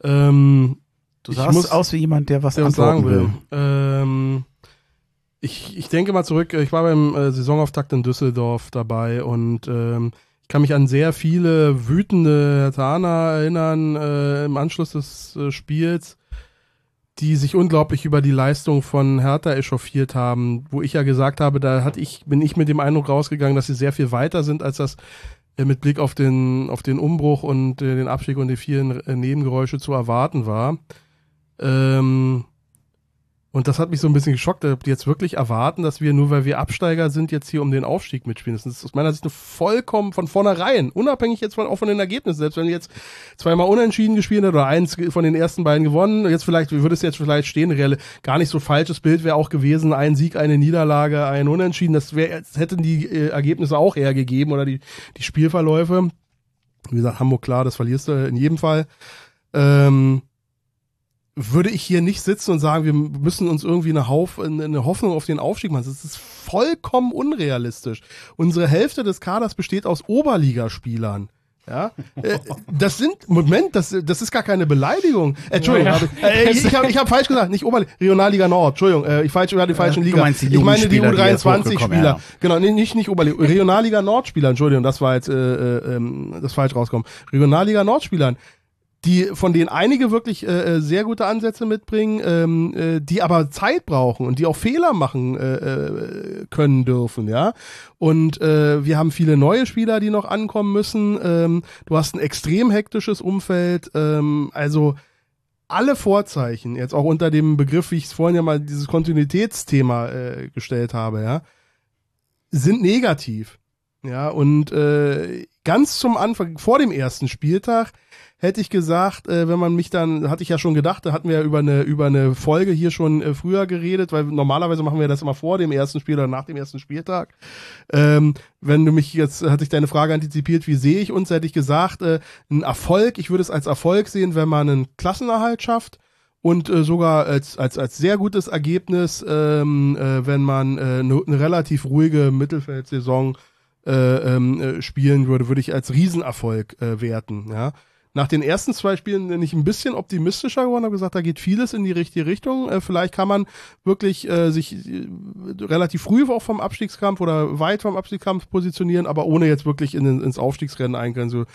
Ähm, Du sahst aus wie jemand, der was der antworten sagen will. will. Ähm, ich, ich denke mal zurück, ich war beim äh, Saisonauftakt in Düsseldorf dabei und ähm, ich kann mich an sehr viele wütende Hertaner erinnern äh, im Anschluss des äh, Spiels, die sich unglaublich über die Leistung von Hertha echauffiert haben, wo ich ja gesagt habe, da hatte ich, bin ich mit dem Eindruck rausgegangen, dass sie sehr viel weiter sind, als das äh, mit Blick auf den, auf den Umbruch und äh, den Abstieg und die vielen äh, Nebengeräusche zu erwarten war. Ähm, und das hat mich so ein bisschen geschockt, ob die jetzt wirklich erwarten, dass wir nur weil wir Absteiger sind, jetzt hier um den Aufstieg mitspielen. Das ist aus meiner Sicht eine vollkommen von vornherein, unabhängig jetzt von, auch von den Ergebnissen. Selbst wenn die jetzt zweimal unentschieden gespielt hat oder eins von den ersten beiden gewonnen, jetzt vielleicht, würde es jetzt vielleicht stehen, reelle, gar nicht so falsches Bild wäre auch gewesen, ein Sieg, eine Niederlage, ein Unentschieden. Das wäre, hätten die äh, Ergebnisse auch eher gegeben oder die, die Spielverläufe. Wie gesagt, Hamburg klar, das verlierst du in jedem Fall. Ähm, würde ich hier nicht sitzen und sagen, wir müssen uns irgendwie eine, Hauf, eine Hoffnung auf den Aufstieg machen. Das ist vollkommen unrealistisch. Unsere Hälfte des Kaders besteht aus Oberligaspielern. Ja, äh, das sind, Moment, das, das ist gar keine Beleidigung. Äh, Entschuldigung, ja, ja. Hab ich, äh, ich, ich habe ich hab falsch gesagt, nicht Oberliga, Regionalliga Nord, Entschuldigung, äh, ich falsch über die falschen Liga. meinst die ich meine die U23-Spieler. Ja. Genau, nee, nicht, nicht Oberliga, Regionalliga Nord-Spieler, Entschuldigung, das war jetzt äh, äh, ähm, das falsch rauskommen. Regionalliga Nord-Spielern die von denen einige wirklich äh, äh, sehr gute Ansätze mitbringen, ähm, äh, die aber Zeit brauchen und die auch Fehler machen äh, äh, können dürfen, ja. Und äh, wir haben viele neue Spieler, die noch ankommen müssen. Ähm, du hast ein extrem hektisches Umfeld, ähm, also alle Vorzeichen, jetzt auch unter dem Begriff, wie ich es vorhin ja mal dieses Kontinuitätsthema äh, gestellt habe, ja, sind negativ. Ja, und äh, ganz zum Anfang, vor dem ersten Spieltag, hätte ich gesagt, äh, wenn man mich dann, hatte ich ja schon gedacht, da hatten wir ja über eine, über eine Folge hier schon äh, früher geredet, weil normalerweise machen wir das immer vor dem ersten Spiel oder nach dem ersten Spieltag. Ähm, wenn du mich jetzt, hatte ich deine Frage antizipiert, wie sehe ich uns, hätte ich gesagt, äh, ein Erfolg, ich würde es als Erfolg sehen, wenn man einen Klassenerhalt schafft und äh, sogar als, als, als sehr gutes Ergebnis, ähm, äh, wenn man äh, eine, eine relativ ruhige Mittelfeldsaison äh, ähm, äh, spielen würde, würde ich als Riesenerfolg äh, werten. Ja nach den ersten zwei Spielen bin ich ein bisschen optimistischer geworden, habe gesagt, da geht vieles in die richtige Richtung. Äh, vielleicht kann man wirklich äh, sich äh, relativ früh auch vom Abstiegskampf oder weit vom Abstiegskampf positionieren, aber ohne jetzt wirklich in, ins Aufstiegsrennen eingrenzen.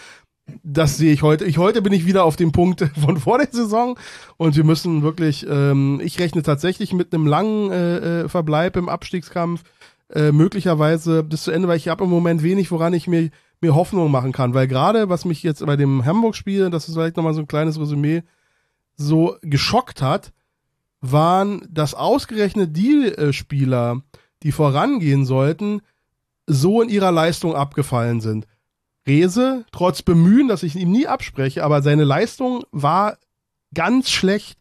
Das sehe ich heute. Ich heute bin ich wieder auf dem Punkt von vor der Saison und wir müssen wirklich. Ähm, ich rechne tatsächlich mit einem langen äh, äh Verbleib im Abstiegskampf, äh, möglicherweise bis zu Ende, weil ich habe im Moment wenig, woran ich mir mir Hoffnung machen kann, weil gerade was mich jetzt bei dem Hamburg-Spiel, das ist vielleicht nochmal so ein kleines Resümee, so geschockt hat, waren, dass ausgerechnet die äh, Spieler, die vorangehen sollten, so in ihrer Leistung abgefallen sind. Rese, trotz Bemühen, dass ich ihm nie abspreche, aber seine Leistung war ganz schlecht.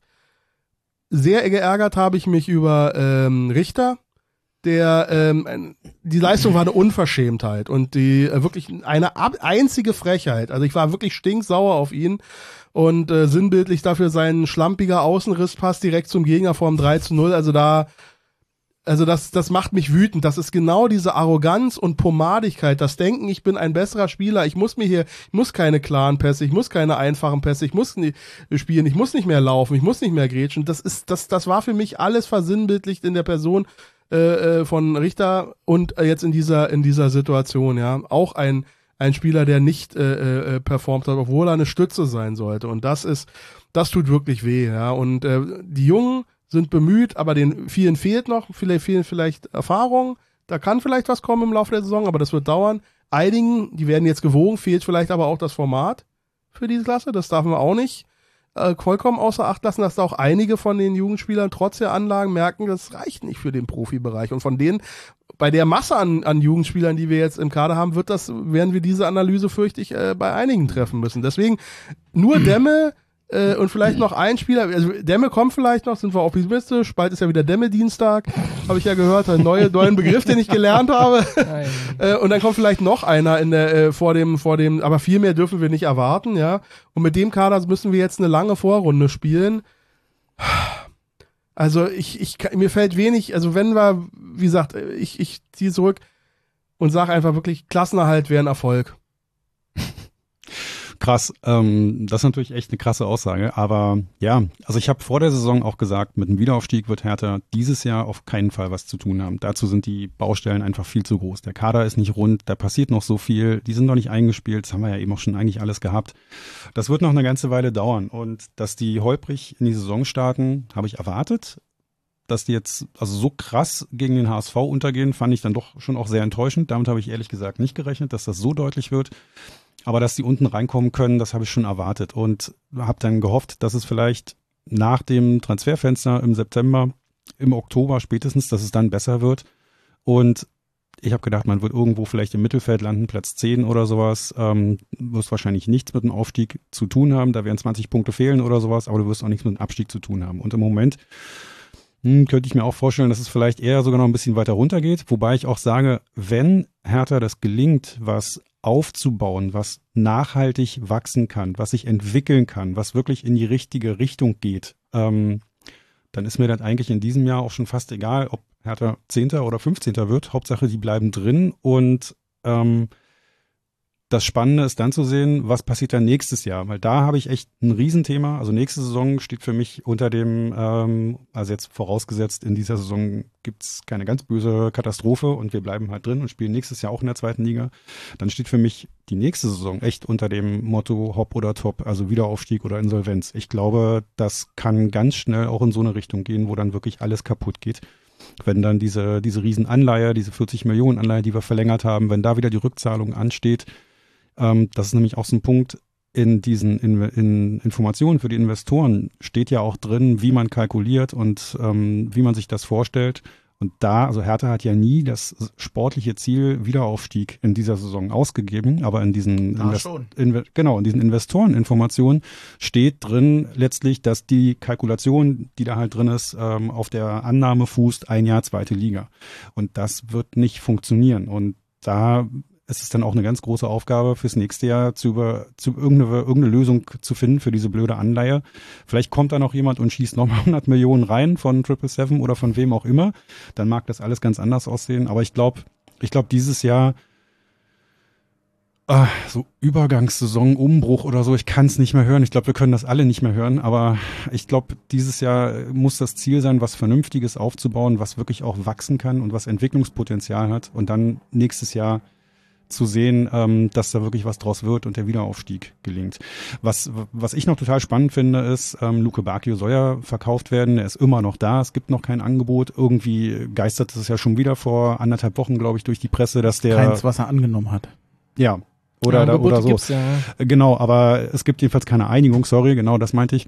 Sehr geärgert habe ich mich über ähm, Richter, der ähm, die Leistung war eine Unverschämtheit und die äh, wirklich eine einzige Frechheit. Also ich war wirklich stinksauer auf ihn und äh, sinnbildlich dafür sein schlampiger Außenrisspass direkt zum Gegner vorm 3 zu 0. Also da also das, das macht mich wütend. Das ist genau diese Arroganz und Pomadigkeit, das Denken, ich bin ein besserer Spieler, ich muss mir hier, ich muss keine klaren Pässe, ich muss keine einfachen Pässe, ich muss nicht spielen, ich muss nicht mehr laufen, ich muss nicht mehr grätschen. Das ist, das, das war für mich alles versinnbildlicht in der Person äh, äh, von Richter und äh, jetzt in dieser in dieser Situation, ja, auch ein ein Spieler, der nicht äh, äh, performt hat, obwohl er eine Stütze sein sollte. Und das ist, das tut wirklich weh, ja. Und äh, die Jungen sind bemüht, aber den vielen fehlt noch, vielleicht fehlen vielleicht Erfahrung. Da kann vielleicht was kommen im Laufe der Saison, aber das wird dauern. Einigen, die werden jetzt gewogen, fehlt vielleicht aber auch das Format für diese Klasse. Das darf man auch nicht äh, vollkommen außer Acht lassen, dass da auch einige von den Jugendspielern trotz der Anlagen merken, das reicht nicht für den Profibereich. Und von denen, bei der Masse an, an Jugendspielern, die wir jetzt im Kader haben, wird das, werden wir diese Analyse, fürchte ich, äh, bei einigen treffen müssen. Deswegen nur Dämme äh, und vielleicht noch ein Spieler, also Dämme kommt vielleicht noch, sind wir optimistisch, bald ist ja wieder Dämme-Dienstag, habe ich ja gehört, ein neuer neuen Begriff, den ich gelernt habe. äh, und dann kommt vielleicht noch einer in der, äh, vor dem, vor dem, aber viel mehr dürfen wir nicht erwarten, ja. Und mit dem Kader müssen wir jetzt eine lange Vorrunde spielen. Also ich, ich, mir fällt wenig, also wenn wir, wie gesagt, ich, ich ziehe zurück und sage einfach wirklich, Klassenerhalt wäre ein Erfolg krass. Ähm, das ist natürlich echt eine krasse Aussage. Aber ja, also ich habe vor der Saison auch gesagt, mit dem Wiederaufstieg wird Hertha dieses Jahr auf keinen Fall was zu tun haben. Dazu sind die Baustellen einfach viel zu groß. Der Kader ist nicht rund, da passiert noch so viel. Die sind noch nicht eingespielt. Das haben wir ja eben auch schon eigentlich alles gehabt. Das wird noch eine ganze Weile dauern. Und dass die holprig in die Saison starten, habe ich erwartet. dass die jetzt also so krass gegen den HSV untergehen, fand ich dann doch schon auch sehr enttäuschend. Damit habe ich ehrlich gesagt nicht gerechnet, dass das so deutlich wird. Aber dass die unten reinkommen können, das habe ich schon erwartet und habe dann gehofft, dass es vielleicht nach dem Transferfenster im September, im Oktober spätestens, dass es dann besser wird. Und ich habe gedacht, man wird irgendwo vielleicht im Mittelfeld landen, Platz 10 oder sowas. Ähm, wirst wahrscheinlich nichts mit dem Aufstieg zu tun haben. Da werden 20 Punkte fehlen oder sowas, aber du wirst auch nichts mit dem Abstieg zu tun haben. Und im Moment hm, könnte ich mir auch vorstellen, dass es vielleicht eher sogar noch ein bisschen weiter runter geht. Wobei ich auch sage, wenn Hertha das gelingt, was aufzubauen, was nachhaltig wachsen kann, was sich entwickeln kann, was wirklich in die richtige Richtung geht, ähm, dann ist mir das eigentlich in diesem Jahr auch schon fast egal, ob Hertha Zehnter oder 15. wird. Hauptsache, die bleiben drin und ähm, das Spannende ist dann zu sehen, was passiert dann nächstes Jahr, weil da habe ich echt ein Riesenthema. Also nächste Saison steht für mich unter dem, ähm, also jetzt vorausgesetzt, in dieser Saison gibt's keine ganz böse Katastrophe und wir bleiben halt drin und spielen nächstes Jahr auch in der zweiten Liga. Dann steht für mich die nächste Saison echt unter dem Motto Hop oder Top, also Wiederaufstieg oder Insolvenz. Ich glaube, das kann ganz schnell auch in so eine Richtung gehen, wo dann wirklich alles kaputt geht wenn dann diese, diese Riesenanleihe, diese 40 Millionen Anleihe, die wir verlängert haben, wenn da wieder die Rückzahlung ansteht, ähm, das ist nämlich auch so ein Punkt, in diesen in, in Informationen für die Investoren steht ja auch drin, wie man kalkuliert und ähm, wie man sich das vorstellt. Und da, also Hertha hat ja nie das sportliche Ziel Wiederaufstieg in dieser Saison ausgegeben, aber in diesen, Invest in, genau, in diesen Investoreninformationen steht drin letztlich, dass die Kalkulation, die da halt drin ist, ähm, auf der Annahme fußt, ein Jahr zweite Liga. Und das wird nicht funktionieren. Und da es ist dann auch eine ganz große Aufgabe fürs nächste Jahr, zu, über, zu irgendeine, irgendeine Lösung zu finden für diese blöde Anleihe. Vielleicht kommt da noch jemand und schießt nochmal 100 Millionen rein von Triple Seven oder von wem auch immer. Dann mag das alles ganz anders aussehen. Aber ich glaube, ich glaube, dieses Jahr äh, so Übergangssaison, Umbruch oder so, ich kann es nicht mehr hören. Ich glaube, wir können das alle nicht mehr hören. Aber ich glaube, dieses Jahr muss das Ziel sein, was Vernünftiges aufzubauen, was wirklich auch wachsen kann und was Entwicklungspotenzial hat. Und dann nächstes Jahr zu sehen, ähm, dass da wirklich was draus wird und der Wiederaufstieg gelingt. Was, was ich noch total spannend finde, ist, ähm, Luke Bakio soll ja verkauft werden. Er ist immer noch da. Es gibt noch kein Angebot. Irgendwie geistert es ja schon wieder vor anderthalb Wochen, glaube ich, durch die Presse, dass der. Keins, was er angenommen hat. Ja. Oder, ja, da, oder so. Ja. Genau, aber es gibt jedenfalls keine Einigung, sorry, genau das meinte ich.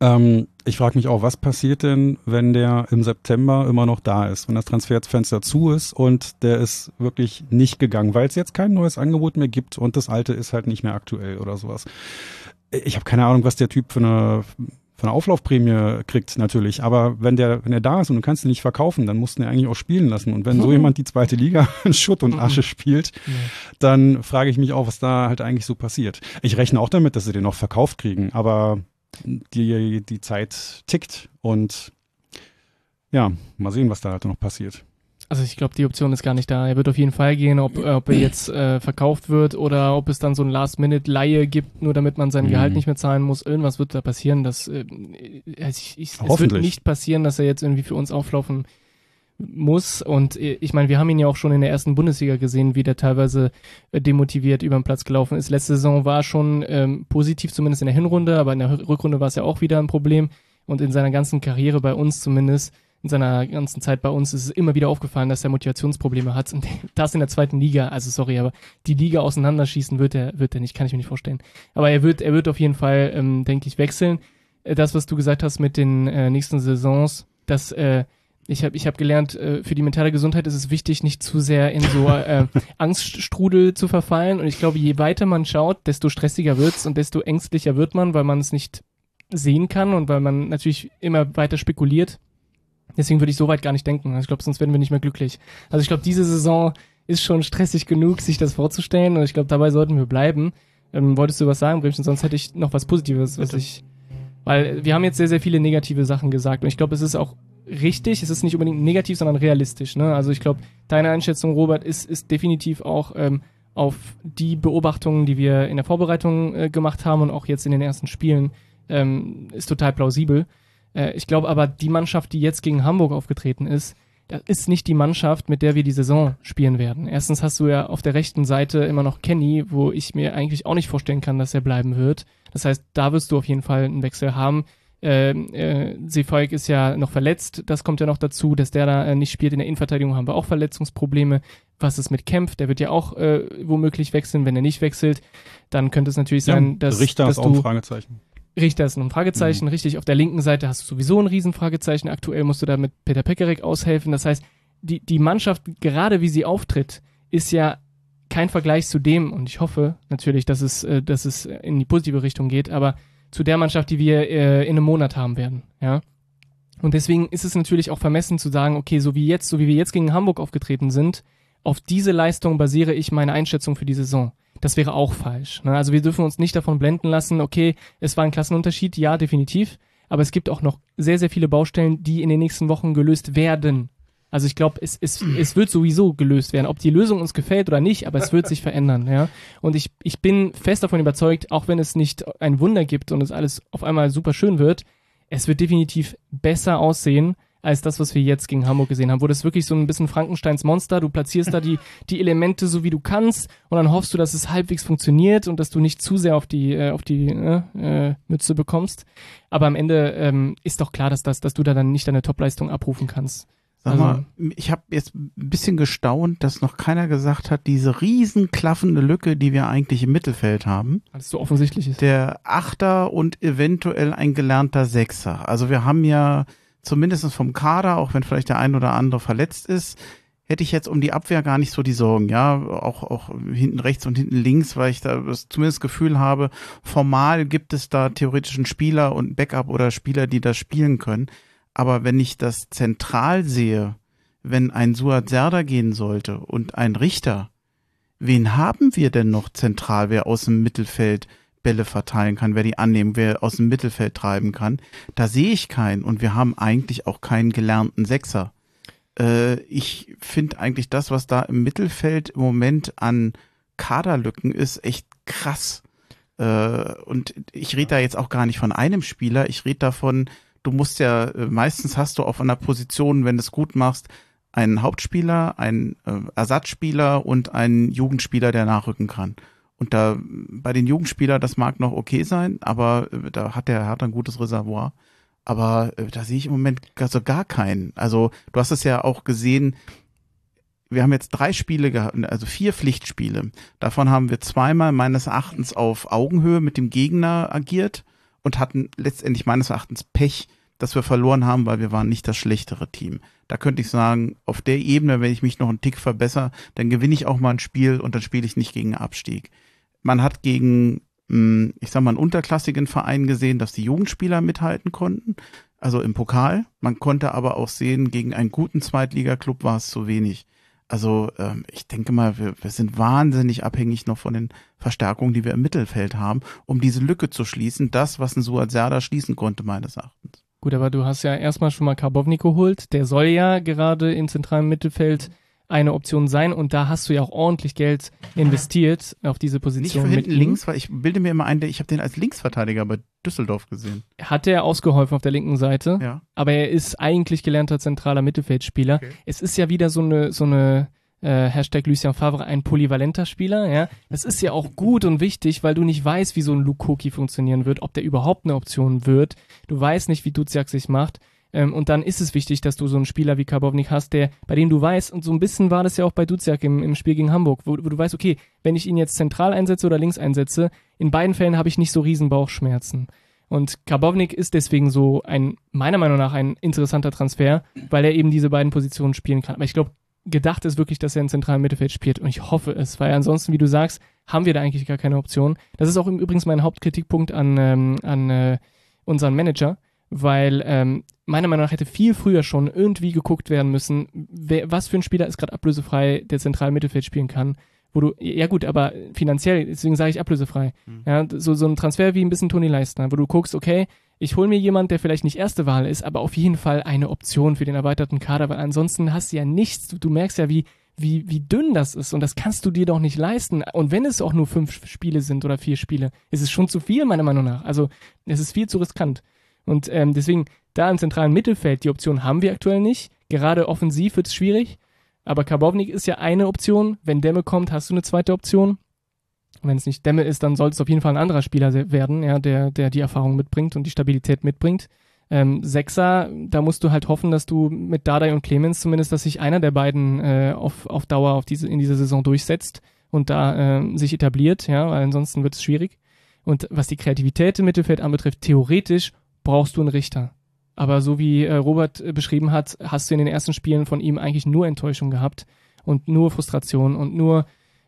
Ähm, ich frage mich auch, was passiert denn, wenn der im September immer noch da ist, wenn das Transferfenster zu ist und der ist wirklich nicht gegangen, weil es jetzt kein neues Angebot mehr gibt und das alte ist halt nicht mehr aktuell oder sowas. Ich habe keine Ahnung, was der Typ für eine von einer Auflaufprämie kriegt natürlich, aber wenn der wenn er da ist und du kannst ihn nicht verkaufen, dann musst du ihn eigentlich auch spielen lassen und wenn so jemand die zweite Liga in Schutt und Asche spielt, dann frage ich mich auch, was da halt eigentlich so passiert. Ich rechne auch damit, dass sie den noch verkauft kriegen, aber die, die Zeit tickt und ja, mal sehen, was da halt noch passiert. Also ich glaube, die Option ist gar nicht da. Er wird auf jeden Fall gehen, ob, ob er jetzt äh, verkauft wird oder ob es dann so ein Last-Minute-Leihe gibt, nur damit man sein mhm. Gehalt nicht mehr zahlen muss. Irgendwas wird da passieren. Das, äh, ich, ich, es wird nicht passieren, dass er jetzt irgendwie für uns auflaufen muss. Und äh, ich meine, wir haben ihn ja auch schon in der ersten Bundesliga gesehen, wie der teilweise äh, demotiviert über den Platz gelaufen ist. Letzte Saison war schon ähm, positiv, zumindest in der Hinrunde, aber in der Rückrunde war es ja auch wieder ein Problem. Und in seiner ganzen Karriere bei uns zumindest, in seiner ganzen Zeit bei uns, ist es immer wieder aufgefallen, dass er Motivationsprobleme hat. Und das in der zweiten Liga, also sorry, aber die Liga auseinanderschießen wird er, wird er nicht, kann ich mir nicht vorstellen. Aber er wird, er wird auf jeden Fall, ähm, denke ich, wechseln. Äh, das, was du gesagt hast mit den äh, nächsten Saisons, dass äh, ich habe ich hab gelernt, äh, für die mentale Gesundheit ist es wichtig, nicht zu sehr in so äh, Angststrudel zu verfallen. Und ich glaube, je weiter man schaut, desto stressiger wird's und desto ängstlicher wird man, weil man es nicht sehen kann und weil man natürlich immer weiter spekuliert. Deswegen würde ich so weit gar nicht denken. Also ich glaube, sonst werden wir nicht mehr glücklich. Also ich glaube, diese Saison ist schon stressig genug, sich das vorzustellen. Und ich glaube, dabei sollten wir bleiben. Ähm, wolltest du was sagen, Bremchen? Sonst hätte ich noch was Positives, was Bitte. ich. Weil wir haben jetzt sehr, sehr viele negative Sachen gesagt. Und ich glaube, es ist auch richtig, es ist nicht unbedingt negativ, sondern realistisch. Ne? Also ich glaube, deine Einschätzung, Robert, ist, ist definitiv auch ähm, auf die Beobachtungen, die wir in der Vorbereitung äh, gemacht haben und auch jetzt in den ersten Spielen, ähm, ist total plausibel. Äh, ich glaube aber, die Mannschaft, die jetzt gegen Hamburg aufgetreten ist, das ist nicht die Mannschaft, mit der wir die Saison spielen werden. Erstens hast du ja auf der rechten Seite immer noch Kenny, wo ich mir eigentlich auch nicht vorstellen kann, dass er bleiben wird. Das heißt, da wirst du auf jeden Fall einen Wechsel haben. Äh, äh, Seefolk ist ja noch verletzt, das kommt ja noch dazu, dass der da äh, nicht spielt. In der Innenverteidigung haben wir auch Verletzungsprobleme. Was ist mit Kempf? Der wird ja auch äh, womöglich wechseln. Wenn er nicht wechselt, dann könnte es natürlich sein, ja, dass, Richter dass ist auch ein Fragezeichen. Richter ist ein Fragezeichen, Mhm. richtig. Auf der linken Seite hast du sowieso ein Riesenfragezeichen. Aktuell musst du da mit Peter Pekarik aushelfen. Das heißt, die, die Mannschaft, gerade wie sie auftritt, ist ja kein Vergleich zu dem, und ich hoffe natürlich, dass es, äh, dass es in die positive Richtung geht, aber zu der Mannschaft, die wir äh, in einem Monat haben werden, ja. Und deswegen ist es natürlich auch vermessen zu sagen, okay, so wie jetzt, so wie wir jetzt gegen Hamburg aufgetreten sind, auf diese Leistung basiere ich meine Einschätzung für die Saison. Das wäre auch falsch. Ne? Also wir dürfen uns nicht davon blenden lassen, okay, es war ein Klassenunterschied, ja, definitiv. Aber es gibt auch noch sehr, sehr viele Baustellen, die in den nächsten Wochen gelöst werden. Also ich glaube, es, es, es wird sowieso gelöst werden, ob die Lösung uns gefällt oder nicht, aber es wird sich verändern, ja. Und ich, ich bin fest davon überzeugt, auch wenn es nicht ein Wunder gibt und es alles auf einmal super schön wird, es wird definitiv besser aussehen als das, was wir jetzt gegen Hamburg gesehen haben, wo das wirklich so ein bisschen Frankensteins Monster, du platzierst da die, die Elemente so wie du kannst und dann hoffst du, dass es halbwegs funktioniert und dass du nicht zu sehr auf die, äh, auf die äh, äh, Mütze bekommst. Aber am Ende ähm, ist doch klar, dass, das, dass du da dann nicht deine Topleistung abrufen kannst. Sag Also- mal, ich habe jetzt ein bisschen gestaunt, dass noch keiner gesagt hat, diese riesen klaffende Lücke, die wir eigentlich im Mittelfeld haben, Weil es so offensichtlich ist. der Achter und eventuell ein gelernter Sechser. Also wir haben ja zumindest vom Kader, auch wenn vielleicht der ein oder andere verletzt ist, hätte ich jetzt um die Abwehr gar nicht so die Sorgen, ja, auch, auch hinten rechts und hinten links, weil ich da das zumindest Gefühl habe, formal gibt es da theoretisch einen Spieler und Backup oder Spieler, die das spielen können. Aber wenn ich das zentral sehe, wenn ein Suat Serda gehen sollte und ein Richter, wen haben wir denn noch zentral, wer aus dem Mittelfeld Bälle verteilen kann, wer die annehmen, wer aus dem Mittelfeld treiben kann? Da sehe ich keinen und wir haben eigentlich auch keinen gelernten Sechser. Äh, ich finde eigentlich das, was da im Mittelfeld im Moment an Kaderlücken ist, echt krass. Äh, und ich rede da jetzt auch gar nicht von einem Spieler, ich rede davon, du musst ja, äh, meistens hast du auf einer Position, wenn du es gut machst, einen Hauptspieler, einen äh, Ersatzspieler und einen Jugendspieler, der nachrücken kann. Und da bei den Jugendspielern, das mag noch okay sein, aber äh, da hat der Hertha ein gutes Reservoir. Aber da sehe ich im Moment also gar keinen. Also du hast es ja auch gesehen, wir haben jetzt drei Spiele gehabt, also vier Pflichtspiele. Davon haben wir zweimal meines Erachtens auf Augenhöhe mit dem Gegner agiert und hatten letztendlich meines Erachtens Pech, dass wir verloren haben, weil wir waren nicht das schlechtere Team. Da könnte ich sagen, auf der Ebene, wenn ich mich noch einen Tick verbessere, dann gewinne ich auch mal ein Spiel und dann spiele ich nicht gegen Abstieg. Man hat gegen, mh, ich sag mal, einen unterklassigen Verein gesehen, dass die Jugendspieler mithalten konnten, also im Pokal. Man konnte aber auch sehen, gegen einen guten Zweitligaklub war es zu wenig. Also ähm, ich denke mal, wir, wir sind wahnsinnig abhängig noch von den Verstärkungen, die wir im Mittelfeld haben, um diese Lücke zu schließen. Das, was ein Suat Serdar schließen konnte, meines Erachtens. Gut, aber du hast ja erstmal schon mal Karbovnik geholt. Der soll ja gerade im zentralen Mittelfeld eine Option sein und da hast du ja auch ordentlich Geld investiert auf diese Nicht Position. für hinten ihm. links, weil ich bilde mir immer ein, ich habe den als Linksverteidiger bei Düsseldorf gesehen. Hat er ausgeholfen auf der linken Seite, Ja. aber er ist eigentlich gelernter zentraler Mittelfeldspieler. Okay. Es ist ja wieder so eine, so eine äh, Hashtag Lucien Favre, ein polyvalenter Spieler, ja. Das ist ja auch gut und wichtig, weil du nicht weißt, wie so ein Lukoki funktionieren wird, ob der überhaupt eine Option wird. Du weißt nicht, wie Duziak sich macht. Ähm, und dann ist es wichtig, dass du so einen Spieler wie Karbovnik hast, der, bei dem du weißt, und so ein bisschen war das ja auch bei Duziak im, im Spiel gegen Hamburg, wo, wo du weißt, okay, wenn ich ihn jetzt zentral einsetze oder links einsetze, in beiden Fällen habe ich nicht so riesen Bauchschmerzen. Und Karbovnik ist deswegen so ein, meiner Meinung nach, ein interessanter Transfer, weil er eben diese beiden Positionen spielen kann. Aber ich glaube, gedacht ist wirklich, dass er im zentralen Mittelfeld spielt. Und ich hoffe es, weil ansonsten, wie du sagst, haben wir da eigentlich gar keine Option. Das ist auch im übrigens mein Hauptkritikpunkt an, ähm, an äh, unseren Manager, weil ähm, meiner Meinung nach hätte viel früher schon irgendwie geguckt werden müssen, wer, was für ein Spieler ist gerade ablösefrei, der zentral Mittelfeld spielen kann. Wo du, ja gut, aber finanziell, deswegen sage ich ablösefrei. Ja, so, so ein Transfer wie ein bisschen Toni Leistner, wo du guckst, okay, ich hole mir jemand, der vielleicht nicht erste Wahl ist, aber auf jeden Fall eine Option für den erweiterten Kader, weil ansonsten hast du ja nichts. Du, du merkst ja, wie, wie, wie dünn das ist und das kannst du dir doch nicht leisten. Und wenn es auch nur fünf Spiele sind oder vier Spiele, ist es schon zu viel, meiner Meinung nach. Also es ist viel zu riskant. Und ähm, deswegen, da im zentralen Mittelfeld, die Option haben wir aktuell nicht. Gerade offensiv wird es schwierig. Aber Karbovnik ist ja eine Option. Wenn Demme kommt, hast du eine zweite Option. Wenn es nicht Demme ist, dann sollte es auf jeden Fall ein anderer Spieler werden, ja, der, der die Erfahrung mitbringt und die Stabilität mitbringt. Ähm, Sechser, da musst du halt hoffen, dass du mit Dardai und Clemens zumindest, dass sich einer der beiden äh, auf, auf Dauer auf diese, in dieser Saison durchsetzt und da äh, sich etabliert, ja, weil ansonsten wird es schwierig. Und was die Kreativität im Mittelfeld anbetrifft, theoretisch brauchst du einen Richter. Aber so wie äh, Robert äh, beschrieben hat, hast du in den ersten Spielen von ihm eigentlich nur Enttäuschung gehabt und nur Frustration und nur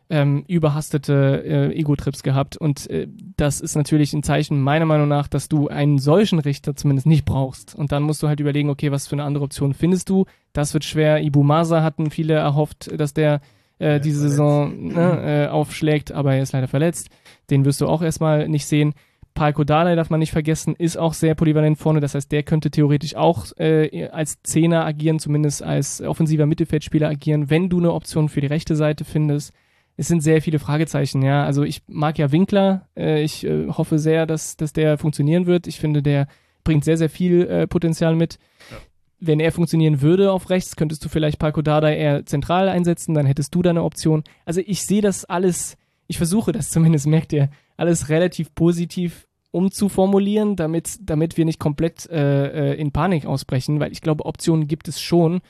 ähm, überhastete äh, Ego-Trips gehabt. Und äh, das ist natürlich ein Zeichen meiner Meinung nach, dass du einen solchen Richter zumindest nicht brauchst. Und dann musst du halt überlegen, okay, was für eine andere Option findest du? Das wird schwer. Ibu Masa hatten viele erhofft, dass der äh, diese Saison ne, äh, aufschlägt, aber er ist leider verletzt. Den wirst du auch erstmal nicht sehen. Palko Dardai darf man nicht vergessen, ist auch sehr polyvalent vorne. Das heißt, der könnte theoretisch auch äh, als Zehner agieren, zumindest als offensiver Mittelfeldspieler agieren, wenn du eine Option für die rechte Seite findest es sind sehr viele Fragezeichen, ja. Also ich mag ja Winkler, äh, ich äh, hoffe sehr, dass, dass der funktionieren wird. Ich finde, der bringt sehr, sehr viel äh, Potenzial mit. Ja. Wenn er funktionieren würde auf rechts, könntest du vielleicht Paco Dada eher zentral einsetzen, dann hättest du da eine Option. Also ich sehe das alles, ich versuche das zumindest, merkt ihr, alles relativ positiv umzuformulieren, damit, damit wir nicht komplett äh, äh in Panik ausbrechen, weil ich glaube, Optionen gibt es schon.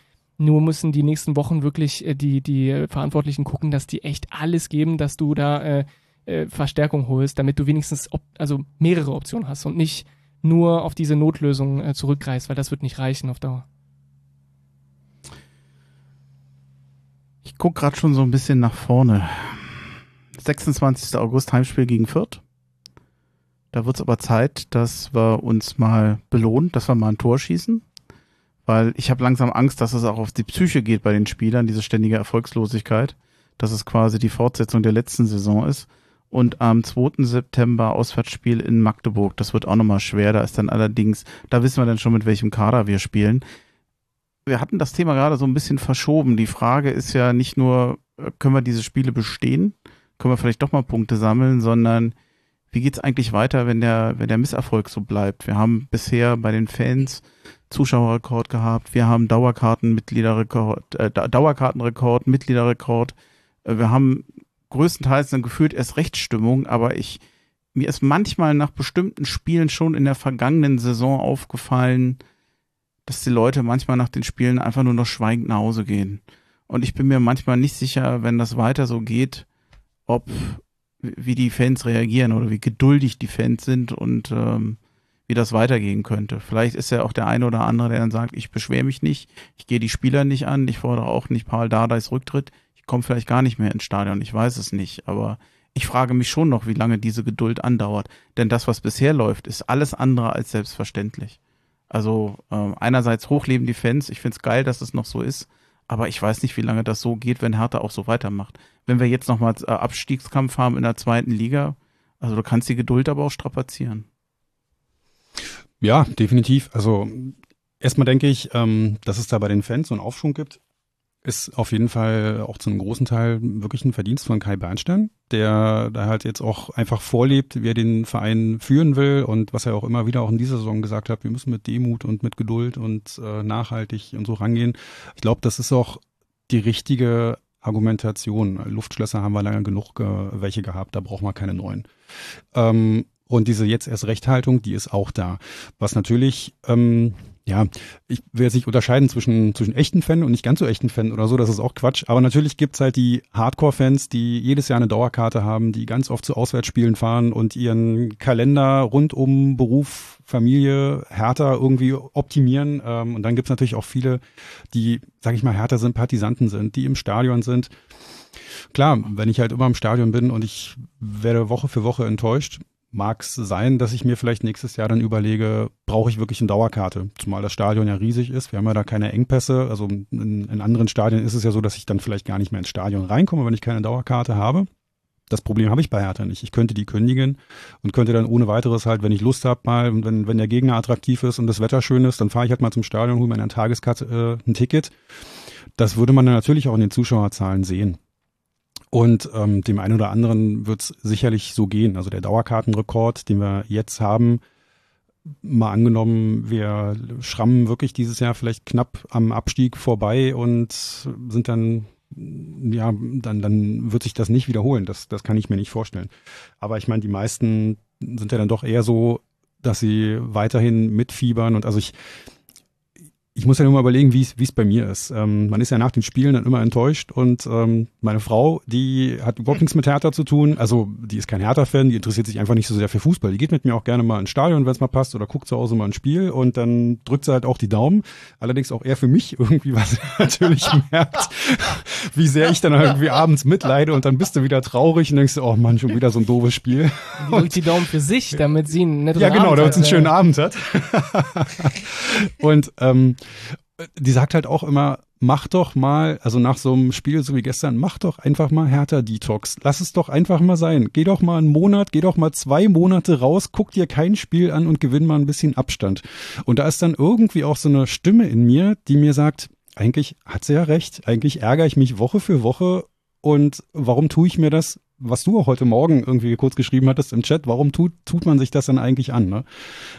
Nur müssen die nächsten Wochen wirklich äh, die, die Verantwortlichen gucken, dass die echt alles geben, dass du da äh, äh, Verstärkung holst, damit du wenigstens also mehrere Optionen hast und nicht nur auf diese Notlösung äh, zurückgreifst, weil das wird nicht reichen auf Dauer. Ich gucke gerade schon so ein bisschen nach vorne. 26. August Heimspiel gegen Fürth. Da wird es aber Zeit, dass wir uns mal belohnen, dass wir mal ein Tor schießen weil ich habe langsam Angst, dass es auch auf die Psyche geht bei den Spielern, diese ständige Erfolgslosigkeit, dass es quasi die Fortsetzung der letzten Saison ist. Und am 2. September Auswärtsspiel in Magdeburg. Das wird auch nochmal schwer. Da ist dann allerdings, da wissen wir dann schon, mit welchem Kader wir spielen. Wir hatten das Thema gerade so ein bisschen verschoben. Die Frage ist ja nicht nur, können wir diese Spiele bestehen? Können wir vielleicht doch mal Punkte sammeln, sondern wie geht's eigentlich weiter, wenn der, wenn der Misserfolg so bleibt? Wir haben bisher bei den Fans Zuschauerrekord gehabt. Wir haben Dauerkartenmitgliederrekord, äh, Dauerkartenrekord, Mitgliederrekord. Äh, wir haben größtenteils dann gefühlt erst Rechtsstimmung, aber ich, mir ist manchmal nach bestimmten Spielen schon in der vergangenen Saison aufgefallen, dass die Leute manchmal nach den Spielen einfach nur noch schweigend nach Hause gehen. Und ich bin mir manchmal nicht sicher, wenn das weiter so geht, ob wie die Fans reagieren oder wie geduldig die Fans sind und ähm, wie das weitergehen könnte. Vielleicht ist ja auch der eine oder andere, der dann sagt, ich beschwere mich nicht, ich gehe die Spieler nicht an, ich fordere auch nicht Paul Dardais Rücktritt, ich komme vielleicht gar nicht mehr ins Stadion, ich weiß es nicht, aber ich frage mich schon noch, wie lange diese Geduld andauert. Denn das, was bisher läuft, ist alles andere als selbstverständlich. Also äh, einerseits hochleben die Fans, ich finde es geil, dass es noch so ist, aber ich weiß nicht, wie lange das so geht, wenn Hertha auch so weitermacht. Wenn wir jetzt nochmal äh, Abstiegskampf haben in der zweiten Liga, also du kannst die Geduld aber auch strapazieren. Ja, definitiv. Also erstmal denke ich, ähm, dass es da bei den Fans so einen Aufschwung gibt, ist auf jeden Fall auch zu einem großen Teil wirklich ein Verdienst von Kai Bernstein, der da halt jetzt auch einfach vorlebt, wie er den Verein führen will und was er auch immer wieder auch in dieser Saison gesagt hat, wir müssen mit Demut und mit Geduld und äh, nachhaltig und so rangehen. Ich glaube, das ist auch die richtige Argumentation. Luftschlösser haben wir lange genug äh, welche gehabt, da braucht man keine neuen. Ähm, und diese jetzt erst Rechthaltung, die ist auch da. Was natürlich, ähm, ja, ich will jetzt nicht unterscheiden zwischen, zwischen echten Fan und nicht ganz so echten Fan oder so, das ist auch Quatsch. Aber natürlich gibt's halt die Hardcore-Fans, die jedes Jahr eine Dauerkarte haben, die ganz oft zu Auswärtsspielen fahren und ihren Kalender rund um Beruf, Familie, härter irgendwie optimieren. Ähm, und dann gibt's natürlich auch viele, die, sag ich mal, härter sind, Partisanten sind, die im Stadion sind. Klar, wenn ich halt immer im Stadion bin und ich werde Woche für Woche enttäuscht, mag es sein, dass ich mir vielleicht nächstes Jahr dann überlege, brauche ich wirklich eine Dauerkarte? Zumal das Stadion ja riesig ist. Wir haben ja da keine Engpässe. Also in, in, anderen Stadien ist es ja so, dass ich dann vielleicht gar nicht mehr ins Stadion reinkomme, wenn ich keine Dauerkarte habe. Das Problem habe ich bei Hertha nicht. Ich könnte die kündigen und könnte dann ohne weiteres halt, wenn ich Lust habe, mal, wenn, wenn der Gegner attraktiv ist und das Wetter schön ist, dann fahre ich halt mal zum Stadion, hole mir in einer Tageskarte äh, ein Ticket. Das würde man dann natürlich auch in den Zuschauerzahlen sehen. Und ähm, dem einen oder anderen wird es sicherlich so gehen. Also der Dauerkartenrekord, den wir jetzt haben, mal angenommen, wir schrammen wirklich dieses Jahr vielleicht knapp am Abstieg vorbei und sind dann ja, dann, dann wird sich das nicht wiederholen. Das, das kann ich mir nicht vorstellen. Aber ich meine, die meisten sind ja dann doch eher so, dass sie weiterhin mitfiebern und also ich, ich muss ja nur mal überlegen, wie es bei mir ist. Ähm, man ist ja nach den Spielen dann immer enttäuscht und ähm, meine Frau, die hat überhaupt nichts mit Hertha zu tun. Also die ist kein Hertha-Fan, die interessiert sich einfach nicht so sehr für Fußball. Die geht mit mir auch gerne mal ins Stadion, wenn es mal passt, oder guckt zu Hause mal ein Spiel und dann drückt sie halt auch die Daumen. Allerdings auch eher für mich irgendwie, weil sie natürlich merkt, wie sehr ich dann irgendwie abends mitleide und dann bist du wieder traurig und denkst, oh Mann, schon wieder so ein doofes Spiel. Die drückt die Daumen für sich, damit sie einen netten Ja, genau, Abend damit sie einen hat. schönen Abend hat. und ähm, die sagt halt auch immer, mach doch mal, also nach so einem Spiel so wie gestern, mach doch einfach mal härter Detox. Lass es doch einfach mal sein. Geh doch mal einen Monat, geh doch mal zwei Monate raus, guck dir kein Spiel an und gewinn mal ein bisschen Abstand. Und da ist dann irgendwie auch so eine Stimme in mir, die mir sagt, eigentlich hat sie ja recht, eigentlich ärgere ich mich Woche für Woche und warum tue ich mir das, was du auch heute Morgen irgendwie kurz geschrieben hattest im Chat, warum tut, tut man sich das dann eigentlich an? Ne?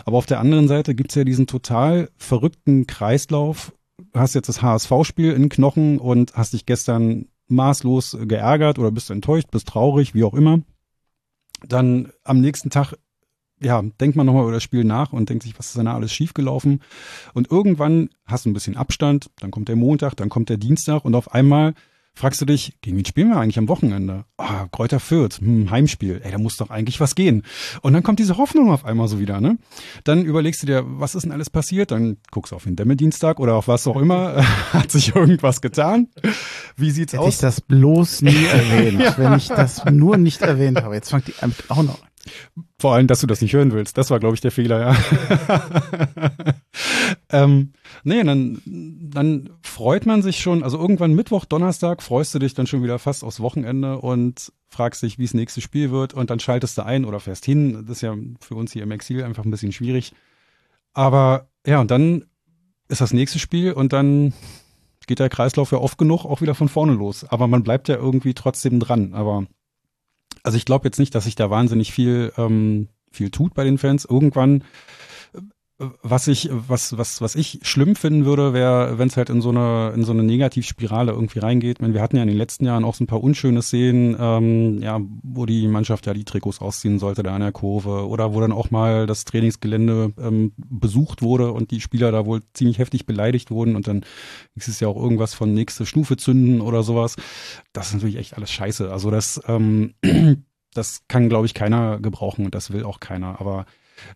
Aber auf der anderen Seite gibt's ja diesen total verrückten Kreislauf. Du hast jetzt das HSV-Spiel in Knochen und hast dich gestern maßlos geärgert oder bist enttäuscht, bist traurig, wie auch immer. Dann am nächsten Tag ja, denkt man nochmal über das Spiel nach und denkt sich, was ist denn da alles schiefgelaufen? Und irgendwann hast du ein bisschen Abstand, dann kommt der Montag, dann kommt der Dienstag und auf einmal fragst du dich, gegen wen spielen wir eigentlich am Wochenende? Ah, Kräuter Fürth, hm, Heimspiel, ey, da muss doch eigentlich was gehen. Und dann kommt diese Hoffnung auf einmal so wieder, ne? Dann überlegst du dir, was ist denn alles passiert? Dann guckst du auf den Dämmedienstag oder auf was auch immer. Hat sich irgendwas getan? Wie sieht's Hätte ich aus? das bloß nie erwähnt, wenn ich das nur nicht erwähnt habe. Jetzt fangt die auch noch an. Vor allem, dass du das nicht hören willst. Das war, glaube ich, der Fehler, ja. ähm, nee, dann, dann freut man sich schon, also irgendwann Mittwoch, Donnerstag freust du dich dann schon wieder fast aufs Wochenende und fragst dich, wie das nächste Spiel wird und dann schaltest du ein oder fährst hin. Das ist ja für uns hier im Exil einfach ein bisschen schwierig. Aber ja, und dann ist das nächste Spiel und dann geht der Kreislauf ja oft genug auch wieder von vorne los. Aber man bleibt ja irgendwie trotzdem dran. Aber also ich glaube jetzt nicht, dass sich da wahnsinnig viel ähm, viel tut bei den Fans. Irgendwann, was ich was was was ich schlimm finden würde, wäre, wenn es halt in so eine in so eine Negativspirale irgendwie reingeht. Ich meine, wir hatten ja in den letzten Jahren auch so ein paar unschöne Szenen, ähm, ja, wo die Mannschaft ja die Trikots ausziehen sollte da an der Kurve oder wo dann auch mal das Trainingsgelände ähm, besucht wurde und die Spieler da wohl ziemlich heftig beleidigt wurden und dann ist es ja auch irgendwas von nächste Stufe zünden oder sowas. Das ist natürlich echt alles scheiße. Also das, ähm, das kann, glaube ich, keiner gebrauchen und das will auch keiner. Aber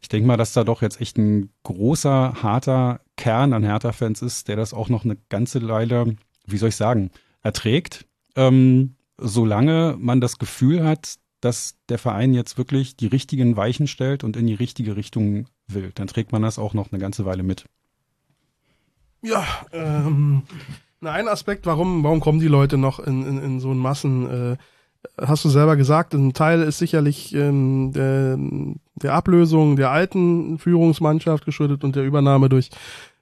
ich denke mal, dass da doch jetzt echt ein großer, harter Kern an Hertha-Fans ist, der das auch noch eine ganze Weile, wie soll ich sagen, erträgt, ähm, solange man das Gefühl hat, dass der Verein jetzt wirklich die richtigen Weichen stellt und in die richtige Richtung will. Dann trägt man das auch noch eine ganze Weile mit. Ja, ähm, ein Aspekt, warum, warum kommen die Leute noch in, in, in so einen Massen, äh, hast du selber gesagt, ein Teil ist sicherlich ähm, der, der Ablösung der alten Führungsmannschaft geschuldet und der Übernahme durch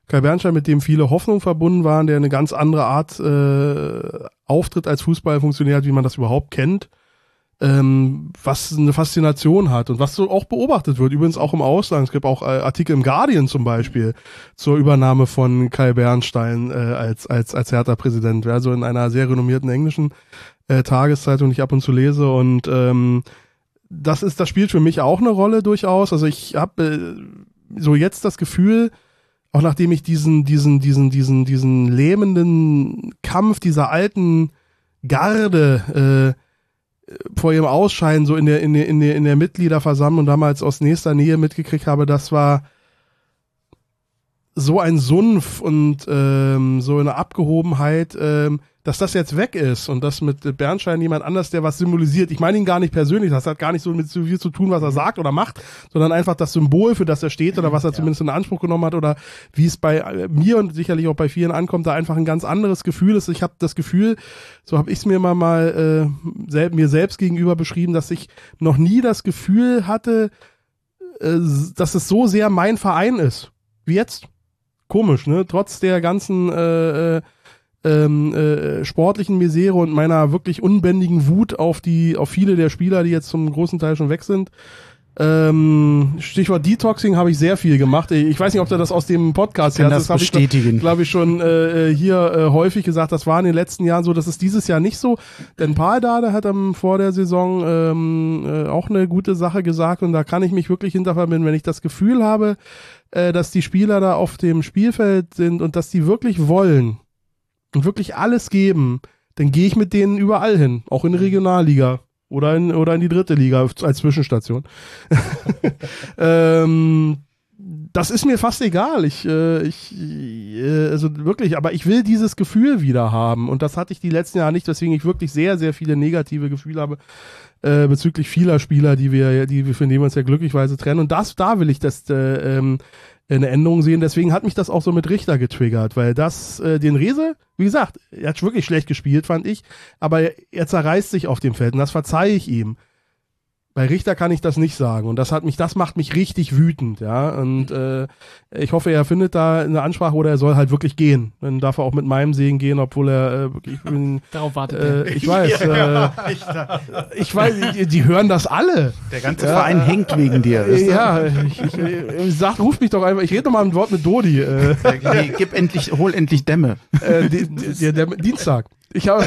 Kai Bernstein, mit dem viele Hoffnungen verbunden waren, der eine ganz andere Art äh, Auftritt als Fußballfunktionär hat, wie man das überhaupt kennt ähm, was eine Faszination hat und was so auch beobachtet wird, übrigens auch im Ausland. Es gibt auch äh, Artikel im Guardian zum Beispiel zur Übernahme von Kai Bernstein äh, als, als, als Hertha-Präsident, also in einer sehr renommierten englischen äh, Tageszeitung, die ich ab und zu lese und ähm, das ist, das spielt für mich auch eine Rolle durchaus. Also ich habe äh, so jetzt das Gefühl, auch nachdem ich diesen, diesen, diesen, diesen, diesen lähmenden Kampf dieser alten Garde äh, vor ihrem Ausscheiden so in der, in der, in der, in der Mitgliederversammlung damals aus nächster Nähe mitgekriegt habe, das war so ein Sumpf und ähm, so eine Abgehobenheit, ähm, dass das jetzt weg ist und das mit Bernstein jemand anders, der was symbolisiert. Ich meine ihn gar nicht persönlich, das hat gar nicht so mit so viel zu tun, was er sagt oder macht, sondern einfach das Symbol, für das er steht oder was er zumindest in Anspruch genommen hat oder wie es bei äh, mir und sicherlich auch bei vielen ankommt, da einfach ein ganz anderes Gefühl ist. Ich habe das Gefühl, so habe ich es mir immer mal äh, sel mir selbst gegenüber beschrieben, dass ich noch nie das Gefühl hatte, äh, dass es so sehr mein Verein ist wie jetzt. Komisch, ne? Trotz der ganzen äh, äh, ähm, äh, sportlichen Misere und meiner wirklich unbändigen Wut auf die, auf viele der Spieler, die jetzt zum großen Teil schon weg sind, Ähm, Stichwort Detoxing habe ich sehr viel gemacht. Ich weiß nicht, ob du das aus dem Podcast her das hast. habe ich, bestätigen. glaube ich, schon äh, hier äh, häufig gesagt. Das war in den letzten Jahren so. Das ist dieses Jahr nicht so. Denn Paul Dade hat am, vor der Saison ähm, äh, auch eine gute Sache gesagt. Und da kann ich mich wirklich hinterverbinden, wenn ich das Gefühl habe, äh, dass die Spieler da auf dem Spielfeld sind und dass die wirklich wollen und wirklich alles geben, dann gehe ich mit denen überall hin. Auch in die Regionalliga. Oder in, oder in die dritte Liga als Zwischenstation. ähm, das ist mir fast egal. Ich, äh, ich, äh, also wirklich, aber ich will dieses Gefühl wieder haben. Und das hatte ich die letzten Jahre nicht, weswegen ich wirklich sehr, sehr viele negative Gefühle habe äh, bezüglich vieler Spieler, die wir, die wir, von denen wir uns ja glücklicherweise trennen. Und das, da will ich das äh, ähm, eine Änderung sehen. Deswegen hat mich das auch so mit Richter getriggert, weil das, äh, den Rese, wie gesagt, er hat wirklich schlecht gespielt, fand ich, aber er, er zerreißt sich auf dem Feld und das verzeihe ich ihm. Bei Richter kann ich das nicht sagen und das hat mich, das macht mich richtig wütend, ja. Und äh, ich hoffe, er findet da eine Ansprache oder er soll halt wirklich gehen. Dann darf er auch mit meinem Segen gehen, obwohl er äh, wirklich. Ich, bin, Darauf wartet äh, er. ich weiß, äh, ich weiß, die, die hören das alle. Der ganze Verein hängt wegen dir. Äh, Ja, ich, ich, ich sag, ruf mich doch einfach. Ich rede noch mal ein Wort mit Dodi. Äh, Nee, gib endlich, hol endlich Dämme. äh, die, die, der, der Dienstag. Ich habe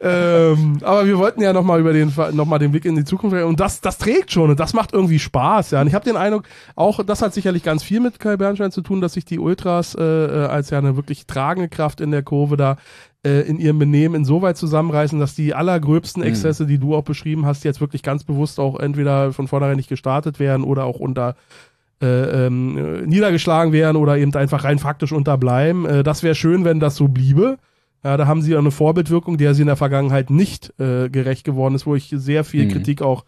ähm, aber wir wollten ja noch mal über den noch mal den Blick in die Zukunft und das das trägt schon und das macht irgendwie Spaß ja und ich habe den Eindruck auch das hat sicherlich ganz viel mit Kai Bernstein zu tun dass sich die Ultras äh, äh, als ja eine wirklich tragende Kraft in der Kurve da äh, in ihrem Benehmen insoweit zusammenreißen, dass die allergröbsten Exzesse, die du auch beschrieben hast, jetzt wirklich ganz bewusst auch entweder von vornherein nicht gestartet werden oder auch unter äh, ähm, äh, niedergeschlagen werden oder eben einfach rein faktisch unterbleiben. Äh, das wäre schön, wenn das so bliebe. Ja, da haben sie ja eine Vorbildwirkung, der sie in der Vergangenheit nicht äh, gerecht geworden ist, wo ich sehr viel Mhm. Kritik auch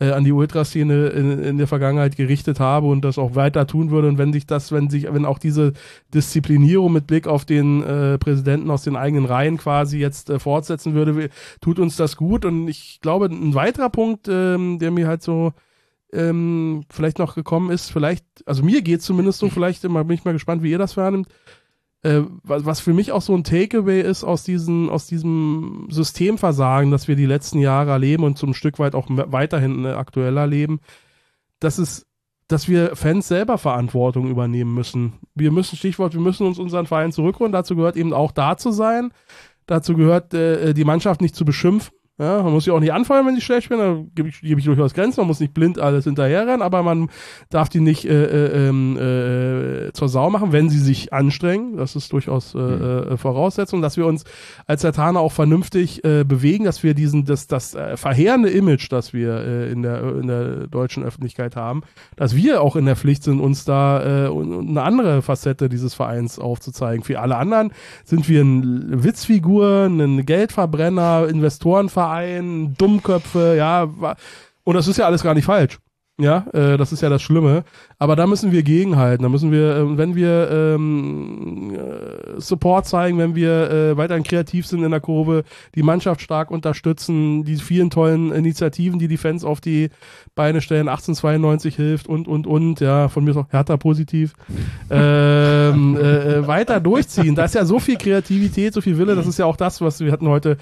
äh, an die Ultraszene in, in der Vergangenheit gerichtet habe und das auch weiter tun würde. Und wenn sich das, wenn sich, wenn auch diese Disziplinierung mit Blick auf den äh, Präsidenten aus den eigenen Reihen quasi jetzt äh, fortsetzen würde, tut uns das gut. Und ich glaube, ein weiterer Punkt, ähm, der mir halt so ähm, vielleicht noch gekommen ist, vielleicht, also mir geht zumindest so, vielleicht immer bin ich mal gespannt, wie ihr das wahrnimmt. Äh, was, für mich auch so ein Takeaway ist aus diesen, aus diesem Systemversagen, das wir die letzten Jahre erleben und zum Stück weit auch weiterhin äh, aktuell erleben, dass es, dass wir Fans selber Verantwortung übernehmen müssen. Wir müssen, Stichwort, wir müssen uns unseren Verein zurückholen. Dazu gehört eben auch da zu sein. Dazu gehört, äh, die Mannschaft nicht zu beschimpfen. Ja, man muss sie auch nicht anfeuern, wenn sie schlecht spielen, da gebe ich, gebe ich durchaus Grenzen, man muss nicht blind alles hinterherrennen, aber man darf die nicht äh, äh, ähm, äh, zur Sau machen, wenn sie sich anstrengen. Das ist durchaus äh, äh, Voraussetzung, dass wir uns als Zertaner auch vernünftig äh, bewegen, dass wir diesen, das, das äh, verheerende Image, das wir äh, in, der, in der deutschen Öffentlichkeit haben, dass wir auch in der Pflicht sind, uns da äh, eine andere Facette dieses Vereins aufzuzeigen. Für alle anderen sind wir ein Witzfigur, ein Geldverbrenner, Investorenverein, Dummköpfe, ja, und das ist ja alles gar nicht falsch. Ja, äh, das ist ja das Schlimme. Aber da müssen wir gegenhalten. Da müssen wir, äh, wenn wir ähm, äh, Support zeigen, wenn wir äh, weiterhin kreativ sind in der Kurve, die Mannschaft stark unterstützen, die vielen tollen Initiativen, die die Fans auf die Beine stellen, 1892 hilft und, und, und, ja, von mir ist auch Hertha positiv, ähm, äh, äh, weiter durchziehen. Da ist ja so viel Kreativität, so viel Wille. Das ist ja auch das, was wir hatten heute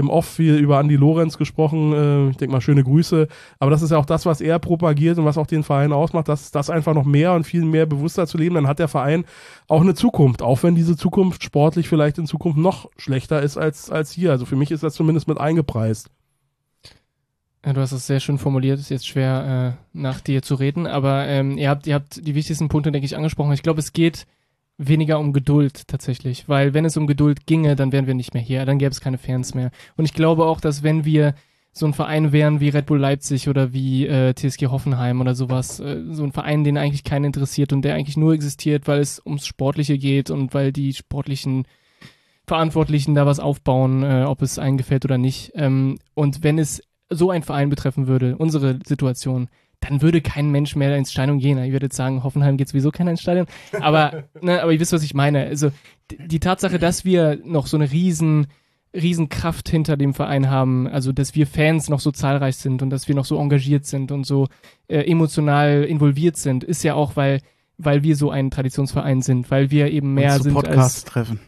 im Off viel über Andy Lorenz gesprochen. Äh, ich denke mal, schöne Grüße. Aber das ist ja auch das, was er propagiert und was auch den Verein ausmacht, dass das einfach noch mehr und viel mehr bewusster zu leben. Dann hat der Verein auch eine Zukunft, auch wenn diese Zukunft sportlich vielleicht in Zukunft noch schlechter ist als, als hier. Also für mich ist das zumindest mit eingepreist. Ja, du hast es sehr schön formuliert, ist jetzt schwer äh, nach dir zu reden, aber ähm, ihr habt, ihr habt die wichtigsten Punkte, denke ich, angesprochen. Ich glaube, es geht weniger um Geduld tatsächlich, weil wenn es um Geduld ginge, dann wären wir nicht mehr hier, dann gäbe es keine Fans mehr. Und ich glaube auch, dass wenn wir so ein Verein wären wie Red Bull Leipzig oder wie äh, TSG Hoffenheim oder sowas, äh, so ein Verein, den eigentlich keinen interessiert und der eigentlich nur existiert, weil es ums Sportliche geht und weil die sportlichen Verantwortlichen da was aufbauen, äh, ob es einen gefällt oder nicht. Ähm, und wenn es so ein Verein betreffen würde, unsere Situation, dann würde kein Mensch mehr ins Stadion gehen. Ich würde jetzt sagen, Hoffenheim geht sowieso keiner ins Stadion. Aber, ne, aber ihr wisst, was ich meine. Also die Tatsache, dass wir noch so eine riesen, riesen Kraft hinter dem Verein haben, also dass wir Fans noch so zahlreich sind und dass wir noch so engagiert sind und so äh, emotional involviert sind, ist ja auch, weil, weil wir so ein Traditionsverein sind, weil wir eben mehr Uns zu sind als Podcast treffen.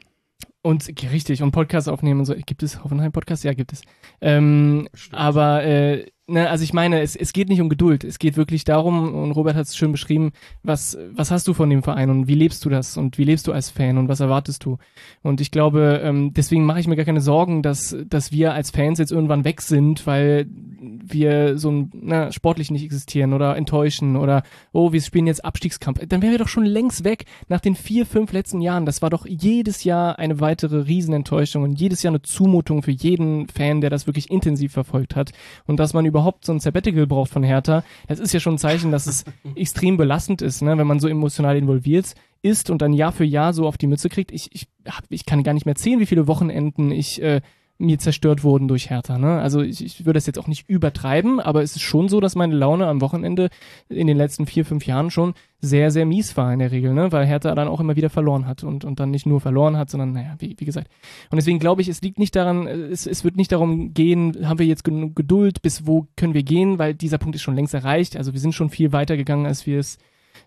Und richtig, und Podcasts aufnehmen und so. Gibt es Hoffenheim-Podcast? Ja, gibt es. Ähm, aber äh, ne, also ich meine, es, es geht nicht um Geduld. Es geht wirklich darum, und Robert hat es schön beschrieben, was, was hast du von dem Verein und wie lebst du das und wie lebst du als Fan und was erwartest du? Und ich glaube, ähm, deswegen mache ich mir gar keine Sorgen, dass, dass wir als Fans jetzt irgendwann weg sind, weil wir so ein, na, sportlich nicht existieren oder enttäuschen oder oh, wir spielen jetzt Abstiegskampf. Dann wären wir doch schon längst weg nach den vier, fünf letzten Jahren. Das war doch jedes Jahr eine weitere Riesenenttäuschung und jedes Jahr eine Zumutung für jeden Fan, der das wirklich intensiv verfolgt hat. Und dass man überhaupt so ein Sabbatical braucht von Hertha, das ist ja schon ein Zeichen, dass es extrem belastend ist, ne, wenn man so emotional involviert ist und dann Jahr für Jahr so auf die Mütze kriegt. Ich, ich, hab, ich kann gar nicht mehr zählen, wie viele Wochenenden ich äh, mir zerstört wurden durch Hertha. Ne? Also ich, ich würde das jetzt auch nicht übertreiben, aber es ist schon so, dass meine Laune am Wochenende in den letzten vier, fünf Jahren schon sehr, sehr mies war in der Regel, ne? weil Hertha dann auch immer wieder verloren hat und, und dann nicht nur verloren hat, sondern naja, wie, wie gesagt. Und deswegen glaube ich, es liegt nicht daran, es, es wird nicht darum gehen, haben wir jetzt genug Geduld, bis wo können wir gehen, weil dieser Punkt ist schon längst erreicht. Also wir sind schon viel weiter gegangen, als wir es,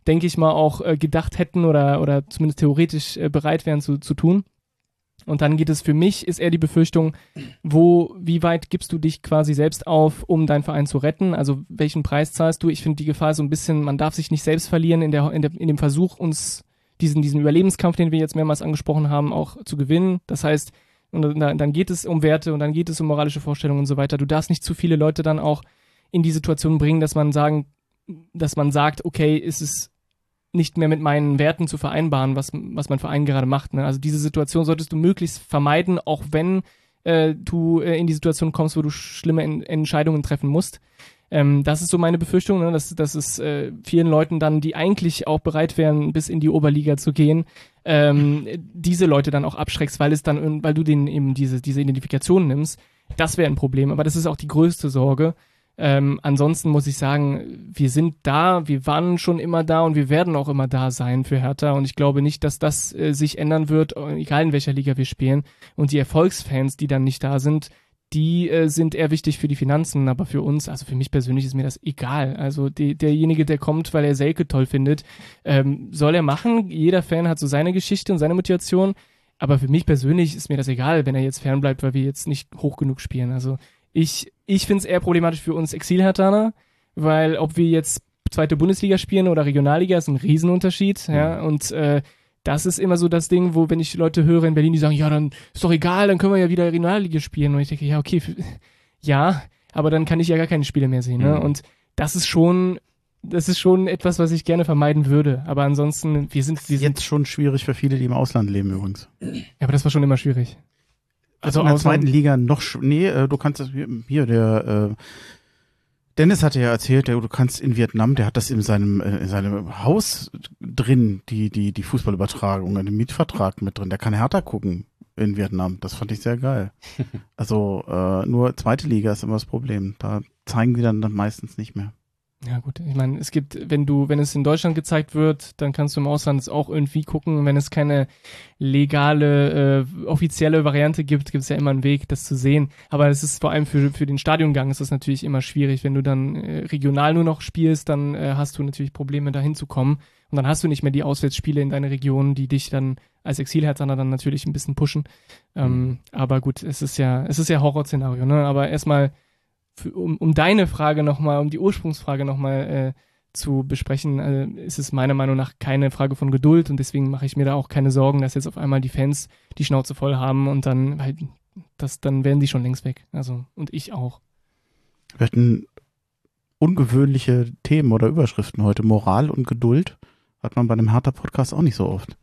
denke ich mal, auch äh, gedacht hätten oder, oder zumindest theoretisch äh, bereit wären zu, zu tun. Und dann geht es für mich, ist eher die Befürchtung, wo, wie weit gibst du dich quasi selbst auf, um deinen Verein zu retten? Also welchen Preis zahlst du? Ich finde die Gefahr so ein bisschen, man darf sich nicht selbst verlieren in, der, in, der, in dem Versuch, uns diesen, diesen Überlebenskampf, den wir jetzt mehrmals angesprochen haben, auch zu gewinnen. Das heißt, und dann geht es um Werte und dann geht es um moralische Vorstellungen und so weiter. Du darfst nicht zu viele Leute dann auch in die Situation bringen, dass man sagen, dass man sagt, okay, ist es nicht mehr mit meinen Werten zu vereinbaren, was, was mein Verein gerade macht. Ne? Also diese Situation solltest du möglichst vermeiden, auch wenn äh, du äh, in die Situation kommst, wo du schlimme en Entscheidungen treffen musst. Ähm, das ist so meine Befürchtung, ne? dass, dass es äh, vielen Leuten dann, die eigentlich auch bereit wären, bis in die Oberliga zu gehen, ähm, diese Leute dann auch abschreckst, weil es dann, weil du denen eben diese, diese Identifikation nimmst. Das wäre ein Problem, aber das ist auch die größte Sorge. Ähm, ansonsten muss ich sagen, wir sind da, wir waren schon immer da und wir werden auch immer da sein für Hertha. Und ich glaube nicht, dass das äh, sich ändern wird, egal in welcher Liga wir spielen. Und die Erfolgsfans, die dann nicht da sind, die äh, sind eher wichtig für die Finanzen, aber für uns, also für mich persönlich ist mir das egal. Also die, derjenige, der kommt, weil er Selke toll findet, ähm, soll er machen. Jeder Fan hat so seine Geschichte und seine Motivation. Aber für mich persönlich ist mir das egal, wenn er jetzt fernbleibt, weil wir jetzt nicht hoch genug spielen. Also ich, ich finde es eher problematisch für uns Exilhertaner, weil ob wir jetzt zweite Bundesliga spielen oder Regionalliga ist ein Riesenunterschied, ja, mhm. und äh, das ist immer so das Ding, wo wenn ich Leute höre in Berlin, die sagen, ja, dann ist doch egal, dann können wir ja wieder Regionalliga spielen und ich denke, ja, okay, ja, aber dann kann ich ja gar keine Spiele mehr sehen, ne? Mhm. Und das ist schon das ist schon etwas, was ich gerne vermeiden würde. Aber ansonsten, wir sind, wir sind jetzt schon schwierig für viele, die im Ausland leben übrigens. Ja, aber das war schon immer schwierig. Also, in der zweiten Liga noch, nee, äh, du kannst das, hier, der, äh, Dennis hatte ja erzählt, der, du kannst in Vietnam, der hat das in seinem, äh, in seinem Haus drin, die, die, die Fußballübertragung, in dem Mietvertrag mit drin. Der kann härter gucken in Vietnam. Das fand ich sehr geil. Also, äh, nur zweite Liga ist immer das Problem. Da zeigen die dann, dann meistens nicht mehr. Ja gut, ich meine, es gibt, wenn du, wenn es in Deutschland gezeigt wird, dann kannst du im Ausland es auch irgendwie gucken. wenn es keine legale, äh, offizielle Variante gibt, gibt es ja immer einen Weg, das zu sehen. Aber es ist vor allem für, für den Stadiongang ist das natürlich immer schwierig. Wenn du dann äh, regional nur noch spielst, dann äh, hast du natürlich Probleme, da hinzukommen. Und dann hast du nicht mehr die Auswärtsspiele in deiner Region, die dich dann als Exilherzaner dann natürlich ein bisschen pushen. Ähm, mhm. aber gut, es ist ja, es ist ja Horrorszenario, ne? Aber erstmal für, um, um deine Frage nochmal, um die Ursprungsfrage nochmal äh, zu besprechen, äh, ist es meiner Meinung nach keine Frage von Geduld und deswegen mache ich mir da auch keine Sorgen, dass jetzt auf einmal die Fans die Schnauze voll haben und dann halt, das, dann werden die schon längst weg. Also, und ich auch. Wir hatten ungewöhnliche Themen oder Überschriften heute. Moral und Geduld hat man bei einem harter Podcast auch nicht so oft.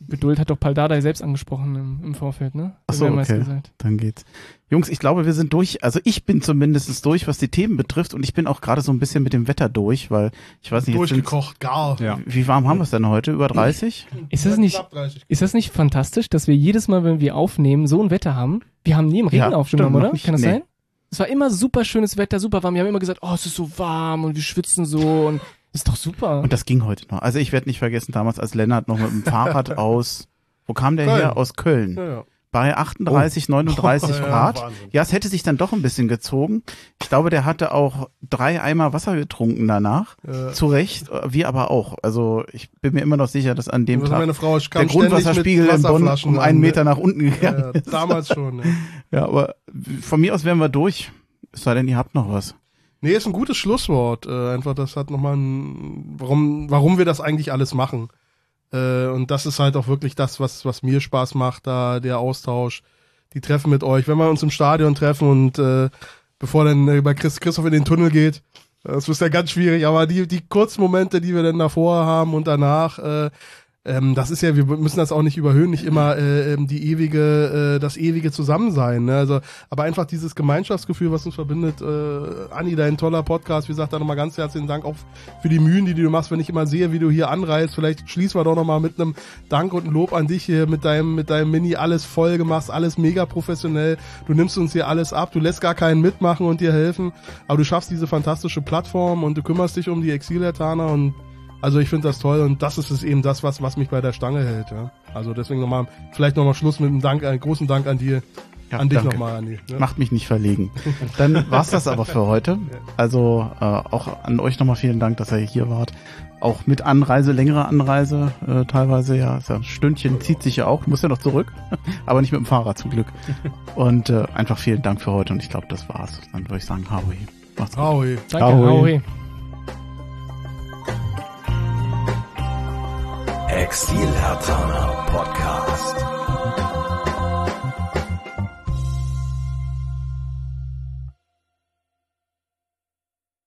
Geduld hat doch Paldadei selbst angesprochen im, im Vorfeld, ne? Achso, okay. Dann geht's. Jungs, ich glaube, wir sind durch. Also ich bin zumindest durch, was die Themen betrifft. Und ich bin auch gerade so ein bisschen mit dem Wetter durch, weil ich weiß nicht. Durchgekocht, gar. Ja. Wie warm haben wir es denn heute? Über 30? Ist das nicht, ist das nicht fantastisch, dass wir jedes Mal, wenn wir aufnehmen, so ein Wetter haben? Wir haben nie im Regen ja, aufgenommen, oder? Kann das nee. sein? Es war immer super schönes Wetter, super warm. Wir haben immer gesagt, oh, es ist so warm und wir schwitzen so und ist doch super. Und das ging heute noch. Also ich werde nicht vergessen, damals als Lennart noch mit dem Fahrrad aus, wo kam der Köln. her? Aus Köln. Ja, ja. bei 38, 39 Ja, Grad. Wahnsinn. Ja, es hätte sich dann doch ein bisschen gezogen. Ich glaube, der hatte auch drei Eimer Wasser getrunken danach. Ja. Zu Recht, äh, wir aber auch. Also ich bin mir immer noch sicher, dass an dem Also Tag meine Frau der Grundwasserspiegel in Bonn um einen ne? Meter nach unten gegangen Ja, ist. damals schon. Ne? Ja, aber von mir aus wären wir durch. Es sei denn, ihr habt noch was. Nee, ist ein gutes Schlusswort. Äh, einfach, das hat nochmal ein, warum, warum wir das eigentlich alles machen. Äh, und das ist halt auch wirklich das, was, was mir Spaß macht, da der Austausch, die Treffen mit euch. Wenn wir uns im Stadion treffen und äh, bevor dann äh, bei Chris, Christoph in den Tunnel geht, äh, das ist ja ganz schwierig, aber die, die kurzen Momente, die wir dann davor haben und danach, äh, ähm, das ist ja, wir müssen das auch nicht überhöhen, nicht immer äh, ähm, die ewige, äh, das ewige Zusammensein. Ne? Also, aber einfach dieses Gemeinschaftsgefühl, was uns verbindet. Äh, Anni, dein toller Podcast, wie gesagt, da nochmal ganz herzlichen Dank auch für die Mühen, die du machst, wenn ich immer sehe, wie du hier anreist. Vielleicht schließen wir doch nochmal mit einem Dank und einem Lob an dich hier mit deinem, mit deinem Mini alles voll gemacht, alles mega professionell. Du nimmst uns hier alles ab, du lässt gar keinen mitmachen und dir helfen, aber du schaffst diese fantastische Plattform und du kümmerst dich um die Exiletaner und also ich finde das toll und das ist es eben das, was, was mich bei der Stange hält. Ja. Also deswegen nochmal, vielleicht nochmal Schluss mit einem Dank, einen großen Dank an dir, Ja, an dich nochmal, Andi. Ne? Macht mich nicht verlegen. Dann war's das aber für heute. Also äh, auch an euch nochmal vielen Dank, dass ihr hier wart. Auch mit Anreise, längere Anreise, äh, teilweise ja. Ist ja ein Stündchen zieht sich ja auch, muss ja noch zurück, aber nicht mit dem Fahrrad zum Glück. Und äh, einfach vielen Dank für heute und ich glaube, das war's. Dann würde ich sagen, Harvey. Macht's gut. Raui. Danke, Ahoi. Ahoi. Exil Podcast.